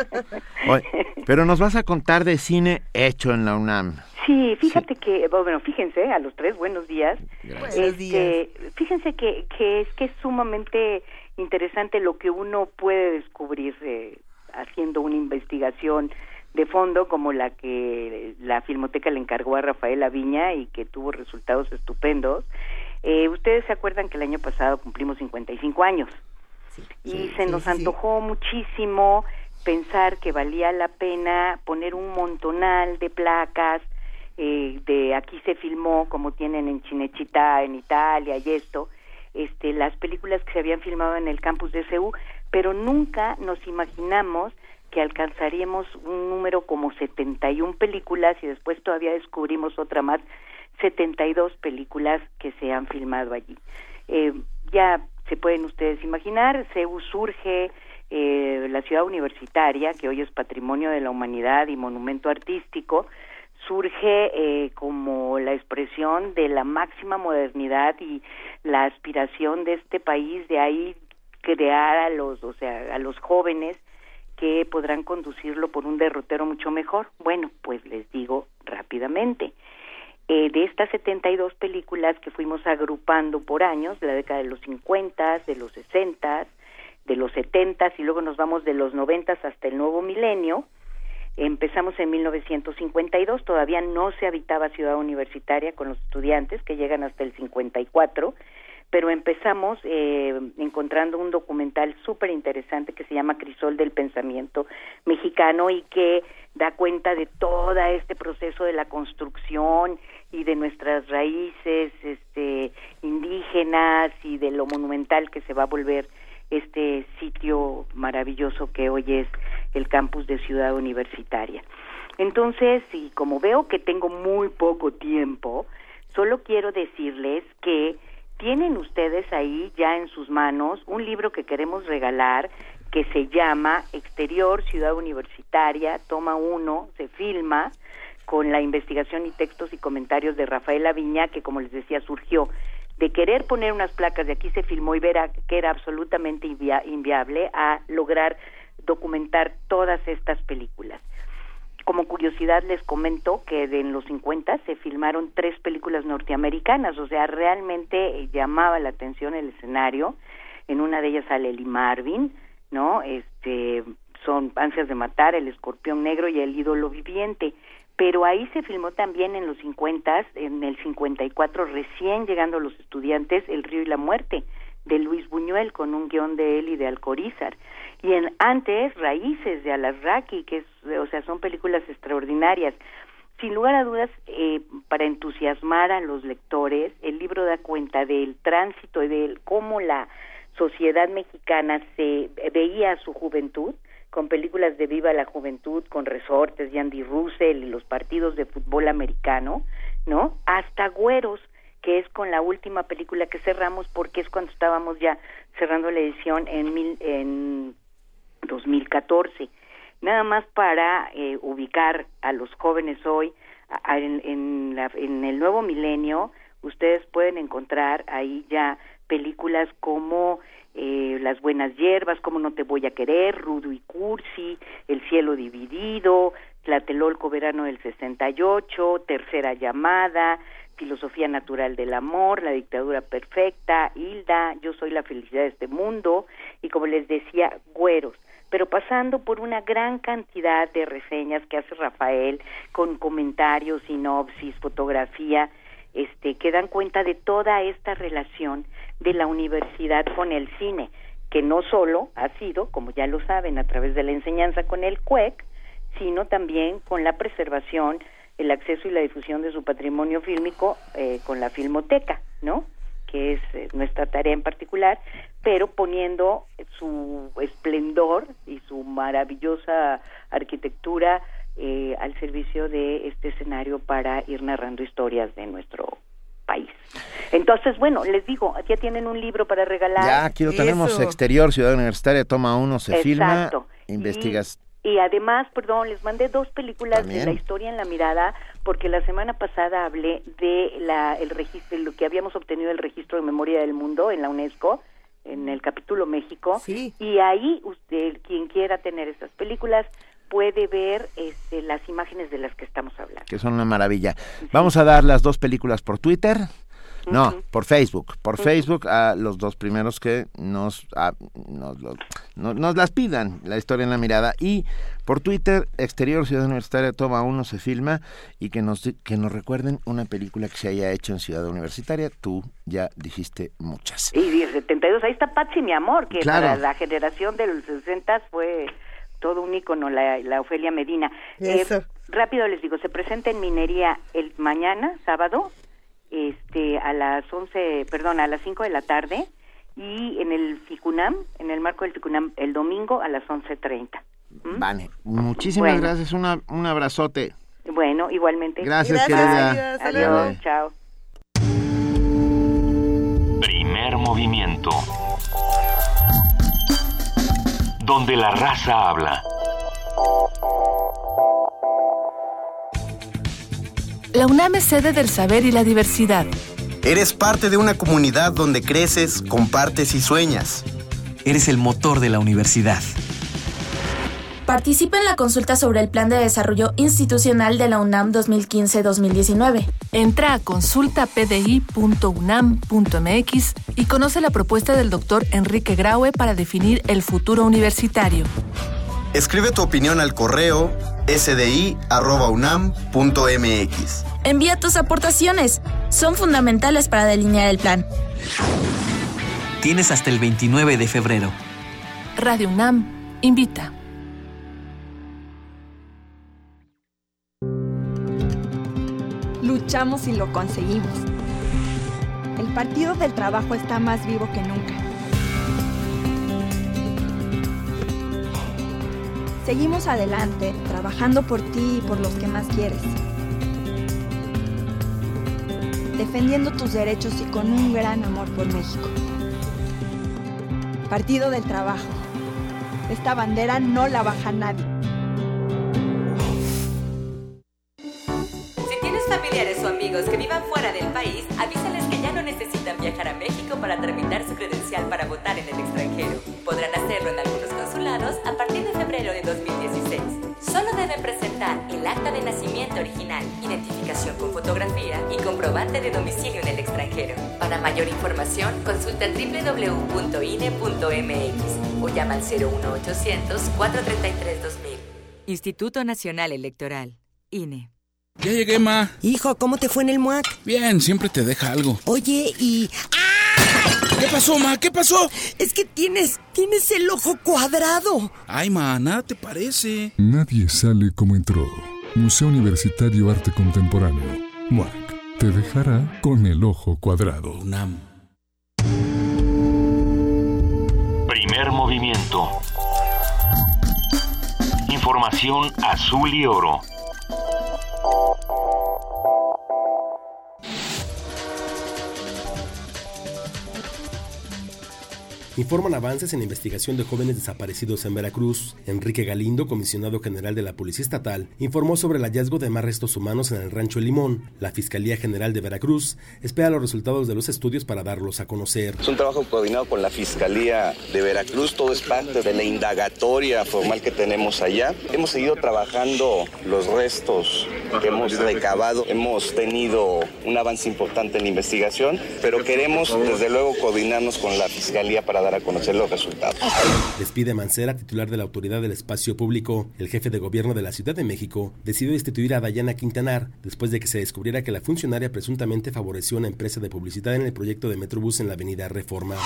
Oye, pero nos vas a contar de cine hecho en la UNAM. Sí, fíjate sí. que, bueno, fíjense, a los tres, buenos días. Buenos este, días. Fíjense que, que es que es sumamente interesante lo que uno puede descubrir eh, haciendo una investigación de fondo como la que la Filmoteca le encargó a Rafael Aviña y que tuvo resultados estupendos. Eh, Ustedes se acuerdan que el año pasado cumplimos 55 años. Sí, y sí, se nos sí, antojó muchísimo pensar que valía la pena poner un montonal de placas eh, de aquí se filmó como tienen en Cinecittà en Italia y esto este las películas que se habían filmado en el campus de CEU pero nunca nos imaginamos que alcanzaríamos un número como 71 películas y después todavía descubrimos otra más, 72 películas que se han filmado allí. Eh, ya se pueden ustedes imaginar, CEU surge eh, la ciudad universitaria, que hoy es patrimonio de la humanidad y monumento artístico, surge eh, como la expresión de la máxima modernidad y la aspiración de este país de ahí crear a los, o sea, a los jóvenes que podrán conducirlo por un derrotero mucho mejor. Bueno, pues les digo rápidamente. Eh, de estas 72 películas que fuimos agrupando por años, de la década de los 50, de los 60, de los 70 y luego nos vamos de los 90 hasta el nuevo milenio, empezamos en 1952, todavía no se habitaba Ciudad Universitaria con los estudiantes que llegan hasta el 54 pero empezamos eh, encontrando un documental súper interesante que se llama Crisol del Pensamiento Mexicano y que da cuenta de todo este proceso de la construcción y de nuestras raíces este, indígenas y de lo monumental que se va a volver este sitio maravilloso que hoy es el campus de Ciudad Universitaria. Entonces, y como veo que tengo muy poco tiempo, solo quiero decirles que tienen ustedes ahí ya en sus manos un libro que queremos regalar que se llama Exterior Ciudad Universitaria, toma uno, se filma con la investigación y textos y comentarios de Rafael Aviña, que como les decía surgió de querer poner unas placas de aquí se filmó y ver que era absolutamente inviable a lograr documentar todas estas películas. Como curiosidad les comento que en los 50 se filmaron tres películas norteamericanas, o sea, realmente llamaba la atención el escenario. En una de ellas sale Lee Marvin, ¿no? Este, son Ansias de Matar, El Escorpión Negro y El Ídolo Viviente. Pero ahí se filmó también en los 50, en el 54, recién llegando los estudiantes, El Río y la Muerte, de Luis Buñuel, con un guion de él y de Alcorízar y en antes Raíces de Alasraqui, que es, o sea, son películas extraordinarias. Sin lugar a dudas, eh, para entusiasmar a los lectores, el libro da cuenta del tránsito y de cómo la sociedad mexicana se veía a su juventud, con películas de Viva la Juventud, con resortes de Andy Russell y los partidos de fútbol americano, ¿no? Hasta Güeros, que es con la última película que cerramos, porque es cuando estábamos ya cerrando la edición en, mil, en 2014. Nada más para eh, ubicar a los jóvenes hoy en, en, la, en el nuevo milenio, ustedes pueden encontrar ahí ya películas como eh, Las Buenas Hierbas, Como No Te Voy a Querer, Rudo y Cursi, El Cielo Dividido, Tlatelolco Verano del 68, Tercera Llamada, Filosofía Natural del Amor, La Dictadura Perfecta, Hilda, Yo Soy la Felicidad de este Mundo, y como les decía, Güeros. Pero pasando por una gran cantidad de reseñas que hace Rafael con comentarios, sinopsis, fotografía, este, que dan cuenta de toda esta relación de la universidad con el cine, que no solo ha sido, como ya lo saben, a través de la enseñanza con el CUEC, sino también con la preservación, el acceso y la difusión de su patrimonio fílmico eh, con la Filmoteca, ¿no? que es eh, nuestra tarea en particular, pero poniendo su esplendor y su maravillosa arquitectura eh, al servicio de este escenario para ir narrando historias de nuestro país. Entonces, bueno, les digo, ya tienen un libro para regalar. Ya, aquí lo tenemos, Exterior, Ciudad Universitaria, toma uno, se filma, investigas y además, perdón, les mandé dos películas de la historia en la mirada, porque la semana pasada hablé de la, el registro, lo que habíamos obtenido el registro de memoria del mundo en la UNESCO, en el capítulo México, y ahí usted, quien quiera tener estas películas, puede ver este, las imágenes de las que estamos hablando. Que son una maravilla. Vamos a dar las dos películas por Twitter. No, por Facebook. Por Facebook a los dos primeros que nos, nos, las pidan, la historia en la mirada. Y por Twitter, Exterior Ciudad Universitaria toma uno, se filma y que nos, que nos recuerden una película que se haya hecho en Ciudad Universitaria. Tú ya dijiste muchas. Y 72, ahí está Patsy, mi amor, que para la generación de los 60 fue todo un ícono, la, la Ofelia Medina. Eh, rápido les digo, se presenta en Minería el mañana, sábado, este a las 11, perdón, a las 5 de la tarde y en el FICUNAM, en el marco del FICUNAM, el domingo a las 11.30. ¿Mm? Vale, muchísimas gracias, una, un abrazote. Bueno, igualmente. Gracias, querida. Adiós, chao. Primer movimiento. donde la raza habla. La UNAM es sede del saber y la diversidad. Eres parte de una comunidad donde creces, compartes y sueñas. Eres el motor de la universidad. Participa en la consulta sobre el Plan de Desarrollo Institucional de la UNAM 2015-2019. Entra a consultapdi.unam.mx y conoce la propuesta del doctor Enrique Graue para definir el futuro universitario. Escribe tu opinión al correo sdi.unam.mx. Envía tus aportaciones. Son fundamentales para delinear el plan. Tienes hasta el 29 de febrero. Radio UNAM invita. Luchamos y lo conseguimos. El Partido del Trabajo está más vivo que nunca. Seguimos adelante, trabajando por ti y por los que más quieres. Defendiendo tus derechos y con un gran amor por México. Partido del Trabajo. Esta bandera no la baja nadie. Si tienes familiares o amigos que vivan fuera del país, avísales que ya no necesitan viajar a México para tramitar su credencial para votar en el extranjero. Acta de nacimiento original, identificación con fotografía y comprobante de domicilio en el extranjero. Para mayor información, consulta www.ine.mx o llama al 01800 433 2000. Instituto Nacional Electoral, INE. Ya llegué, ma. Hijo, ¿cómo te fue en el MUAC? Bien, siempre te deja algo. Oye, y... ¿Qué pasó, ma? ¿Qué pasó? Es que tienes, tienes el ojo cuadrado. Ay, ma, nada te parece. Nadie sale como entró. Museo Universitario Arte Contemporáneo. MUAC. Te dejará con el ojo cuadrado. UNAM. Primer movimiento. Información azul y oro. Informan avances en investigación de jóvenes desaparecidos en Veracruz. Enrique Galindo, comisionado general de la Policía Estatal, informó sobre el hallazgo de más restos humanos en el rancho Limón. La Fiscalía General de Veracruz espera los resultados de los estudios para darlos a conocer. Es un trabajo coordinado con la Fiscalía de Veracruz, todo es parte de la indagatoria formal que tenemos allá. Hemos seguido trabajando los restos que hemos recabado, hemos tenido un avance importante en la investigación, pero queremos desde luego coordinarnos con la Fiscalía para dar a conocer los resultados. Despide Mancera, titular de la Autoridad del Espacio Público. El jefe de gobierno de la Ciudad de México decidió destituir a Dayana Quintanar después de que se descubriera que la funcionaria presuntamente favoreció una empresa de publicidad en el proyecto de Metrobús en la avenida Reforma.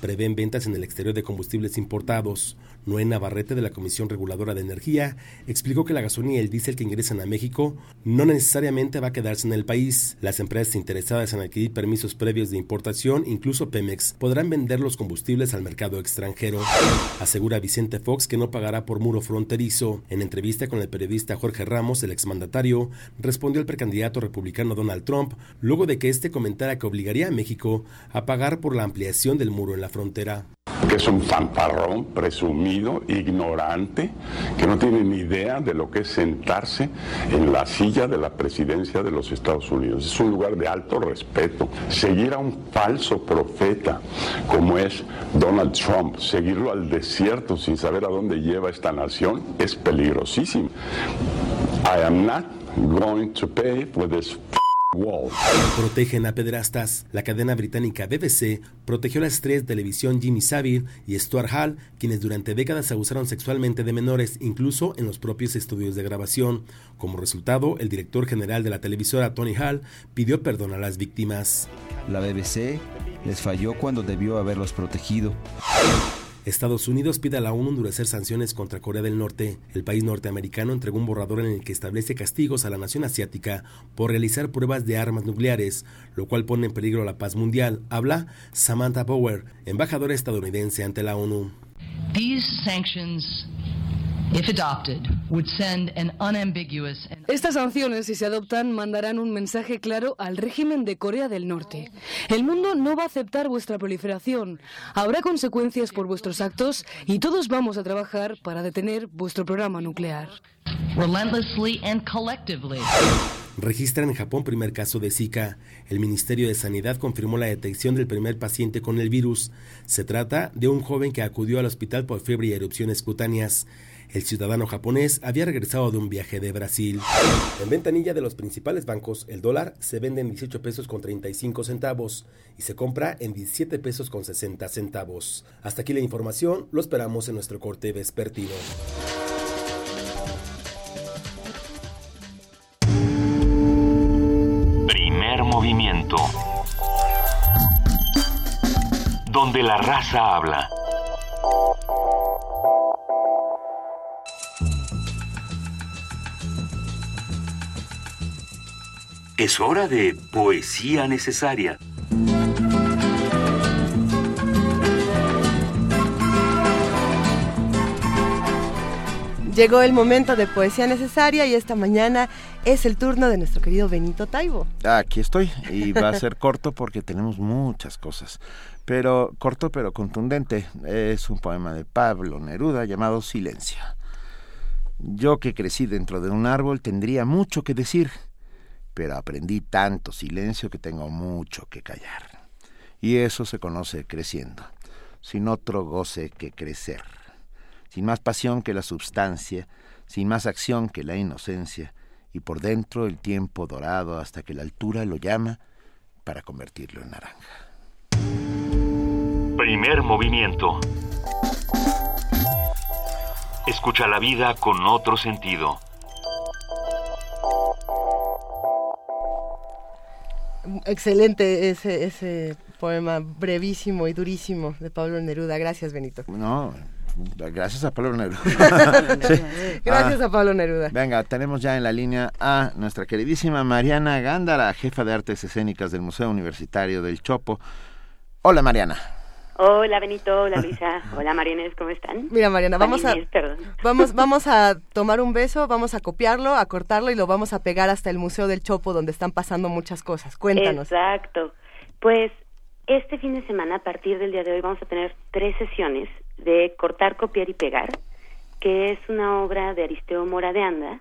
Prevén ventas en el exterior de combustibles importados. Noé Navarrete de la Comisión Reguladora de Energía explicó que la gasolina y el diésel que ingresan a México no necesariamente va a quedarse en el país. Las empresas interesadas en adquirir permisos previos de importación, incluso Pemex, podrán vender los combustibles al mercado extranjero. Asegura Vicente Fox que no pagará por muro fronterizo. En entrevista con el periodista Jorge Ramos, el exmandatario, respondió el precandidato republicano Donald Trump luego de que este comentara que obligaría a México a pagar por la ampliación del muro en la frontera que es un fanfarrón, presumido, ignorante, que no tiene ni idea de lo que es sentarse en la silla de la presidencia de los Estados Unidos. Es un lugar de alto respeto. Seguir a un falso profeta como es Donald Trump, seguirlo al desierto sin saber a dónde lleva esta nación, es peligrosísimo. I am not going to pay for this Wall. Protegen a pederastas. La cadena británica BBC protegió a las estrellas de televisión Jimmy Savile y Stuart Hall, quienes durante décadas abusaron sexualmente de menores, incluso en los propios estudios de grabación. Como resultado, el director general de la televisora, Tony Hall, pidió perdón a las víctimas. La BBC les falló cuando debió haberlos protegido. Estados Unidos pide a la ONU endurecer sanciones contra Corea del Norte. El país norteamericano entregó un borrador en el que establece castigos a la nación asiática por realizar pruebas de armas nucleares, lo cual pone en peligro la paz mundial. Habla Samantha Power, embajadora estadounidense ante la ONU. Estas sanciones, si se adoptan, mandarán un mensaje claro al régimen de Corea del Norte. El mundo no va a aceptar vuestra proliferación. Habrá consecuencias por vuestros actos y todos vamos a trabajar para detener vuestro programa nuclear. Relentlessly and collectively. Registran en Japón primer caso de Zika. El Ministerio de Sanidad confirmó la detección del primer paciente con el virus. Se trata de un joven que acudió al hospital por fiebre y erupciones cutáneas. El ciudadano japonés había regresado de un viaje de Brasil. En ventanilla de los principales bancos, el dólar se vende en 18 pesos con 35 centavos y se compra en 17 pesos con 60 centavos. Hasta aquí la información, lo esperamos en nuestro corte vespertino. Primer movimiento. Donde la raza habla. Es hora de poesía necesaria. Llegó el momento de poesía necesaria y esta mañana es el turno de nuestro querido Benito Taibo. Aquí estoy y va a ser corto porque tenemos muchas cosas. Pero corto pero contundente. Es un poema de Pablo Neruda llamado Silencio. Yo que crecí dentro de un árbol tendría mucho que decir, pero aprendí tanto silencio que tengo mucho que callar. Y eso se conoce creciendo, sin otro goce que crecer sin más pasión que la substancia, sin más acción que la inocencia, y por dentro el tiempo dorado hasta que la altura lo llama para convertirlo en naranja. Primer movimiento. Escucha la vida con otro sentido. Excelente ese, ese poema brevísimo y durísimo de Pablo Neruda. Gracias, Benito. No, Gracias a Pablo Neruda. Gracias a Pablo Neruda. Venga, tenemos ya en la línea a nuestra queridísima Mariana Gándara, jefa de artes escénicas del Museo Universitario del Chopo. Hola Mariana. Hola Benito, hola Luisa, hola Marines, ¿cómo están? Mira Mariana, vamos a vamos vamos a tomar un beso, vamos a copiarlo, a cortarlo y lo vamos a pegar hasta el Museo del Chopo donde están pasando muchas cosas. Cuéntanos. Exacto. Pues este fin de semana, a partir del día de hoy, vamos a tener tres sesiones de Cortar, Copiar y Pegar, que es una obra de Aristeo Mora de Anda,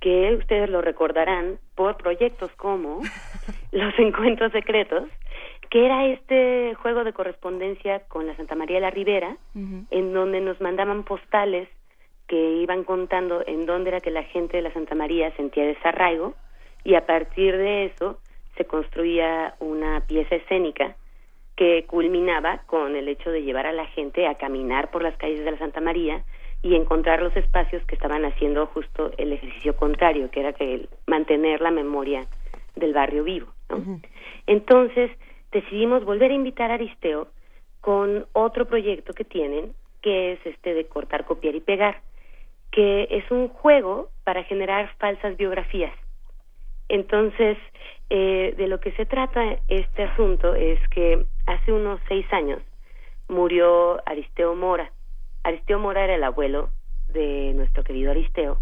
que ustedes lo recordarán por proyectos como Los Encuentros Secretos, que era este juego de correspondencia con la Santa María de la Ribera, en donde nos mandaban postales que iban contando en dónde era que la gente de la Santa María sentía desarraigo, y a partir de eso se construía una pieza escénica que culminaba con el hecho de llevar a la gente a caminar por las calles de la Santa María y encontrar los espacios que estaban haciendo justo el ejercicio contrario, que era que mantener la memoria del barrio vivo. Entonces decidimos volver a invitar a Aristeo con otro proyecto que tienen, que es este de cortar, copiar y pegar, que es un juego para generar falsas biografías. Entonces, eh, de lo que se trata este asunto es que hace unos seis años murió Aristeo Mora. Aristeo Mora era el abuelo de nuestro querido Aristeo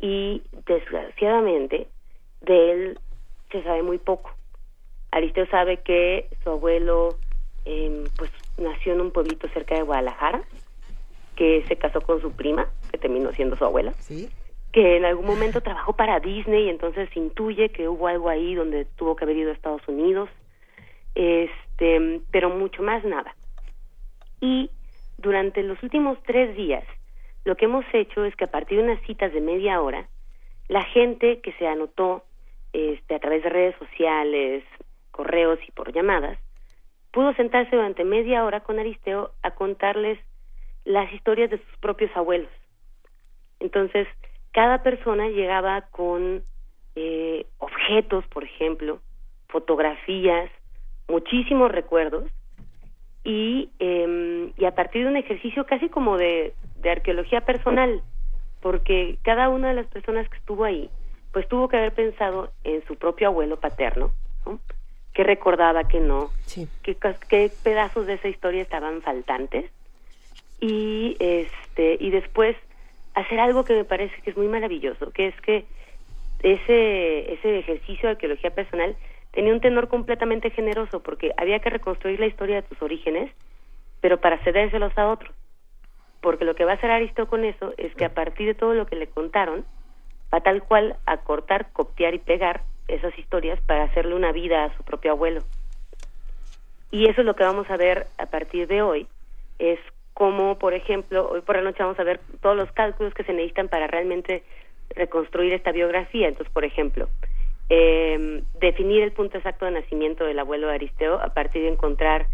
y desgraciadamente de él se sabe muy poco. Aristeo sabe que su abuelo eh, pues nació en un pueblito cerca de Guadalajara, que se casó con su prima, que terminó siendo su abuela. Sí que en algún momento trabajó para Disney y entonces intuye que hubo algo ahí donde tuvo que haber ido a Estados Unidos, este, pero mucho más nada. Y durante los últimos tres días, lo que hemos hecho es que a partir de unas citas de media hora, la gente que se anotó este, a través de redes sociales, correos y por llamadas, pudo sentarse durante media hora con Aristeo a contarles las historias de sus propios abuelos. Entonces, cada persona llegaba con eh, objetos, por ejemplo, fotografías, muchísimos recuerdos y, eh, y a partir de un ejercicio casi como de, de arqueología personal, porque cada una de las personas que estuvo ahí, pues tuvo que haber pensado en su propio abuelo paterno, ¿no? Que recordaba que no, qué, qué pedazos de esa historia estaban faltantes y este y después hacer algo que me parece que es muy maravilloso, que es que ese, ese ejercicio de arqueología personal tenía un tenor completamente generoso porque había que reconstruir la historia de tus orígenes, pero para cedérselos a otros. Porque lo que va a hacer Aristeo con eso es que a partir de todo lo que le contaron, va tal cual a cortar, copiar y pegar esas historias para hacerle una vida a su propio abuelo. Y eso es lo que vamos a ver a partir de hoy, es como, por ejemplo, hoy por la noche vamos a ver todos los cálculos que se necesitan para realmente reconstruir esta biografía. Entonces, por ejemplo, eh, definir el punto exacto de nacimiento del abuelo de Aristeo a partir de encontrar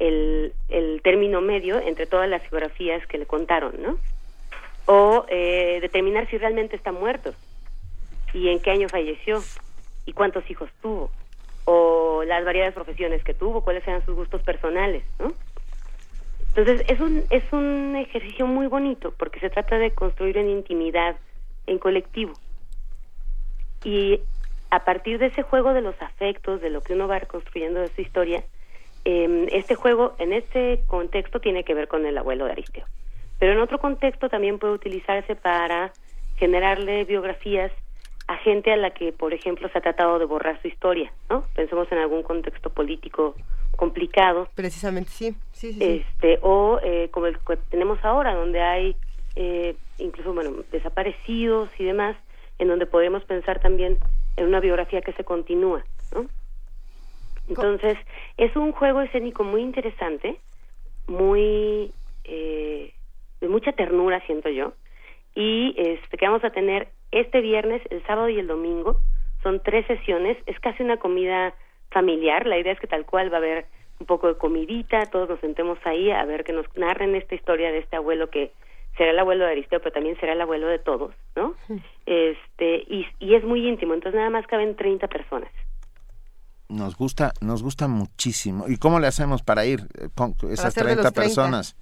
el, el término medio entre todas las biografías que le contaron, ¿no? O eh, determinar si realmente está muerto y en qué año falleció y cuántos hijos tuvo o las variadas profesiones que tuvo, cuáles eran sus gustos personales, ¿no? Entonces es un es un ejercicio muy bonito porque se trata de construir en intimidad, en colectivo. Y a partir de ese juego de los afectos, de lo que uno va reconstruyendo de su historia, eh, este juego en este contexto tiene que ver con el abuelo de Aristeo. Pero en otro contexto también puede utilizarse para generarle biografías a gente a la que, por ejemplo, se ha tratado de borrar su historia, ¿no? Pensemos en algún contexto político complicado. Precisamente, sí. sí, sí, sí. Este, o eh, como el que tenemos ahora, donde hay eh, incluso, bueno, desaparecidos y demás, en donde podemos pensar también en una biografía que se continúa, ¿no? Entonces, es un juego escénico muy interesante, muy eh, de mucha ternura, siento yo, y este que vamos a tener este viernes, el sábado y el domingo. Son tres sesiones, es casi una comida familiar. La idea es que tal cual va a haber un poco de comidita, todos nos sentemos ahí a ver que nos narren esta historia de este abuelo que será el abuelo de Aristeo, pero también será el abuelo de todos, ¿no? Este y, y es muy íntimo, entonces nada más caben 30 personas. Nos gusta, nos gusta muchísimo. ¿Y cómo le hacemos para ir eh, con esas 30, 30 personas?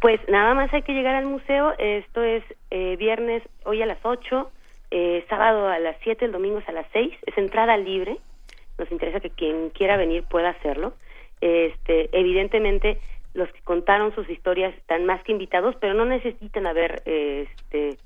Pues nada más hay que llegar al museo. Esto es eh, viernes hoy a las 8, eh, sábado a las 7, el domingo a las 6. Es entrada libre. Nos interesa que quien quiera venir pueda hacerlo. Este, evidentemente, los que contaron sus historias están más que invitados, pero no necesitan haber este,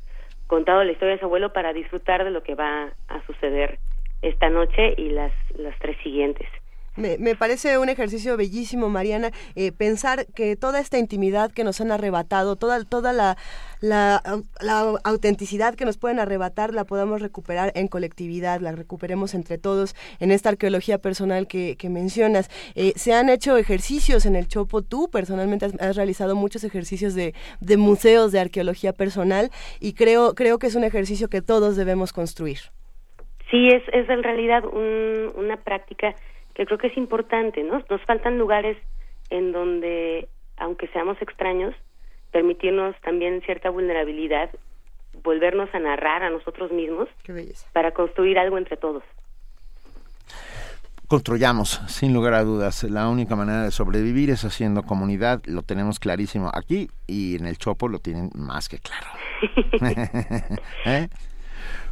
contado la historia de su abuelo para disfrutar de lo que va a suceder esta noche y las, las tres siguientes. Me, me, parece un ejercicio bellísimo, Mariana, eh, pensar que toda esta intimidad que nos han arrebatado, toda, toda la, la, la, autenticidad que nos pueden arrebatar, la podamos recuperar en colectividad, la recuperemos entre todos en esta arqueología personal que, que mencionas. Eh, se han hecho ejercicios en el Chopo, tú personalmente has, has realizado muchos ejercicios de, de, museos de arqueología personal y creo, creo que es un ejercicio que todos debemos construir. Sí, es, es en realidad un, una práctica que creo que es importante, ¿no? Nos faltan lugares en donde, aunque seamos extraños, permitirnos también cierta vulnerabilidad, volvernos a narrar a nosotros mismos para construir algo entre todos. Construyamos, sin lugar a dudas. La única manera de sobrevivir es haciendo comunidad. Lo tenemos clarísimo aquí y en el Chopo lo tienen más que claro. ¿Eh?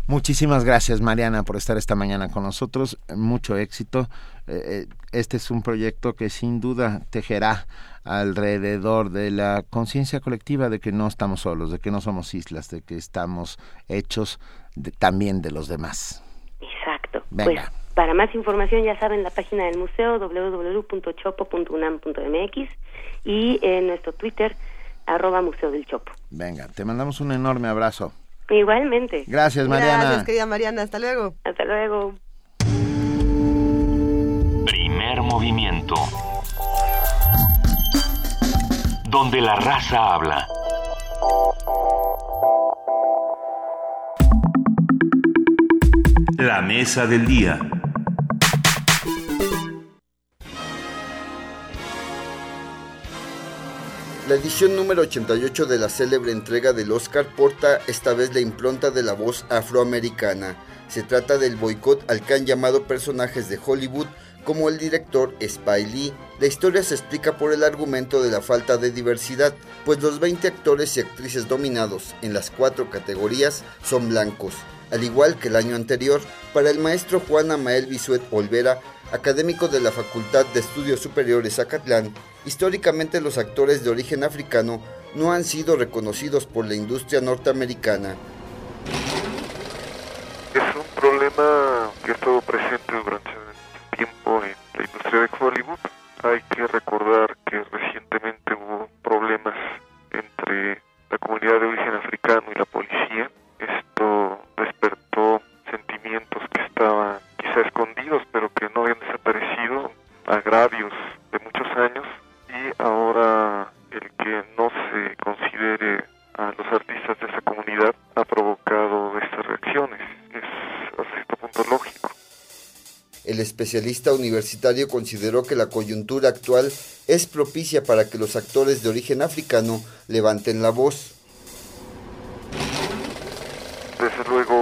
Muchísimas gracias, Mariana, por estar esta mañana con nosotros. Mucho éxito. Este es un proyecto que sin duda tejerá alrededor de la conciencia colectiva de que no estamos solos, de que no somos islas, de que estamos hechos de, también de los demás. Exacto. Venga. Pues, para más información ya saben la página del museo www.chopo.unam.mx y en nuestro Twitter arroba Museo del Chopo. Venga, te mandamos un enorme abrazo. Igualmente. Gracias, Mariana. Gracias, querida Mariana. Hasta luego. Hasta luego. Movimiento. Donde la raza habla. La mesa del día. La edición número 88 de la célebre entrega del Oscar porta esta vez la impronta de la voz afroamericana. Se trata del boicot al que han llamado personajes de Hollywood como el director Spike Lee. La historia se explica por el argumento de la falta de diversidad, pues los 20 actores y actrices dominados en las cuatro categorías son blancos. Al igual que el año anterior, para el maestro Juan Amael Bisuet Olvera, académico de la Facultad de Estudios Superiores Acatlán, históricamente los actores de origen africano no han sido reconocidos por la industria norteamericana. Es un problema que ha estado presente durante tiempo en la industria de Hollywood. Hay que recordar que recientemente hubo problemas entre la comunidad de origen africano y la especialista universitario consideró que la coyuntura actual es propicia para que los actores de origen africano levanten la voz. Desde luego,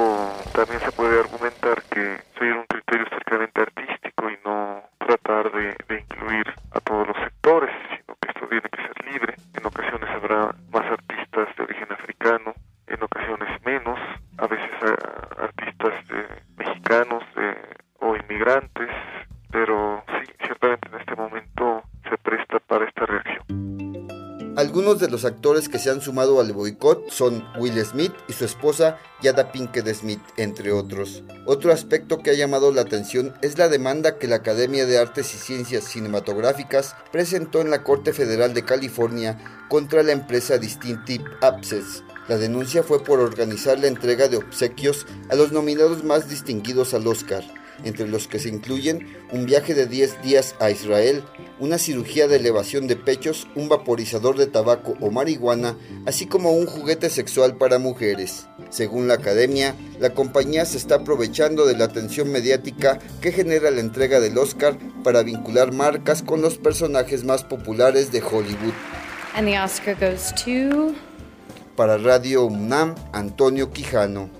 los actores que se han sumado al boicot son Will Smith y su esposa Yada Pinkett Smith, entre otros. Otro aspecto que ha llamado la atención es la demanda que la Academia de Artes y Ciencias Cinematográficas presentó en la Corte Federal de California contra la empresa Distinctive Access. La denuncia fue por organizar la entrega de obsequios a los nominados más distinguidos al Oscar, entre los que se incluyen un viaje de 10 días a Israel, una cirugía de elevación de pechos, un vaporizador de tabaco o marihuana, así como un juguete sexual para mujeres. Según la academia, la compañía se está aprovechando de la atención mediática que genera la entrega del Oscar para vincular marcas con los personajes más populares de Hollywood. And the Oscar goes to. Para Radio UNAM, Antonio Quijano.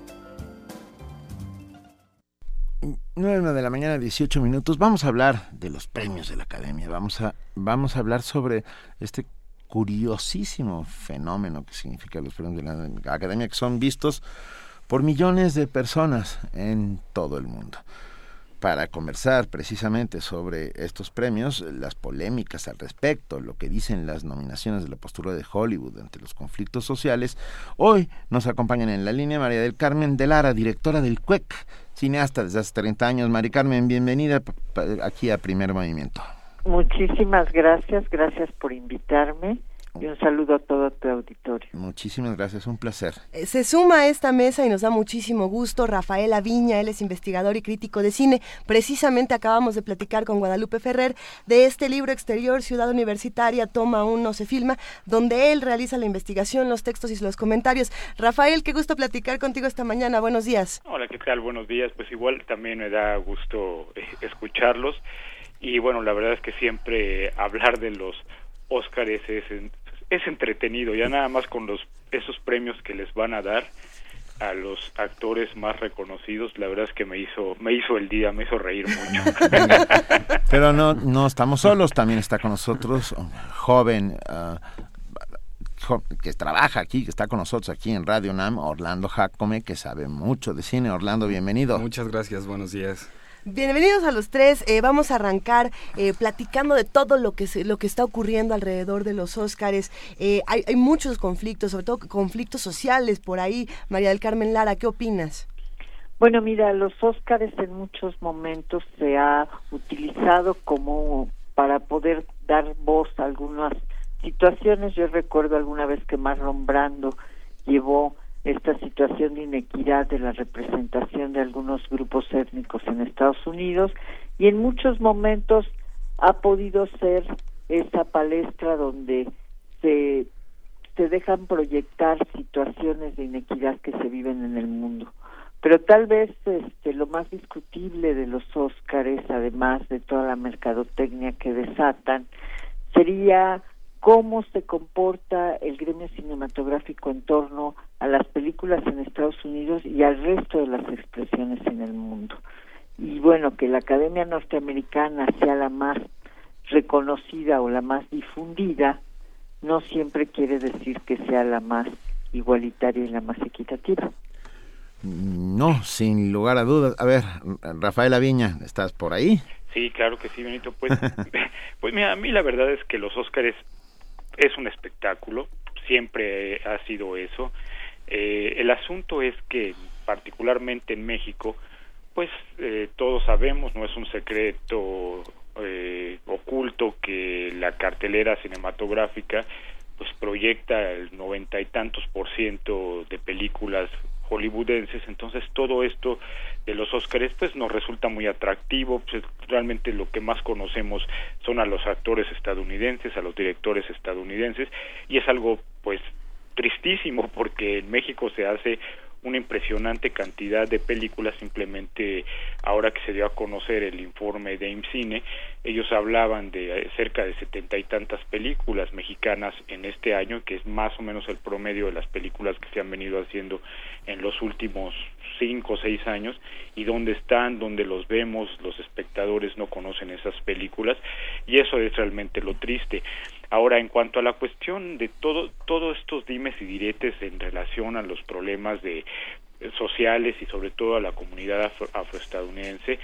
9 de la mañana, 18 minutos. Vamos a hablar de los premios de la Academia. Vamos a, vamos a hablar sobre este curiosísimo fenómeno que significa los premios de la Academia, que son vistos por millones de personas en todo el mundo. Para conversar precisamente sobre estos premios, las polémicas al respecto, lo que dicen las nominaciones de la postura de Hollywood ante los conflictos sociales, hoy nos acompañan en la línea María del Carmen de Lara, directora del CUEC, cineasta desde hace 30 años. Mari Carmen, bienvenida aquí a Primer Movimiento. Muchísimas gracias, gracias por invitarme y un saludo a todo tu auditorio. Muchísimas gracias, un placer. Eh, Se suma a esta mesa y nos da muchísimo gusto Rafael Aviña, él es investigador y crítico de cine. Precisamente acabamos de platicar con Guadalupe Ferrer de este libro exterior, Ciudad Universitaria, toma uno, se filma, donde él realiza la investigación, los textos y los comentarios. Rafael, qué gusto platicar contigo esta mañana, buenos días. Hola, ¿qué tal? Buenos días. Pues igual también me da gusto eh, escucharlos. Y bueno, la verdad es que siempre hablar de los Óscares es, en- es entretenido, ya nada más con los esos premios que les van a dar a los actores más reconocidos, la verdad es que me hizo me hizo el día, me hizo reír mucho. Pero no, no estamos solos, también está con nosotros un joven ah, que trabaja aquí, que está con nosotros aquí en Radio NAM, Orlando Jacome, que sabe mucho de cine. Orlando, bienvenido. Muchas gracias, buenos días. Bienvenidos a los tres. Eh, vamos a arrancar eh, platicando de todo lo que se- lo que está ocurriendo alrededor de los Óscares. Eh, hay, hay muchos conflictos, sobre todo conflictos sociales por ahí. María del Carmen Lara, ¿qué opinas? Bueno, mira, los Óscares en muchos momentos se ha utilizado como para poder dar voz a algunas situaciones. Yo recuerdo alguna vez que Marlon Brando llevó esta situación de inequidad de la representación de algunos grupos étnicos en Estados Unidos y en muchos momentos ha podido ser esa palestra donde se, se dejan proyectar situaciones de inequidad que se viven en el mundo. Pero tal vez este, lo más discutible de los Óscares, además de toda la mercadotecnia que desatan, sería cómo se comporta el gremio cinematográfico en torno a las películas en Estados Unidos y al resto de las expresiones en el mundo. Y bueno, que la Academia Norteamericana sea la más reconocida o la más difundida, no siempre quiere decir que sea la más igualitaria y la más equitativa. No, sin lugar a dudas. A ver, Rafael Aviña, ¿estás por ahí? Sí, claro que sí, Benito. Pues, pues mira, a mí la verdad es que los Óscares es un espectáculo, siempre ha sido eso. Eh, el asunto es que particularmente en México, pues eh, todos sabemos, no es un secreto eh, oculto que la cartelera cinematográfica pues proyecta el noventa y tantos por ciento de películas hollywoodenses, entonces todo esto de los Óscares pues nos resulta muy atractivo, pues realmente lo que más conocemos son a los actores estadounidenses, a los directores estadounidenses. Y es algo pues tristísimo porque en México se hace una impresionante cantidad de películas simplemente ahora que se dio a conocer el informe de IMCINE ellos hablaban de eh, cerca de setenta y tantas películas mexicanas en este año que es más o menos el promedio de las películas que se han venido haciendo en los últimos cinco o seis años y dónde están, dónde los vemos, los espectadores no conocen esas películas y eso es realmente lo triste. Ahora, en cuanto a la cuestión de todo, todos estos dimes y diretes en relación a los problemas de eh, sociales y sobre todo a la comunidad afroestadounidense,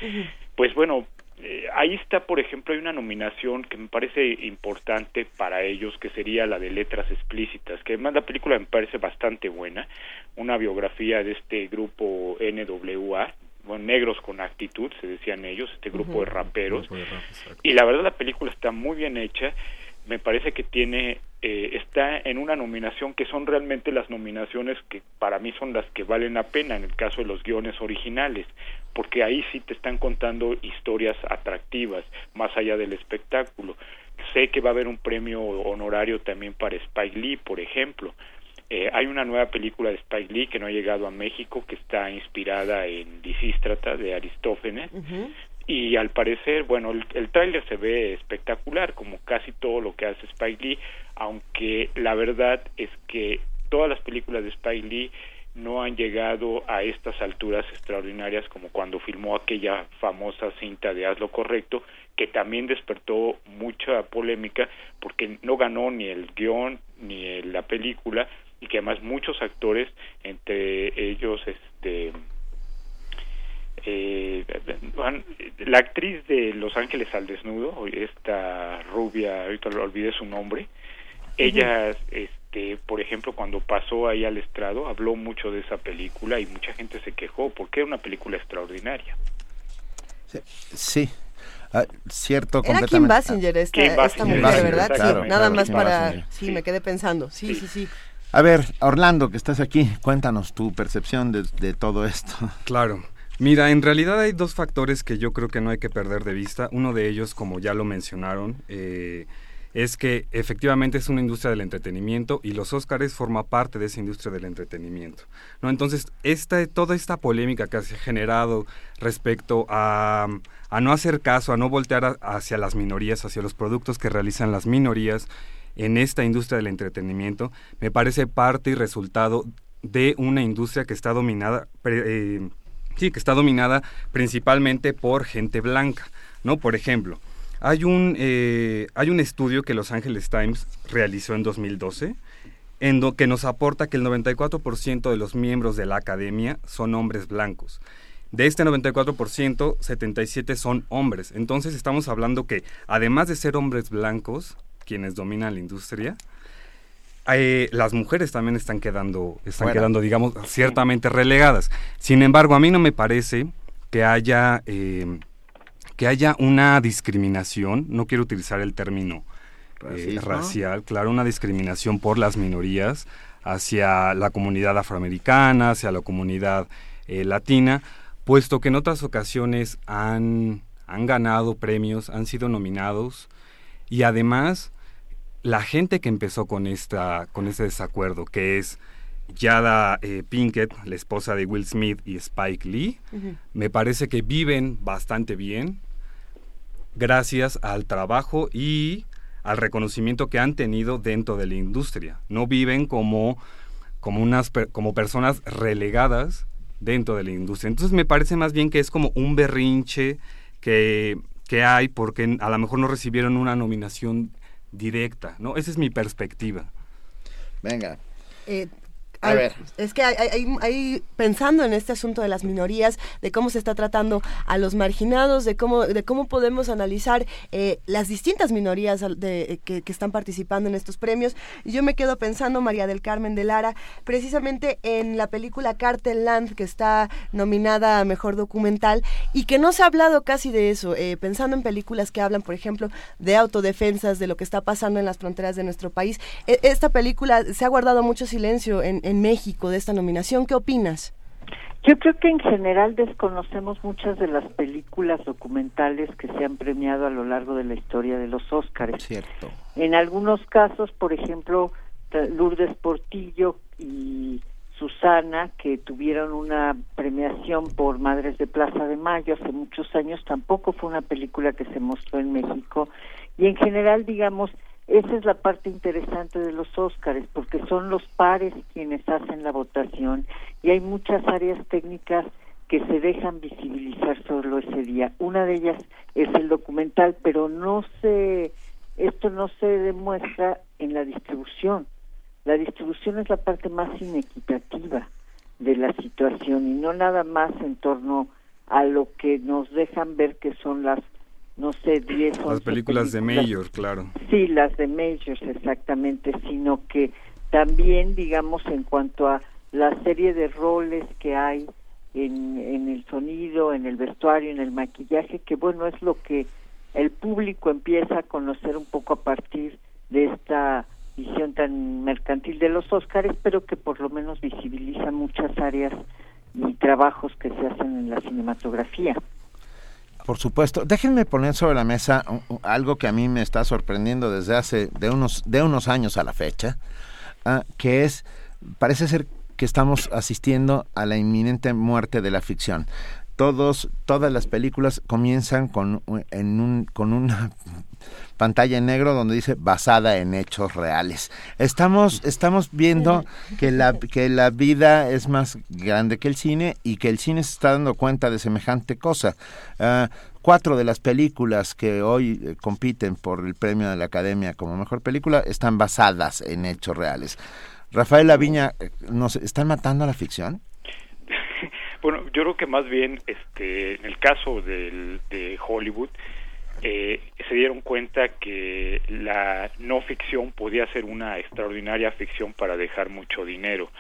pues bueno, eh, ahí está, por ejemplo, hay una nominación que me parece importante para ellos, que sería la de letras explícitas, que además la película me parece bastante buena, una biografía de este grupo NWA, bueno, negros con actitud, se decían ellos, este grupo de raperos, y la verdad la película está muy bien hecha, me parece que tiene eh, está en una nominación que son realmente las nominaciones que para mí son las que valen la pena en el caso de los guiones originales porque ahí sí te están contando historias atractivas más allá del espectáculo. Sé que va a haber un premio honorario también para Spike Lee por ejemplo. Eh, hay una nueva película de Spike Lee que no ha llegado a México que está inspirada en Lisístrata de Aristófanes y al parecer, bueno, el, el tráiler se ve espectacular, como casi todo lo que hace Spike Lee, aunque la verdad es que todas las películas de Spike Lee no han llegado a estas alturas extraordinarias como cuando filmó aquella famosa cinta de Haz lo correcto, que también despertó mucha polémica porque no ganó ni el guion ni la película y que además muchos actores, entre ellos este eh, la actriz de Los Ángeles al Desnudo, esta rubia, ahorita olvidé su nombre, ella, este, por ejemplo, cuando pasó ahí al estrado, habló mucho de esa película y mucha gente se quejó porque era una película extraordinaria. Sí. Ah, cierto, Era Kim Basinger esta, esta mujer, ¿verdad? sí, nada más para... Sí, me quedé pensando. Sí, sí, sí. A ver, Orlando, que estás aquí, cuéntanos tu percepción de, de todo esto. Claro. Mira, en realidad hay dos factores que yo creo que no hay que perder de vista. Uno de ellos, como ya lo mencionaron, eh, es que efectivamente es una industria del entretenimiento y los Óscares forma parte de esa industria del entretenimiento. ¿no? Entonces, esta, toda esta polémica que se ha generado respecto a, a no hacer caso, a no voltear hacia las minorías, hacia los productos que realizan las minorías en esta industria del entretenimiento, me parece parte y resultado de una industria que está dominada... Eh, Sí, que está dominada principalmente por gente blanca, ¿no? Por ejemplo, hay un, eh, hay un estudio que Los Angeles Times realizó en 2012 en lo que nos aporta que el 94% de los miembros de la academia son hombres blancos. De este 94%, 77 son hombres. Entonces estamos hablando que, además de ser hombres blancos, quienes dominan la industria, eh, las mujeres también están quedando, están quedando, digamos, ciertamente relegadas. Sin embargo, a mí no me parece que haya, eh, que haya una discriminación, no quiero utilizar el término eh, racial, claro, una discriminación por las minorías hacia la comunidad afroamericana, hacia la comunidad latina, puesto que en otras ocasiones han, han ganado premios, han sido nominados y además la gente que empezó con, esta, con este desacuerdo, que es Yada eh, Pinkett, la esposa de Will Smith y Spike Lee, me parece que viven bastante bien gracias al trabajo y al reconocimiento que han tenido dentro de la industria. No viven como, como, unas, como personas relegadas dentro de la industria. Entonces me parece más bien que es como un berrinche que, que hay porque a lo mejor no recibieron una nominación directa, ¿no? Esa es mi perspectiva. Venga. Eh, A ver. Es que hay, pensando en este asunto de las minorías, de cómo se está tratando a los marginados, de cómo, de cómo podemos analizar eh, las distintas minorías de, que, están participando en estos premios. Yo me quedo pensando, María del Carmen de Lara, precisamente en la película Cartel Land, que está nominada a Mejor Documental, y que no se ha hablado casi de eso, eh, pensando en películas que hablan, por ejemplo, de autodefensas, de lo que está pasando en las fronteras de nuestro país. E, esta película se ha guardado mucho silencio en, en México de esta nominación. ¿Qué opinas? Yo creo que en general desconocemos muchas de las películas documentales que se han premiado a lo largo de la historia de los Óscares. Cierto. En algunos casos, por ejemplo, Lourdes Portillo y Susana, que tuvieron una premiación por Madres de Plaza de Mayo hace muchos años, tampoco fue una película que se mostró en México. Y en general, digamos, esa es la parte interesante de los Óscares, porque son los pares quienes hacen la votación y hay muchas áreas técnicas que se dejan visibilizar solo ese día. Una de ellas es el documental, pero no se, esto no se demuestra en la distribución. La distribución es la parte más inequitativa de la situación y no nada más en torno a lo que nos dejan ver que son las no sé, 10 Las películas, de Major, claro. Sí, las de Majors, exactamente, sino que también, digamos, en cuanto a la serie de roles que hay en, en el sonido, en el vestuario, en el maquillaje, que bueno, es lo que el público empieza a conocer un poco a partir de esta visión tan mercantil de los Óscares, pero que por lo menos visibiliza muchas áreas y trabajos que se hacen en la cinematografía. Por supuesto. Déjenme poner sobre la mesa algo que a mí me está sorprendiendo desde hace de unos, de unos años a la fecha, ah, que es, parece ser que estamos asistiendo a la inminente muerte de la ficción. Todos, todas las películas comienzan con, en un, con una pantalla en negro donde dice basada en hechos reales. Estamos, estamos viendo que la, que la vida es más grande que el cine y que el cine se está dando cuenta de semejante cosa. Ah, cuatro de las películas que hoy eh, compiten por el premio de la Academia como mejor película están basadas en hechos reales. Rafael Laviña, eh, ¿nos están matando a la ficción? Bueno, yo creo que más bien, este, en el caso del, de Hollywood, eh, se dieron cuenta que la no ficción podía ser una extraordinaria ficción para dejar mucho dinero.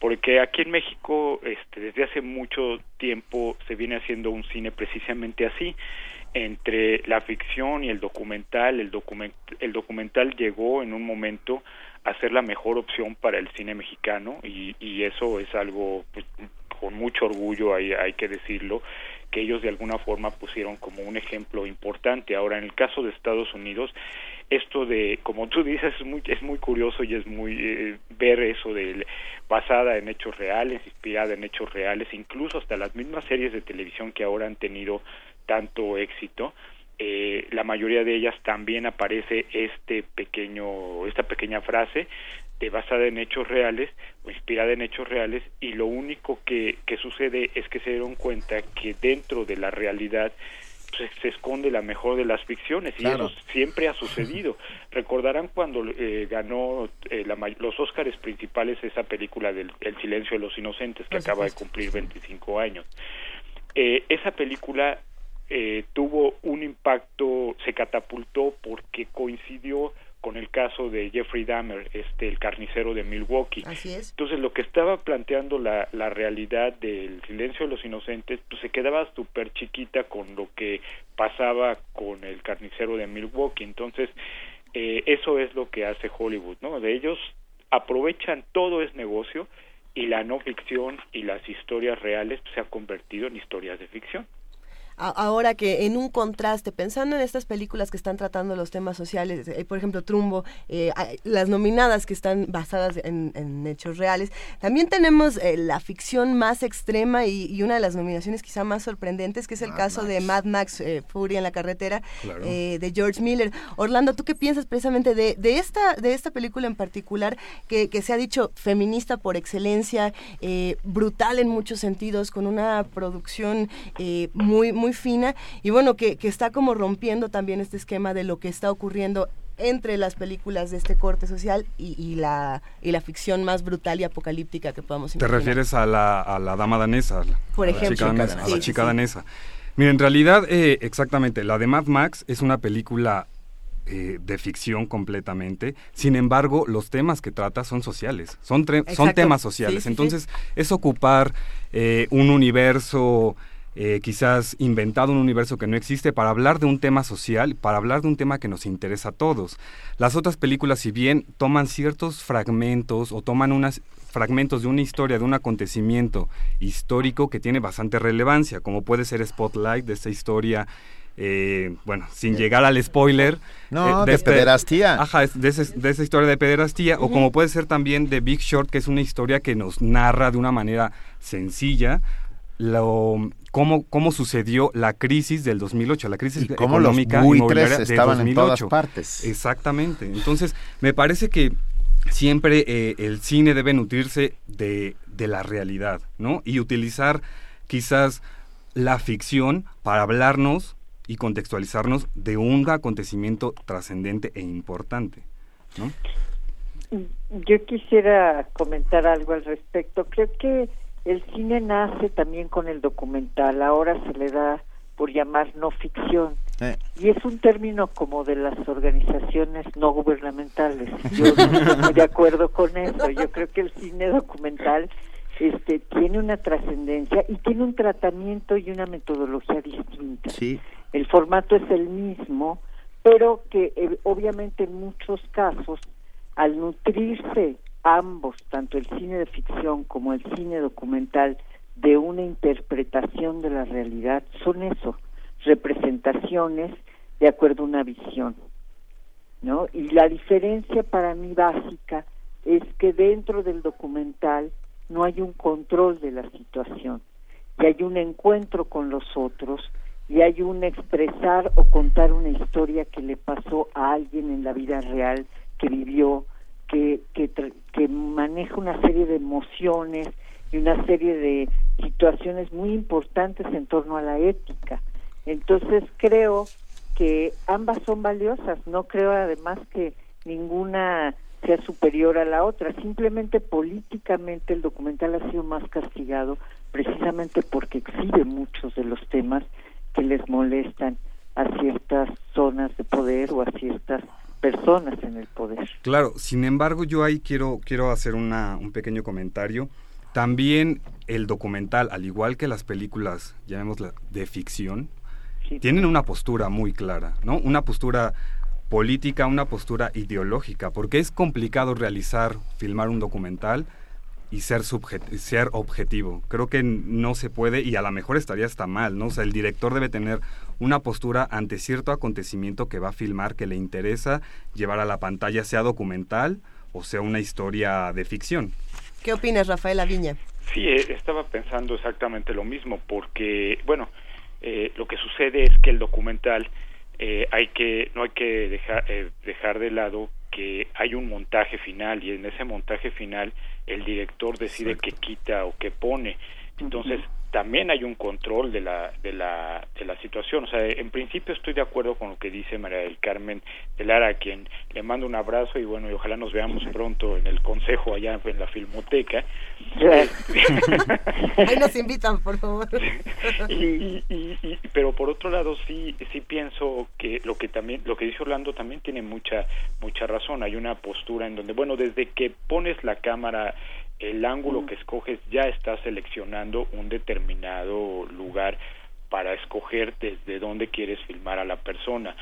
Porque aquí en México este, desde hace mucho tiempo se viene haciendo un cine precisamente así entre la ficción y el documental. El, el documental llegó en un momento a ser la mejor opción para el cine mexicano y, y eso es algo pues, con mucho orgullo hay, hay que decirlo que ellos de alguna forma pusieron como un ejemplo importante. Ahora, en el caso de Estados Unidos, esto de, como tú dices, es muy, es muy curioso y es muy eh, ver eso de basada en hechos reales, inspirada en hechos reales, incluso hasta las mismas series de televisión que ahora han tenido tanto éxito, eh, la mayoría de ellas también aparece este pequeño, esta pequeña frase de basada en hechos reales o inspirada en hechos reales y lo único que, que sucede es que se dieron cuenta que dentro de la realidad pues, se esconde la mejor de las ficciones y eso siempre ha sucedido. Recordarán cuando eh, ganó eh, la, los Óscares principales esa película del El silencio de los inocentes que acaba de cumplir 25 años. Eh, esa película eh, tuvo un impacto, se catapultó porque coincidió con el caso de Jeffrey Dahmer, este, el carnicero de Milwaukee. Así es. Entonces, lo que estaba planteando la, la realidad del silencio de los inocentes, pues se quedaba súper chiquita con lo que pasaba con el carnicero de Milwaukee. Entonces, eh, eso es lo que hace Hollywood, ¿no? De ellos aprovechan todo es negocio y la no ficción y las historias reales se han convertido en historias de ficción ahora que en un contraste, pensando en estas películas que están tratando los temas sociales, eh, por ejemplo, Trumbo, eh, las nominadas que están basadas en, hechos reales, también tenemos eh, la ficción más extrema y, una de las nominaciones quizá más sorprendentes, que es el caso de Mad Max Fury en la carretera, de George Miller. Orlando, ¿tú qué piensas precisamente de, de, esta, de esta película en particular, que, que se ha dicho feminista por excelencia, brutal en muchos sentidos, con una producción muy, muy muy fina y bueno, que, que está como rompiendo también este esquema de lo que está ocurriendo entre las películas de este corte social y, la, y la ficción más brutal y apocalíptica que podamos Te refieres a la, a la dama danesa, Por a ejemplo, la chica danesa. a la Sí, chica sí, sí. danesa. Mira, en realidad, eh, exactamente, la de Mad Max es una película eh, de ficción completamente. Sin embargo, los temas que trata son sociales, son, son temas Sí, sociales. sí, sí. Entonces, es ocupar eh, un universo eh, quizás inventado, un universo que no existe, para hablar de un tema social, para hablar de un tema que nos interesa a todos. Las otras películas, si bien toman ciertos fragmentos o toman unas fragmentos de una historia, de un acontecimiento histórico que tiene bastante relevancia, como puede ser Spotlight, de esta historia, eh, bueno, sin llegar al spoiler. No, eh, de este- pederastía. Ajá, de, ese- de esa historia de pederastía, o como puede ser también de Big Short, que es una historia que nos narra de una manera sencilla lo, cómo, cómo sucedió la crisis del 2008, la crisis Y cómo los económica buitres inmobiliaria de estaban en 2008. todas partes. Exactamente. Entonces, me parece que siempre eh, el cine debe nutrirse de, de la realidad, ¿no? Y utilizar quizás la ficción para hablarnos y contextualizarnos de un acontecimiento trascendente e importante, ¿no? Yo quisiera comentar algo al respecto. Creo que el cine nace también con el documental. Ahora se le da por llamar no ficción. Eh. Y es un término como de las organizaciones no gubernamentales. Yo no estoy de acuerdo con eso. Yo creo que el cine documental este, tiene una trascendencia y tiene un tratamiento y una metodología distinta. Sí. El formato es el mismo, pero que eh, obviamente en muchos casos, al nutrirse ambos, tanto el cine de ficción como el cine documental, de una interpretación de la realidad, son eso, representaciones de acuerdo a una visión. ¿no? Y la diferencia para mí básica es que dentro del documental no hay un control de la situación, y hay un encuentro con los otros, y hay un expresar o contar una historia que le pasó a alguien en la vida real, que vivió, que, que, que maneja una serie de emociones y una serie de situaciones muy importantes en torno a la ética. Entonces creo que ambas son valiosas, no creo además que ninguna sea superior a la otra, simplemente políticamente el documental ha sido más castigado precisamente porque exhibe muchos de los temas que les molestan a ciertas zonas de poder o a ciertas personas en el poder. Claro, sin embargo, yo ahí quiero, quiero hacer una, un pequeño comentario. También el documental, al igual que las películas, llamémosla, de ficción, tienen una postura muy clara, ¿no? Una postura política, una postura ideológica, porque es complicado realizar, filmar un documental y ser, ser objetivo. Creo que no se puede y a lo mejor estaría hasta mal, ¿no? O sea, el director debe tener una postura ante cierto acontecimiento que va a filmar que le interesa llevar a la pantalla, sea documental o sea una historia de ficción. ¿Qué opinas, Rafael Aviña? Sí, eh, estaba pensando exactamente lo mismo, porque, bueno, eh, lo que sucede es que el documental eh, hay que no hay que dejar eh, dejar de lado que hay un montaje final y en ese montaje final el director decide qué quita o qué pone. Entonces, también hay un control de la, de la, de la situación. O sea, en principio estoy de acuerdo con lo que dice María del Carmen de Lara, a quien le mando un abrazo y bueno, y ojalá nos veamos pronto en el consejo allá en la filmoteca. Ahí nos invitan, por favor. y, y- y- y- pero por otro lado sí sí pienso que lo que también lo que dice Orlando también tiene mucha mucha razón hay una postura en donde bueno desde que pones la cámara el ángulo que escoges ya estás seleccionando un determinado lugar para escoger desde dónde quieres filmar a la persona.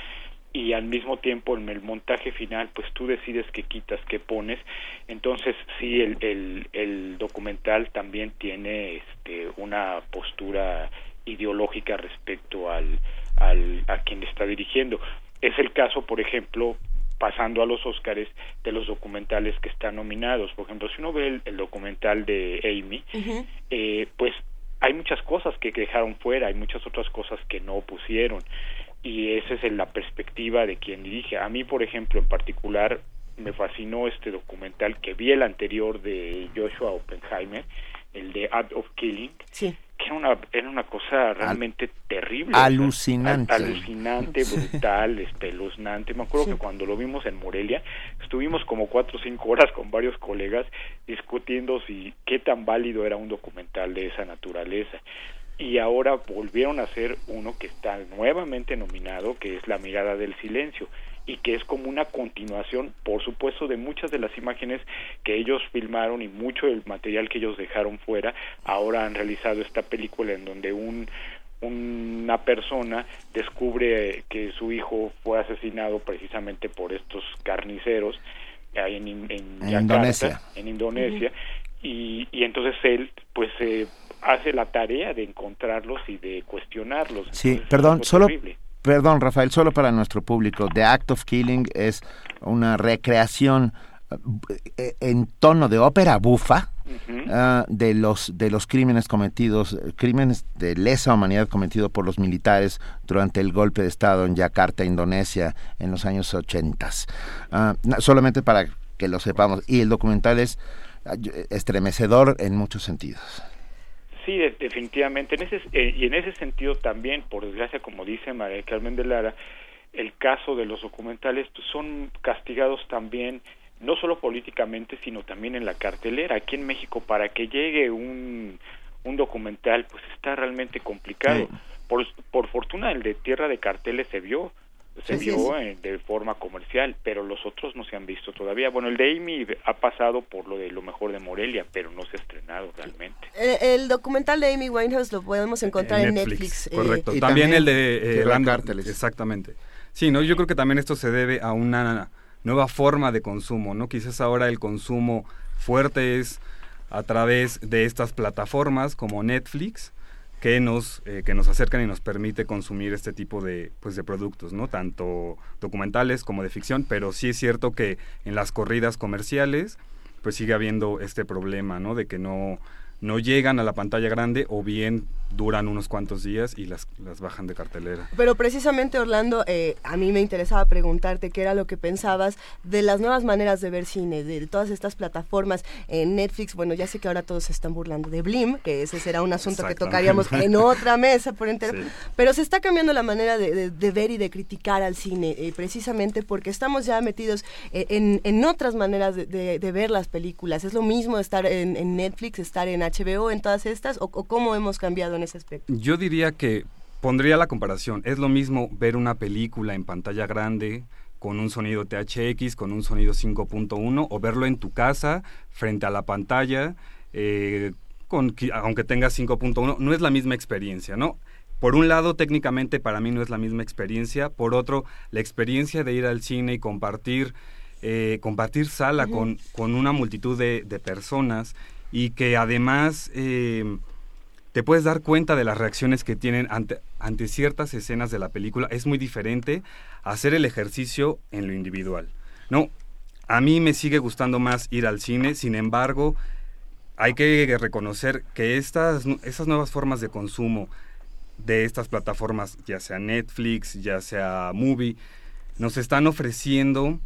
Y al mismo tiempo en el montaje final pues tú decides qué quitas qué pones. Entonces sí el, el, el documental también tiene este una postura ideológica respecto al, al a quien le está dirigiendo. Es el caso por ejemplo pasando a los Óscares de los documentales que están nominados. Por ejemplo si uno ve el, el documental de Amy eh, pues hay muchas cosas que dejaron fuera, hay muchas otras cosas que no pusieron. Y esa es en la perspectiva de quien dirige. A mí, por ejemplo, en particular, me fascinó este documental que vi el anterior de Joshua Oppenheimer, el de Act of Killing, que era una, era una cosa realmente terrible. Alucinante. O sea, alucinante, brutal, espeluznante. Me acuerdo que cuando lo vimos en Morelia, estuvimos como cuatro o cinco horas con varios colegas discutiendo si qué tan válido era un documental de esa naturaleza. Y ahora volvieron a hacer uno que está nuevamente nominado, que es La mirada del silencio y que es como una continuación, por supuesto, de muchas de las imágenes que ellos filmaron y mucho del material que ellos dejaron fuera. Ahora han realizado esta película en donde un una persona descubre que su hijo fue asesinado precisamente por estos carniceros en, en, Yakarta, Indonesia. en Indonesia y, y entonces él pues eh, hace la tarea de encontrarlos y de cuestionarlos. Sí, Entonces, perdón, solo. Perdón, Rafael, solo para nuestro público. The Act of Killing es una recreación eh, en tono de ópera bufa ah, de los de los crímenes cometidos, eh, crímenes de lesa humanidad cometidos por los militares durante el golpe de estado en Yakarta, Indonesia, en los años 80. Ah, solamente para que lo sepamos. Y el documental es ah, yo- estremecedor en muchos sentidos. Sí, de- definitivamente. En ese, eh, y en ese sentido también, por desgracia, como dice María Carmen de Lara, el caso de los documentales pues, son castigados también, no solo políticamente, sino también en la cartelera. Aquí en México, para que llegue un, un documental, pues está realmente complicado. Por, por fortuna, el de Tierra de Carteles se vio, se Así vio eh, de forma comercial, pero los otros no se han visto todavía. Bueno, el de Amy ha pasado por lo de lo mejor de Morelia, pero no se ha estrenado realmente. El documental de Amy Winehouse lo podemos encontrar en Netflix. eh, Correcto. Y también, también el de eh, Land- Cárteles. Exactamente. Sí, no, yo creo que también esto se debe a una nueva forma de consumo, ¿no? Quizás ahora el consumo fuerte es a través de estas plataformas como Netflix que nos eh, que nos acercan y nos permite consumir este tipo de pues de productos, ¿no? Tanto documentales como de ficción, pero sí es cierto que en las corridas comerciales pues sigue habiendo este problema, ¿no? De que no no llegan a la pantalla grande o bien duran unos cuantos días y las, las bajan de cartelera. Pero precisamente, Orlando, eh, a mí me interesaba preguntarte qué era lo que pensabas de las nuevas maneras de ver cine, de todas estas plataformas en Netflix. Bueno, ya sé que ahora todos se están burlando de Blim, que ese será un asunto que tocaríamos en otra mesa por entero. Sí. Pero se está cambiando la manera de, de- de ver y de criticar al cine, eh, precisamente porque estamos ya metidos eh, en, en otras maneras de, de- de ver las películas. ¿Es lo mismo estar en, en Netflix, estar en HBO, en todas estas? ¿O, o cómo hemos cambiado en ese aspecto? Yo diría que pondría la comparación. Es lo mismo ver una película en pantalla grande con un sonido THX, con un sonido 5.1, o verlo en tu casa, frente a la pantalla, eh, con, aunque tengas 5.1, no es la misma experiencia, ¿no? Por un lado, técnicamente para mí no es la misma experiencia, por otro, la experiencia de ir al cine y compartir, eh, compartir sala con, con una multitud de, de personas y que además... eh, te puedes dar cuenta de las reacciones que tienen ante, ante ciertas escenas de la película. Es muy diferente hacer el ejercicio en lo individual. No, a mí me sigue gustando más ir al cine, sin embargo, hay que reconocer que estas, nu- estas nuevas formas de consumo de estas plataformas, ya sea Netflix, ya sea Movie, nos están ofreciendo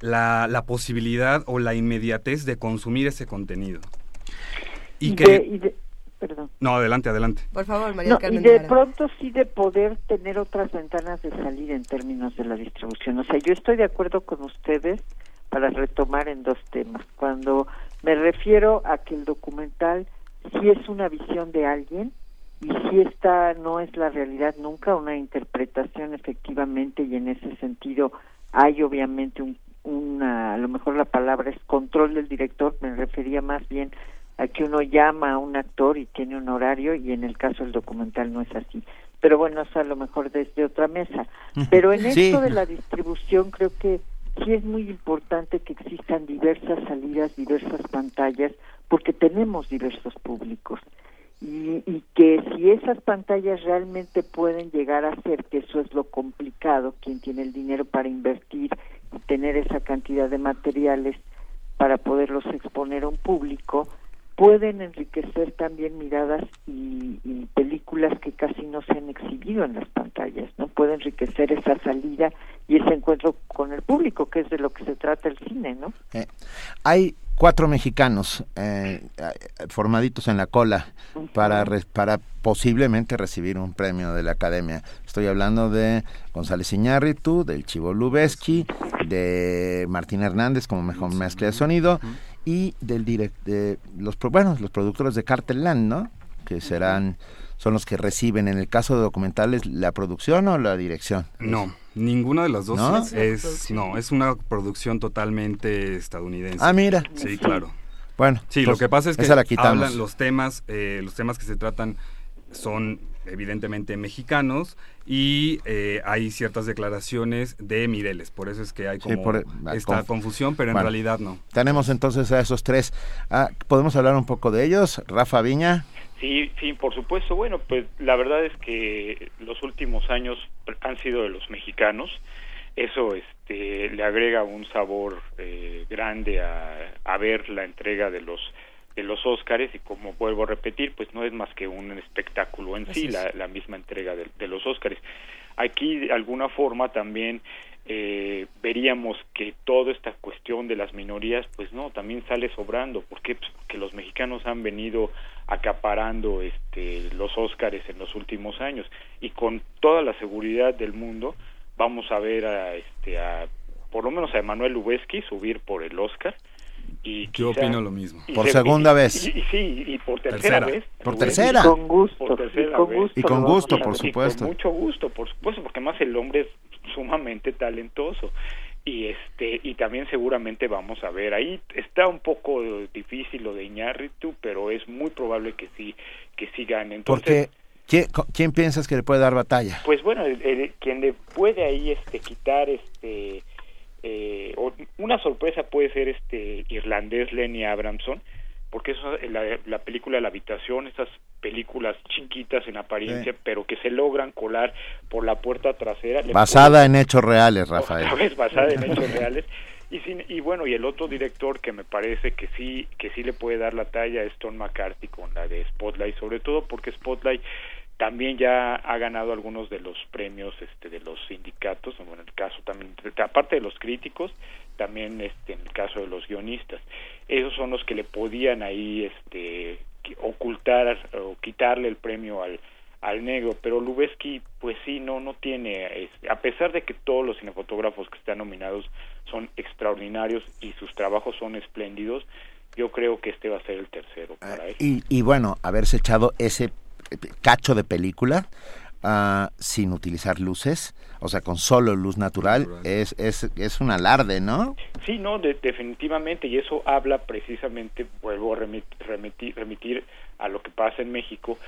la, la posibilidad o la inmediatez de consumir ese contenido. Y Y que... de- y de- perdón. No, adelante, adelante. Por favor, María No, Carmen y de Lara. pronto sí de poder tener otras ventanas de salida en términos de la distribución. O sea, yo estoy de acuerdo con ustedes para retomar en dos temas. Cuando me refiero a que el documental sí es una visión de alguien y sí esta no es la realidad nunca, una interpretación efectivamente y en ese sentido hay obviamente un, una, a lo mejor la palabra es control del director, me refería más bien a que uno llama a un actor y tiene un horario y en el caso del documental no es así. Pero bueno, eso a lo mejor desde otra mesa. Pero en Sí. esto de la distribución creo que sí es muy importante que existan diversas salidas, diversas pantallas, porque tenemos diversos públicos. Y, y que si esas pantallas realmente pueden llegar a ser, que eso es lo complicado, quien tiene el dinero para invertir y tener esa cantidad de materiales para poderlos exponer a un público, pueden enriquecer también miradas y, y películas que casi no se han exhibido en las pantallas, ¿no? Puede enriquecer esa salida y ese encuentro con el público, que es de lo que se trata el cine, ¿no? Eh, hay cuatro mexicanos eh, eh, formaditos en la cola para, re- para posiblemente recibir un premio de la Academia. Estoy hablando de González Iñárritu, del Chivo Lubeski, de Martín Hernández como mejor mezcla de sonido y del direct, de los pro- bueno, los productores de Cartel Land, ¿no? Que serán son los que reciben en el caso de documentales la producción o la dirección. No, ninguna de las dos ¿No? es no, es una producción totalmente estadounidense. Ah, mira. Sí, claro. Bueno, Sí, pues, lo que pasa es que esa la quitamos. hablan los temas, eh, los temas que se tratan son evidentemente mexicanos y eh, hay ciertas declaraciones de Mireles, por eso es que hay Sí, como por- esta conf- confusión, pero en Bueno, realidad no. Tenemos entonces a esos tres. Ah, ¿Podemos hablar un poco de ellos? Rafa Viña. Sí, sí, por supuesto. Bueno, pues la verdad es que los últimos años han sido de los mexicanos. Eso este, le agrega un sabor eh, grande a, a ver la entrega de los de los Óscares y como vuelvo a repetir, pues no es más que un espectáculo en sí, es. la, la misma entrega de, de los Óscares. Aquí de alguna forma también eh, veríamos que toda esta cuestión de las minorías, pues no, también sale sobrando. ¿Por qué? Pues porque los mexicanos han venido acaparando este, los Óscares en los últimos años y con toda la seguridad del mundo vamos a ver a, este, a por lo menos a Emanuel Lubezki subir por el Oscar y Yo opino lo mismo. Por se- segunda y- vez. y- y sí y por tercera, Tercera. vez Por Lubezki. tercera. Con gusto, por tercera y con gusto Y con por supuesto. con mucho gusto, por supuesto, porque además el hombre es sumamente talentoso y este y también seguramente vamos a ver ahí está un poco difícil lo de Iñárritu, pero es muy probable que sí que sí gane. Entonces, Porque ¿quién, piensas que le puede dar batalla? pues bueno, el- el- quien le puede ahí este quitar este eh, o- una sorpresa puede ser este irlandés Lenny Abramson, porque eso la, la película La habitación, esas películas chiquitas en apariencia, Sí. pero que se logran colar por la puerta trasera. Basada en hechos reales, Rafael. otra vez basada en hechos reales y sin- y bueno y el otro director que me parece que sí que sí le puede dar la talla es Tom McCarthy con la de Spotlight sobre todo porque Spotlight también ya ha ganado algunos de los premios este de los sindicatos bueno en el caso también aparte de los críticos también este en el caso de los guionistas esos son los que le podían ahí este ocultar o quitarle el premio al al negro, pero Lubeski pues sí no no tiene es- a pesar de que todos los cinefotógrafos que están nominados son extraordinarios y sus trabajos son espléndidos, yo creo que este va a ser el tercero para él. Y, y bueno, haberse echado ese cacho de película ah, sin utilizar luces, o sea, con solo luz natural, es, es, es un alarde, ¿no? Sí, no, de- definitivamente, y eso habla precisamente, vuelvo a remit- remitir, remitir a lo que pasa en México,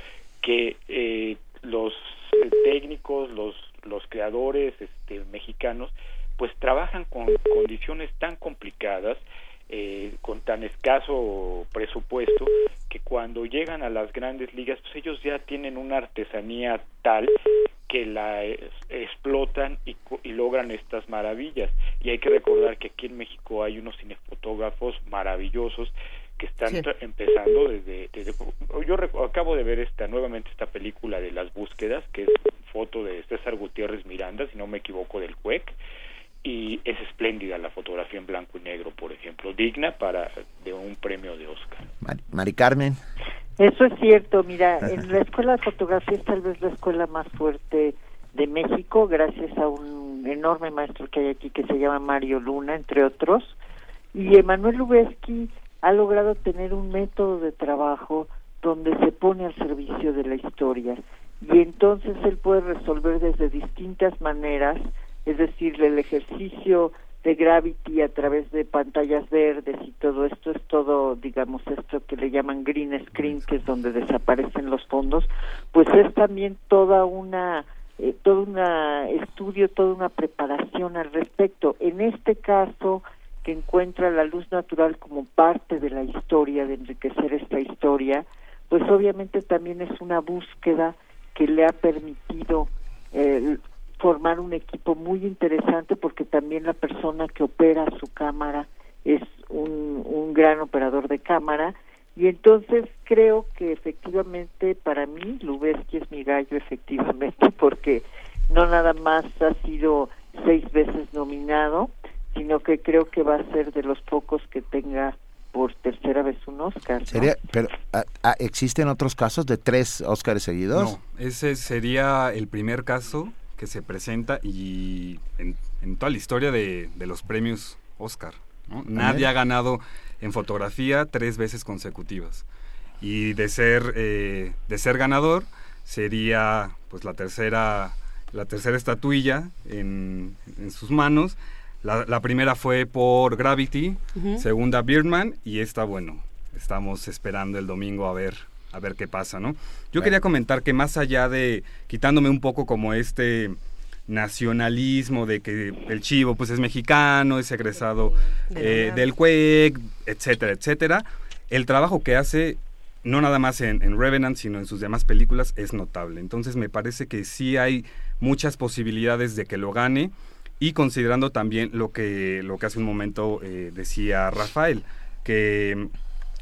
que eh, los eh, técnicos, los, los creadores este, mexicanos, pues trabajan con condiciones tan complicadas, eh, con tan escaso presupuesto, que cuando llegan a las grandes ligas, pues ellos ya tienen una artesanía tal que la es- explotan y, y logran estas maravillas. Y hay que recordar que aquí en México hay unos cinefotógrafos maravillosos que están Sí. empezando desde, desde- yo acabo de ver esta nuevamente esta película de las búsquedas que es foto de César Gutiérrez Miranda si no me equivoco del CUEC y es espléndida la fotografía en blanco y negro por ejemplo digna para de un premio de Oscar. Mari, Mari Carmen. Eso es cierto, mira, en la escuela de fotografía es tal vez la escuela más fuerte de México, gracias a un enorme maestro que hay aquí que se llama Mario Luna, entre otros, y Emanuel Lubezki ha logrado tener un método de trabajo donde se pone al servicio de la historia. Y entonces él puede resolver desde distintas maneras, es decir, el ejercicio de Gravity a través de pantallas verdes y todo esto es todo, digamos, esto que le llaman green screen, que es donde desaparecen los fondos, pues es también toda una eh, todo un estudio, toda una preparación al respecto. En este caso, que encuentra la luz natural como parte de la historia, de enriquecer esta historia, pues obviamente también es una búsqueda que le ha permitido eh, formar un equipo muy interesante porque también la persona que opera su cámara es un, un gran operador de cámara y entonces creo que efectivamente para mí Lubeski es mi gallo efectivamente porque no nada más ha sido seis veces nominado sino que creo que va a ser de los pocos que tenga por tercera vez un Oscar. ¿no? Sería, pero ah, ah, existen otros casos de tres Oscars seguidos. No, ese sería el primer caso que se presenta y en, en toda la historia de, de los premios Oscar. ¿no? Nadie ha ganado en fotografía tres veces consecutivas. Y de ser, eh, de ser ganador sería pues la tercera, la tercera estatuilla en, en sus manos. La, la primera fue por Gravity, Ujú. segunda Birdman y esta, bueno, estamos esperando el domingo a ver a ver qué pasa, ¿no? Yo quería comentar que más allá de quitándome un poco como este nacionalismo de que el chivo pues es mexicano, es egresado De eh, del CUEC, etcétera, etcétera, el trabajo que hace no nada más en, en Revenant, sino en sus demás películas, es notable. Entonces me parece que sí hay muchas posibilidades de que lo gane y considerando también lo que, lo que hace un momento eh, decía Rafael, que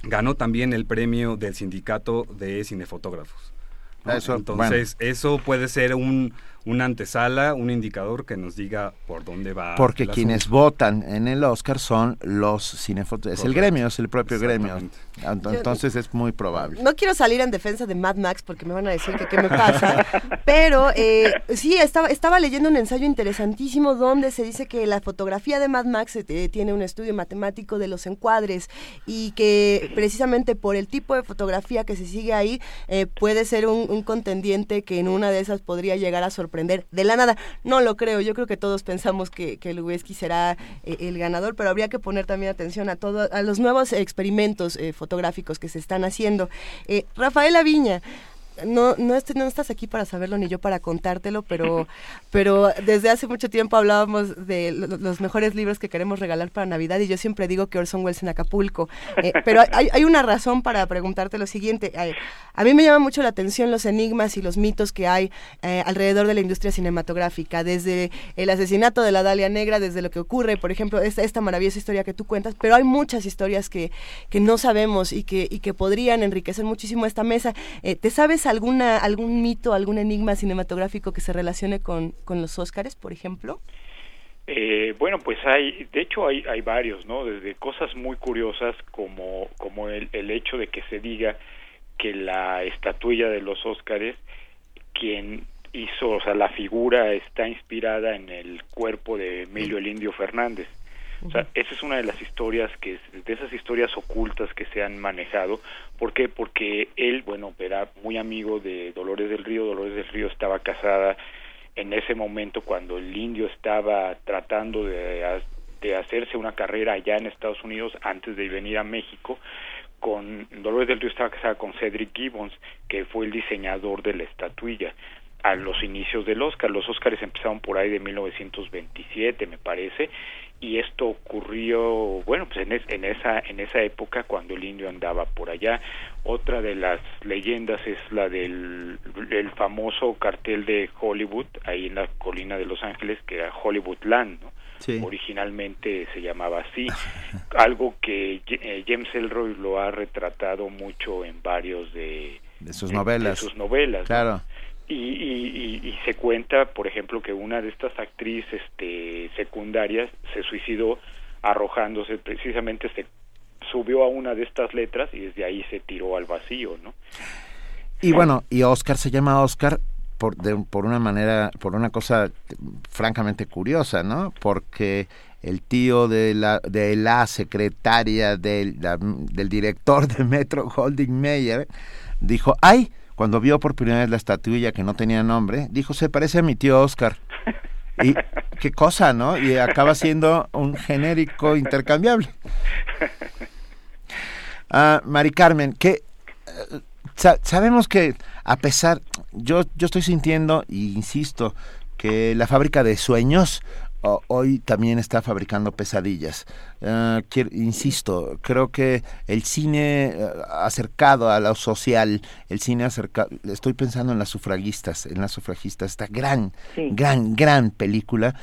ganó también el premio del sindicato de cinefotógrafos. ¿no? Eso, Entonces, eso puede ser un, una antesala, un indicador que nos diga por dónde va. Porque quienes asunto. votan en el Oscar son los cinefotos. Es el gremio, es el propio gremio. Ent- Entonces es muy probable. No quiero salir en defensa de Mad Max porque me van a decir que qué me pasa, pero eh, sí, estaba, estaba leyendo un ensayo interesantísimo donde se dice que la fotografía de Mad Max eh, tiene un estudio matemático de los encuadres y que precisamente por el tipo de fotografía que se sigue ahí eh, puede ser un, un contendiente que en una de esas podría llegar a sorprender de la nada. No lo creo, yo creo que todos pensamos que, que Lubeski será eh, el ganador, pero habría que poner también atención a todo, a los nuevos experimentos eh, fotográficos que se están haciendo. Eh, Rafaela Viña, no, no, est- no estás aquí para saberlo ni yo para contártelo, pero, pero desde hace mucho tiempo hablábamos de lo- los mejores libros que queremos regalar para Navidad y yo siempre digo que Orson Welles en Acapulco. Eh, pero hay, hay una razón para preguntarte lo siguiente. Eh, a mí me llama mucho la atención los enigmas y los mitos que hay eh, alrededor de la industria cinematográfica, desde el asesinato de la Dalia Negra, desde lo que ocurre, por ejemplo, esta, esta maravillosa historia que tú cuentas, pero hay muchas historias que, que no sabemos y que, y que podrían enriquecer muchísimo esta mesa. Eh, ¿Te sabes alguna, algún mito, algún enigma cinematográfico que se relacione con, con los Óscares, por ejemplo? Eh, bueno, pues hay, de hecho hay, hay varios, ¿no? Desde cosas muy curiosas como, como el, el hecho de que se diga que la estatuilla de los Óscares, quien hizo, o sea, la figura está inspirada en el cuerpo de Emilio el Indio Fernández. O sea, esa es una de las historias que, de esas historias ocultas que se han manejado. ¿Por qué? Porque él, bueno, era muy amigo de Dolores del Río. Dolores del Río estaba casada en ese momento cuando el indio estaba tratando de, de hacerse una carrera allá en Estados Unidos antes de venir a México. Con Dolores del Río estaba casada con Cedric Gibbons, que fue el diseñador de la estatuilla a los inicios del Oscar. Los Oscars empezaron por ahí de 1927, me parece, y esto ocurrió, bueno, pues en, es- en esa en esa época cuando el indio andaba por allá. Otra de las leyendas es la del el famoso cartel de Hollywood ahí en la colina de Los Ángeles, que era Hollywoodland, ¿no? Sí. Originalmente se llamaba así, algo que eh, James Elroy lo ha retratado mucho en varios de, De sus de- novelas. de sus novelas, ¿no? Y, y, y, y se cuenta, por ejemplo, que una de estas actrices este, secundarias se suicidó arrojándose, precisamente se subió a una de estas letras y desde ahí se tiró al vacío, ¿no? Y bueno, y Oscar se llama Oscar por, de- por una manera, por una cosa francamente curiosa, ¿no? Porque el tío de la, de la secretaria del, la- del director de Metro Holding Mayer dijo, ay, cuando vio por primera vez la estatuilla que no tenía nombre, dijo, se parece a mi tío Oscar. Y qué cosa, ¿no? Y acaba siendo un genérico intercambiable. Ah, Mari Carmen, que eh, sa- sabemos que a pesar, yo, yo estoy sintiendo, y insisto, que la fábrica de sueños hoy también está fabricando pesadillas. Quiero- insisto, creo que el cine eh, acercado a lo social, el cine acercado, estoy pensando en las sufragistas, en las sufragistas, esta gran, gran, gran película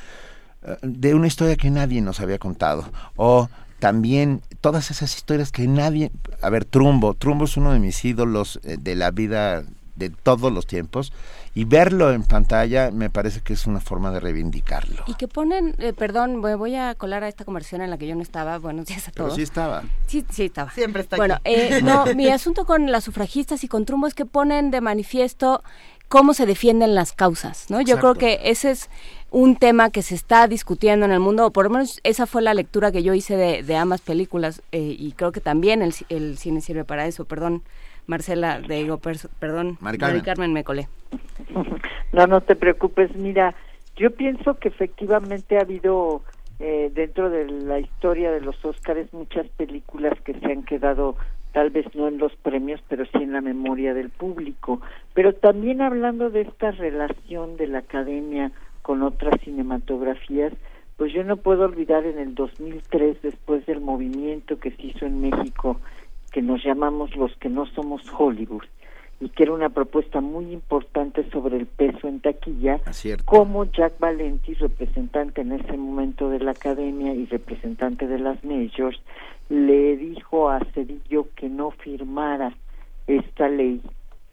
eh, de una historia que nadie nos había contado. O también todas esas historias que nadie... A ver, Trumbo. Trumbo es uno de mis ídolos eh, de la vida de todos los tiempos y verlo en pantalla me parece que es una forma de reivindicarlo. Y que ponen, eh, perdón, voy- voy a colar a esta conversación en la que yo no estaba. Buenos días a Pero todos. sí estaba. Sí, sí estaba. Siempre está Bueno, aquí. eh, no, mi asunto con las sufragistas y con Trumbo es que ponen de manifiesto cómo se defienden las causas, ¿no? Yo Exacto. creo que ese es un tema que se está discutiendo en el mundo, o por lo menos esa fue la lectura que yo hice de, de ambas películas, eh, y creo que también el cine sirve para eso. Perdón, Marcela, digo, perdón, Mari Carmen. Mari Carmen me colé. No, no te preocupes. Mira, yo pienso que efectivamente ha habido eh, dentro de la historia de los Óscares muchas películas que se han quedado tal vez no en los premios, pero sí en la memoria del público. Pero también hablando de esta relación de la academia con otras cinematografías, pues yo no puedo olvidar en el 2003, después del movimiento que se hizo en México, que nos llamamos los que no somos Hollywood, y que era una propuesta muy importante sobre el peso en taquilla, como Jack Valenti, representante en ese momento de la academia y representante de las majors, le dijo a Cedillo que no firmara esta ley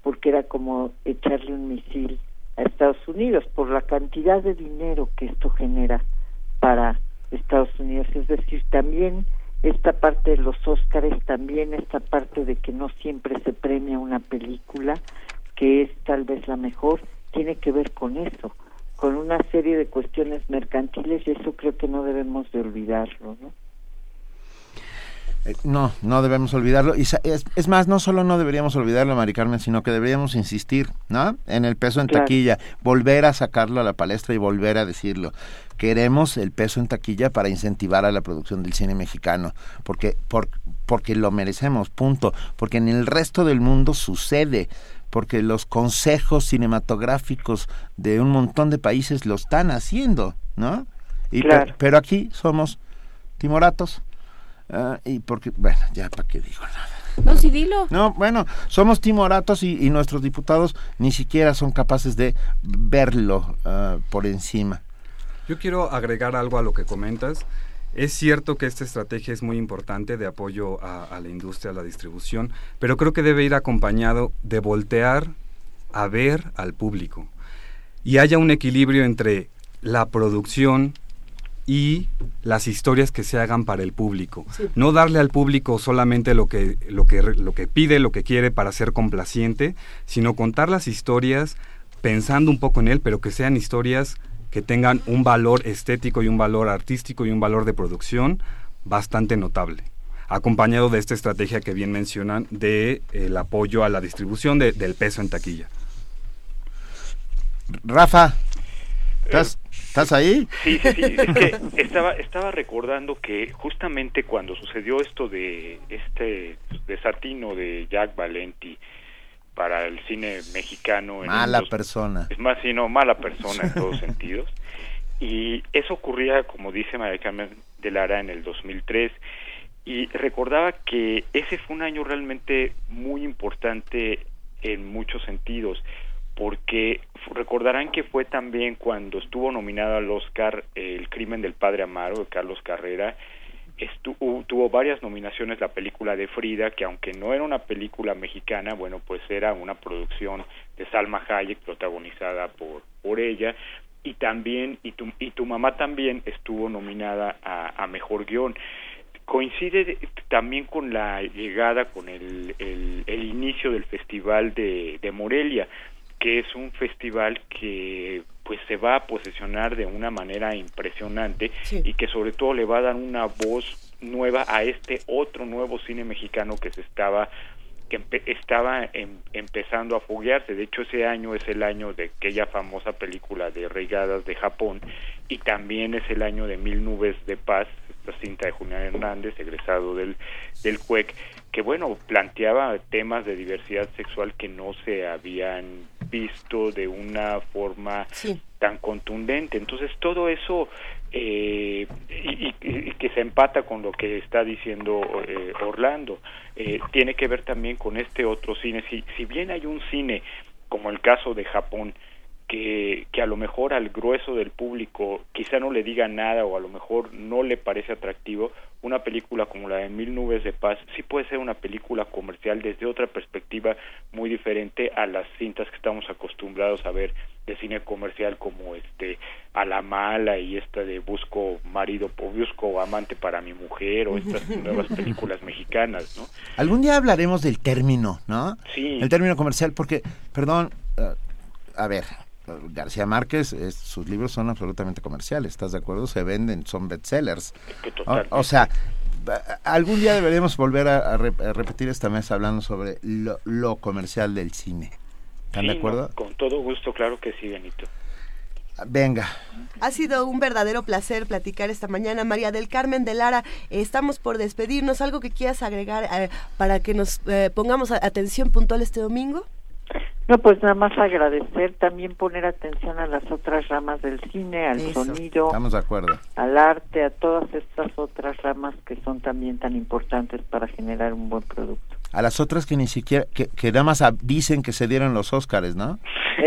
porque era como echarle un misil a Estados Unidos por la cantidad de dinero que esto genera para Estados Unidos. Es decir, también esta parte de los Óscares, también esta parte de que no siempre se premia una película, que es tal vez la mejor, tiene que ver con eso, con una serie de cuestiones mercantiles y eso creo que no debemos de olvidarlo, ¿no? Eh, No, no debemos olvidarlo. Y es, es más, no solo no deberíamos olvidarlo, Mari Carmen, sino que deberíamos insistir, ¿no? En el peso en Claro. taquilla, volver a sacarlo a la palestra y volver a decirlo. Queremos el peso en taquilla para incentivar a la producción del cine mexicano, porque por, porque lo merecemos, punto. Porque en el resto del mundo sucede, porque los consejos cinematográficos de un montón de países lo están haciendo, ¿no? Y Claro. pero aquí somos timoratos. Ah, y porque, bueno, ya para qué digo nada. No, sí, dilo. No, bueno, somos timoratos y, y nuestros diputados ni siquiera son capaces de verlo ah, por encima. Yo quiero agregar algo a lo que comentas. Es cierto que esta estrategia es muy importante de apoyo a, a la industria, a la distribución, pero creo que debe ir acompañado de voltear a ver al público y haya un equilibrio entre la producción y las historias que se hagan para el público. Sí. No darle al público solamente lo que, lo, que, lo que pide, lo que quiere para ser complaciente, sino contar las historias pensando un poco en él, pero que sean historias que tengan un valor estético y un valor artístico y un valor de producción bastante notable acompañado de esta estrategia que bien mencionan de el apoyo a la distribución de- del peso en taquilla. Rafa, ¿estás, ¿estás ahí? Sí, sí, sí. Es que estaba, estaba recordando que justamente cuando sucedió esto de este desatino de Jack Valenti para el cine mexicano. en Mala los- persona. Es más, sino mala persona en todos sentidos. Y eso ocurría, como dice María Carmen de Lara, en el 2003. Y recordaba que ese fue un año realmente muy importante en muchos sentidos, porque recordarán que fue también cuando estuvo nominado al Oscar eh, El crimen del padre Amaro de Carlos Carrera, estuvo, tuvo varias nominaciones la película de Frida, que aunque no era una película mexicana, bueno, pues era una producción de Salma Hayek protagonizada por, por ella, y también, y tu, y tu mamá también estuvo nominada a, Mejor Guión. Coincide de- también con la llegada, con el, el, el inicio del Festival de, de Morelia, que es un festival que pues se va a posesionar de una manera impresionante y que sobre todo le va a dar una voz nueva a este otro nuevo cine mexicano que se estaba que empe- estaba em- empezando a foguearse. De hecho, ese año es el año de aquella famosa película de Regadas de Japón y también es el año de Mil Nubes de Paz, esta cinta de Julián Hernández, egresado del, del CUEC, que bueno, planteaba temas de diversidad sexual que no se habían visto de una forma tan contundente. Entonces, todo eso eh, y, y- y que se empata con lo que está diciendo eh, Orlando. Eh, tiene que ver también con este otro cine. Si, si bien hay un cine, como el caso de Japón, que, que a lo mejor al grueso del público quizá no le diga nada o a lo mejor no le parece atractivo, una película como la de Mil Nubes de Paz sí puede ser una película comercial desde otra perspectiva muy diferente a las cintas que estamos acostumbrados a ver de cine comercial como este A la mala y esta de Busco marido o Busco amante para mi mujer o estas nuevas películas mexicanas, ¿no? Algún día hablaremos del término, ¿no? Sí. El término comercial, porque, perdón, uh, a ver, García Márquez, es, sus libros son absolutamente comerciales, ¿estás de acuerdo? Se venden, son bestsellers. O, o, sea, algún día deberíamos volver a, a, re, a, repetir esta mesa hablando sobre lo, lo comercial del cine. ¿Están sí, de acuerdo? No, con todo gusto, claro que sí, Benito. Venga. Ha sido un verdadero placer platicar esta mañana. María del Carmen de Lara, estamos por despedirnos. ¿Algo que quieras agregar eh, para que nos eh, pongamos atención puntual este domingo? No, pues nada más agradecer, también poner atención a las otras ramas del cine, al Eso. sonido, Estamos de acuerdo. al arte, a todas estas otras ramas que son también tan importantes para generar un buen producto. A las otras que ni siquiera, que, que nada más dicen que se dieron los Óscares, ¿no?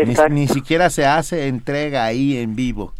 Ni, ni, siquiera se hace entrega ahí en vivo.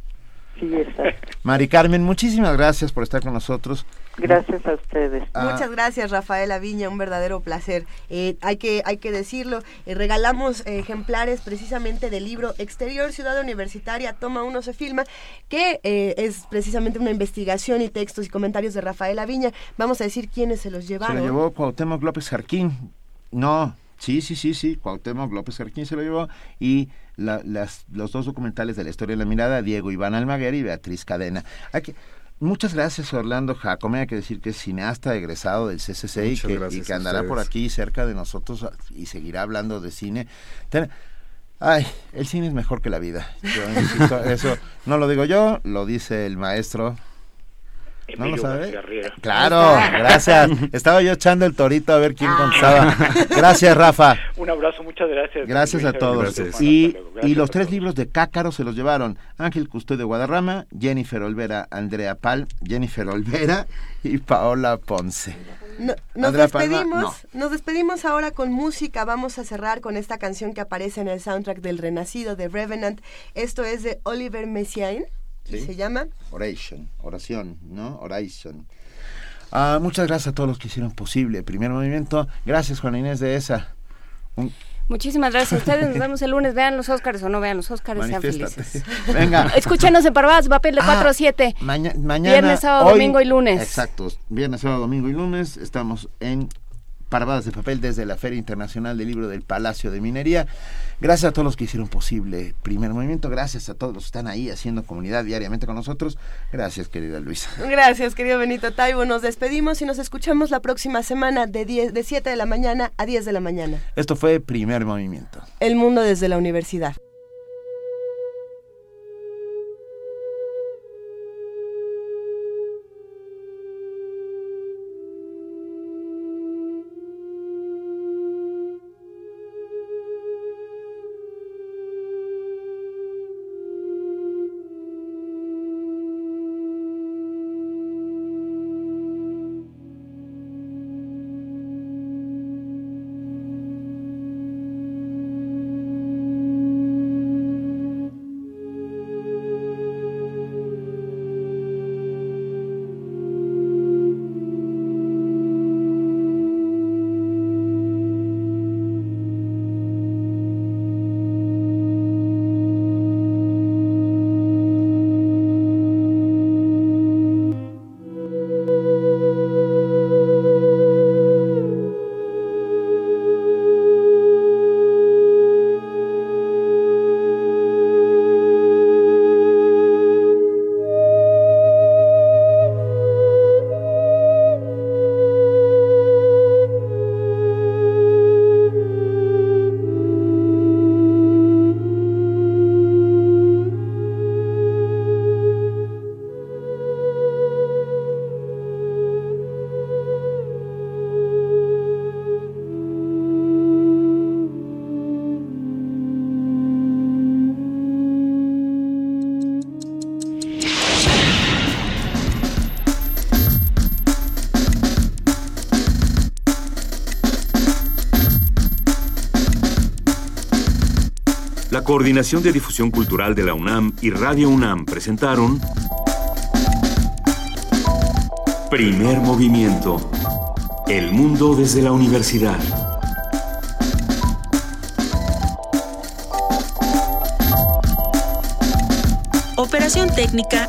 Sí, exacto. Mari Carmen, muchísimas gracias por estar con nosotros. Gracias a ustedes. Ah. Muchas gracias, Rafael Aviña, un verdadero placer. Eh, hay, que, hay que decirlo, eh, regalamos eh, ejemplares precisamente del libro Exterior Ciudad Universitaria, Toma Uno se filma, que eh, es precisamente una investigación y textos y comentarios de Rafael Aviña. Vamos a decir quiénes se los llevaron. Se lo llevó Cuauhtémoc López Jarquín. No, sí, sí, sí, sí, Cuauhtémoc López Jarquín se lo llevó y la, las, los dos documentales de la historia de la mirada, Diego Iván Almaguer y Beatriz Cadena. Aquí, Muchas gracias, Orlando Jacome. Hay que decir que es cineasta egresado del CCC y que, y que, andará por aquí cerca de nosotros y seguirá hablando de cine. Ten, ay, el cine es mejor que la vida. Yo insisto, eso no lo digo yo, lo dice el maestro. ¿No lo sabe? Claro, gracias. Estaba yo echando el torito a ver quién contestaba. Gracias, Rafa. Un abrazo, muchas gracias. Gracias a todos. Gracias. Y, y los tres libros de Cácaro se los llevaron Ángel Custodio Guadarrama, Jennifer Olvera, Andrea Pal, Jennifer Olvera y Paola Ponce. No, nos Andrea despedimos, no. nos despedimos ahora con música. Vamos a cerrar con esta canción que aparece en el soundtrack del Renacido de Revenant. Esto es de Oliver Messiaen. ¿Sí? se llama Oration, oración, ¿no? Oration. Ah, muchas gracias a todos los que hicieron posible. Primer movimiento. Gracias, Juana Inés de esa. Un... Muchísimas gracias a ustedes. Nos vemos el lunes. Vean los Óscares o no vean los Óscares. Sean felices. Venga. Escúchenos en Parvadas, papel de 4 ah, a 7. Maña mañana. Viernes, sábado, hoy, domingo y lunes. Exacto. Viernes, sábado, domingo y lunes. Estamos en Parvadas de Papel desde la Feria Internacional del Libro del Palacio de Minería. Gracias a todos los que hicieron posible Primer Movimiento. Gracias a todos los que están ahí haciendo comunidad diariamente con nosotros. Gracias, querida Luisa. Gracias, querido Benito Taibo. Nos despedimos y nos escuchamos la próxima semana de, 10, de 7 de la mañana a 10 de la mañana. Esto fue Primer Movimiento. El mundo desde la universidad. Coordinación de Difusión Cultural de la UNAM y Radio UNAM presentaron Primer Movimiento. El mundo desde la universidad. Operación técnica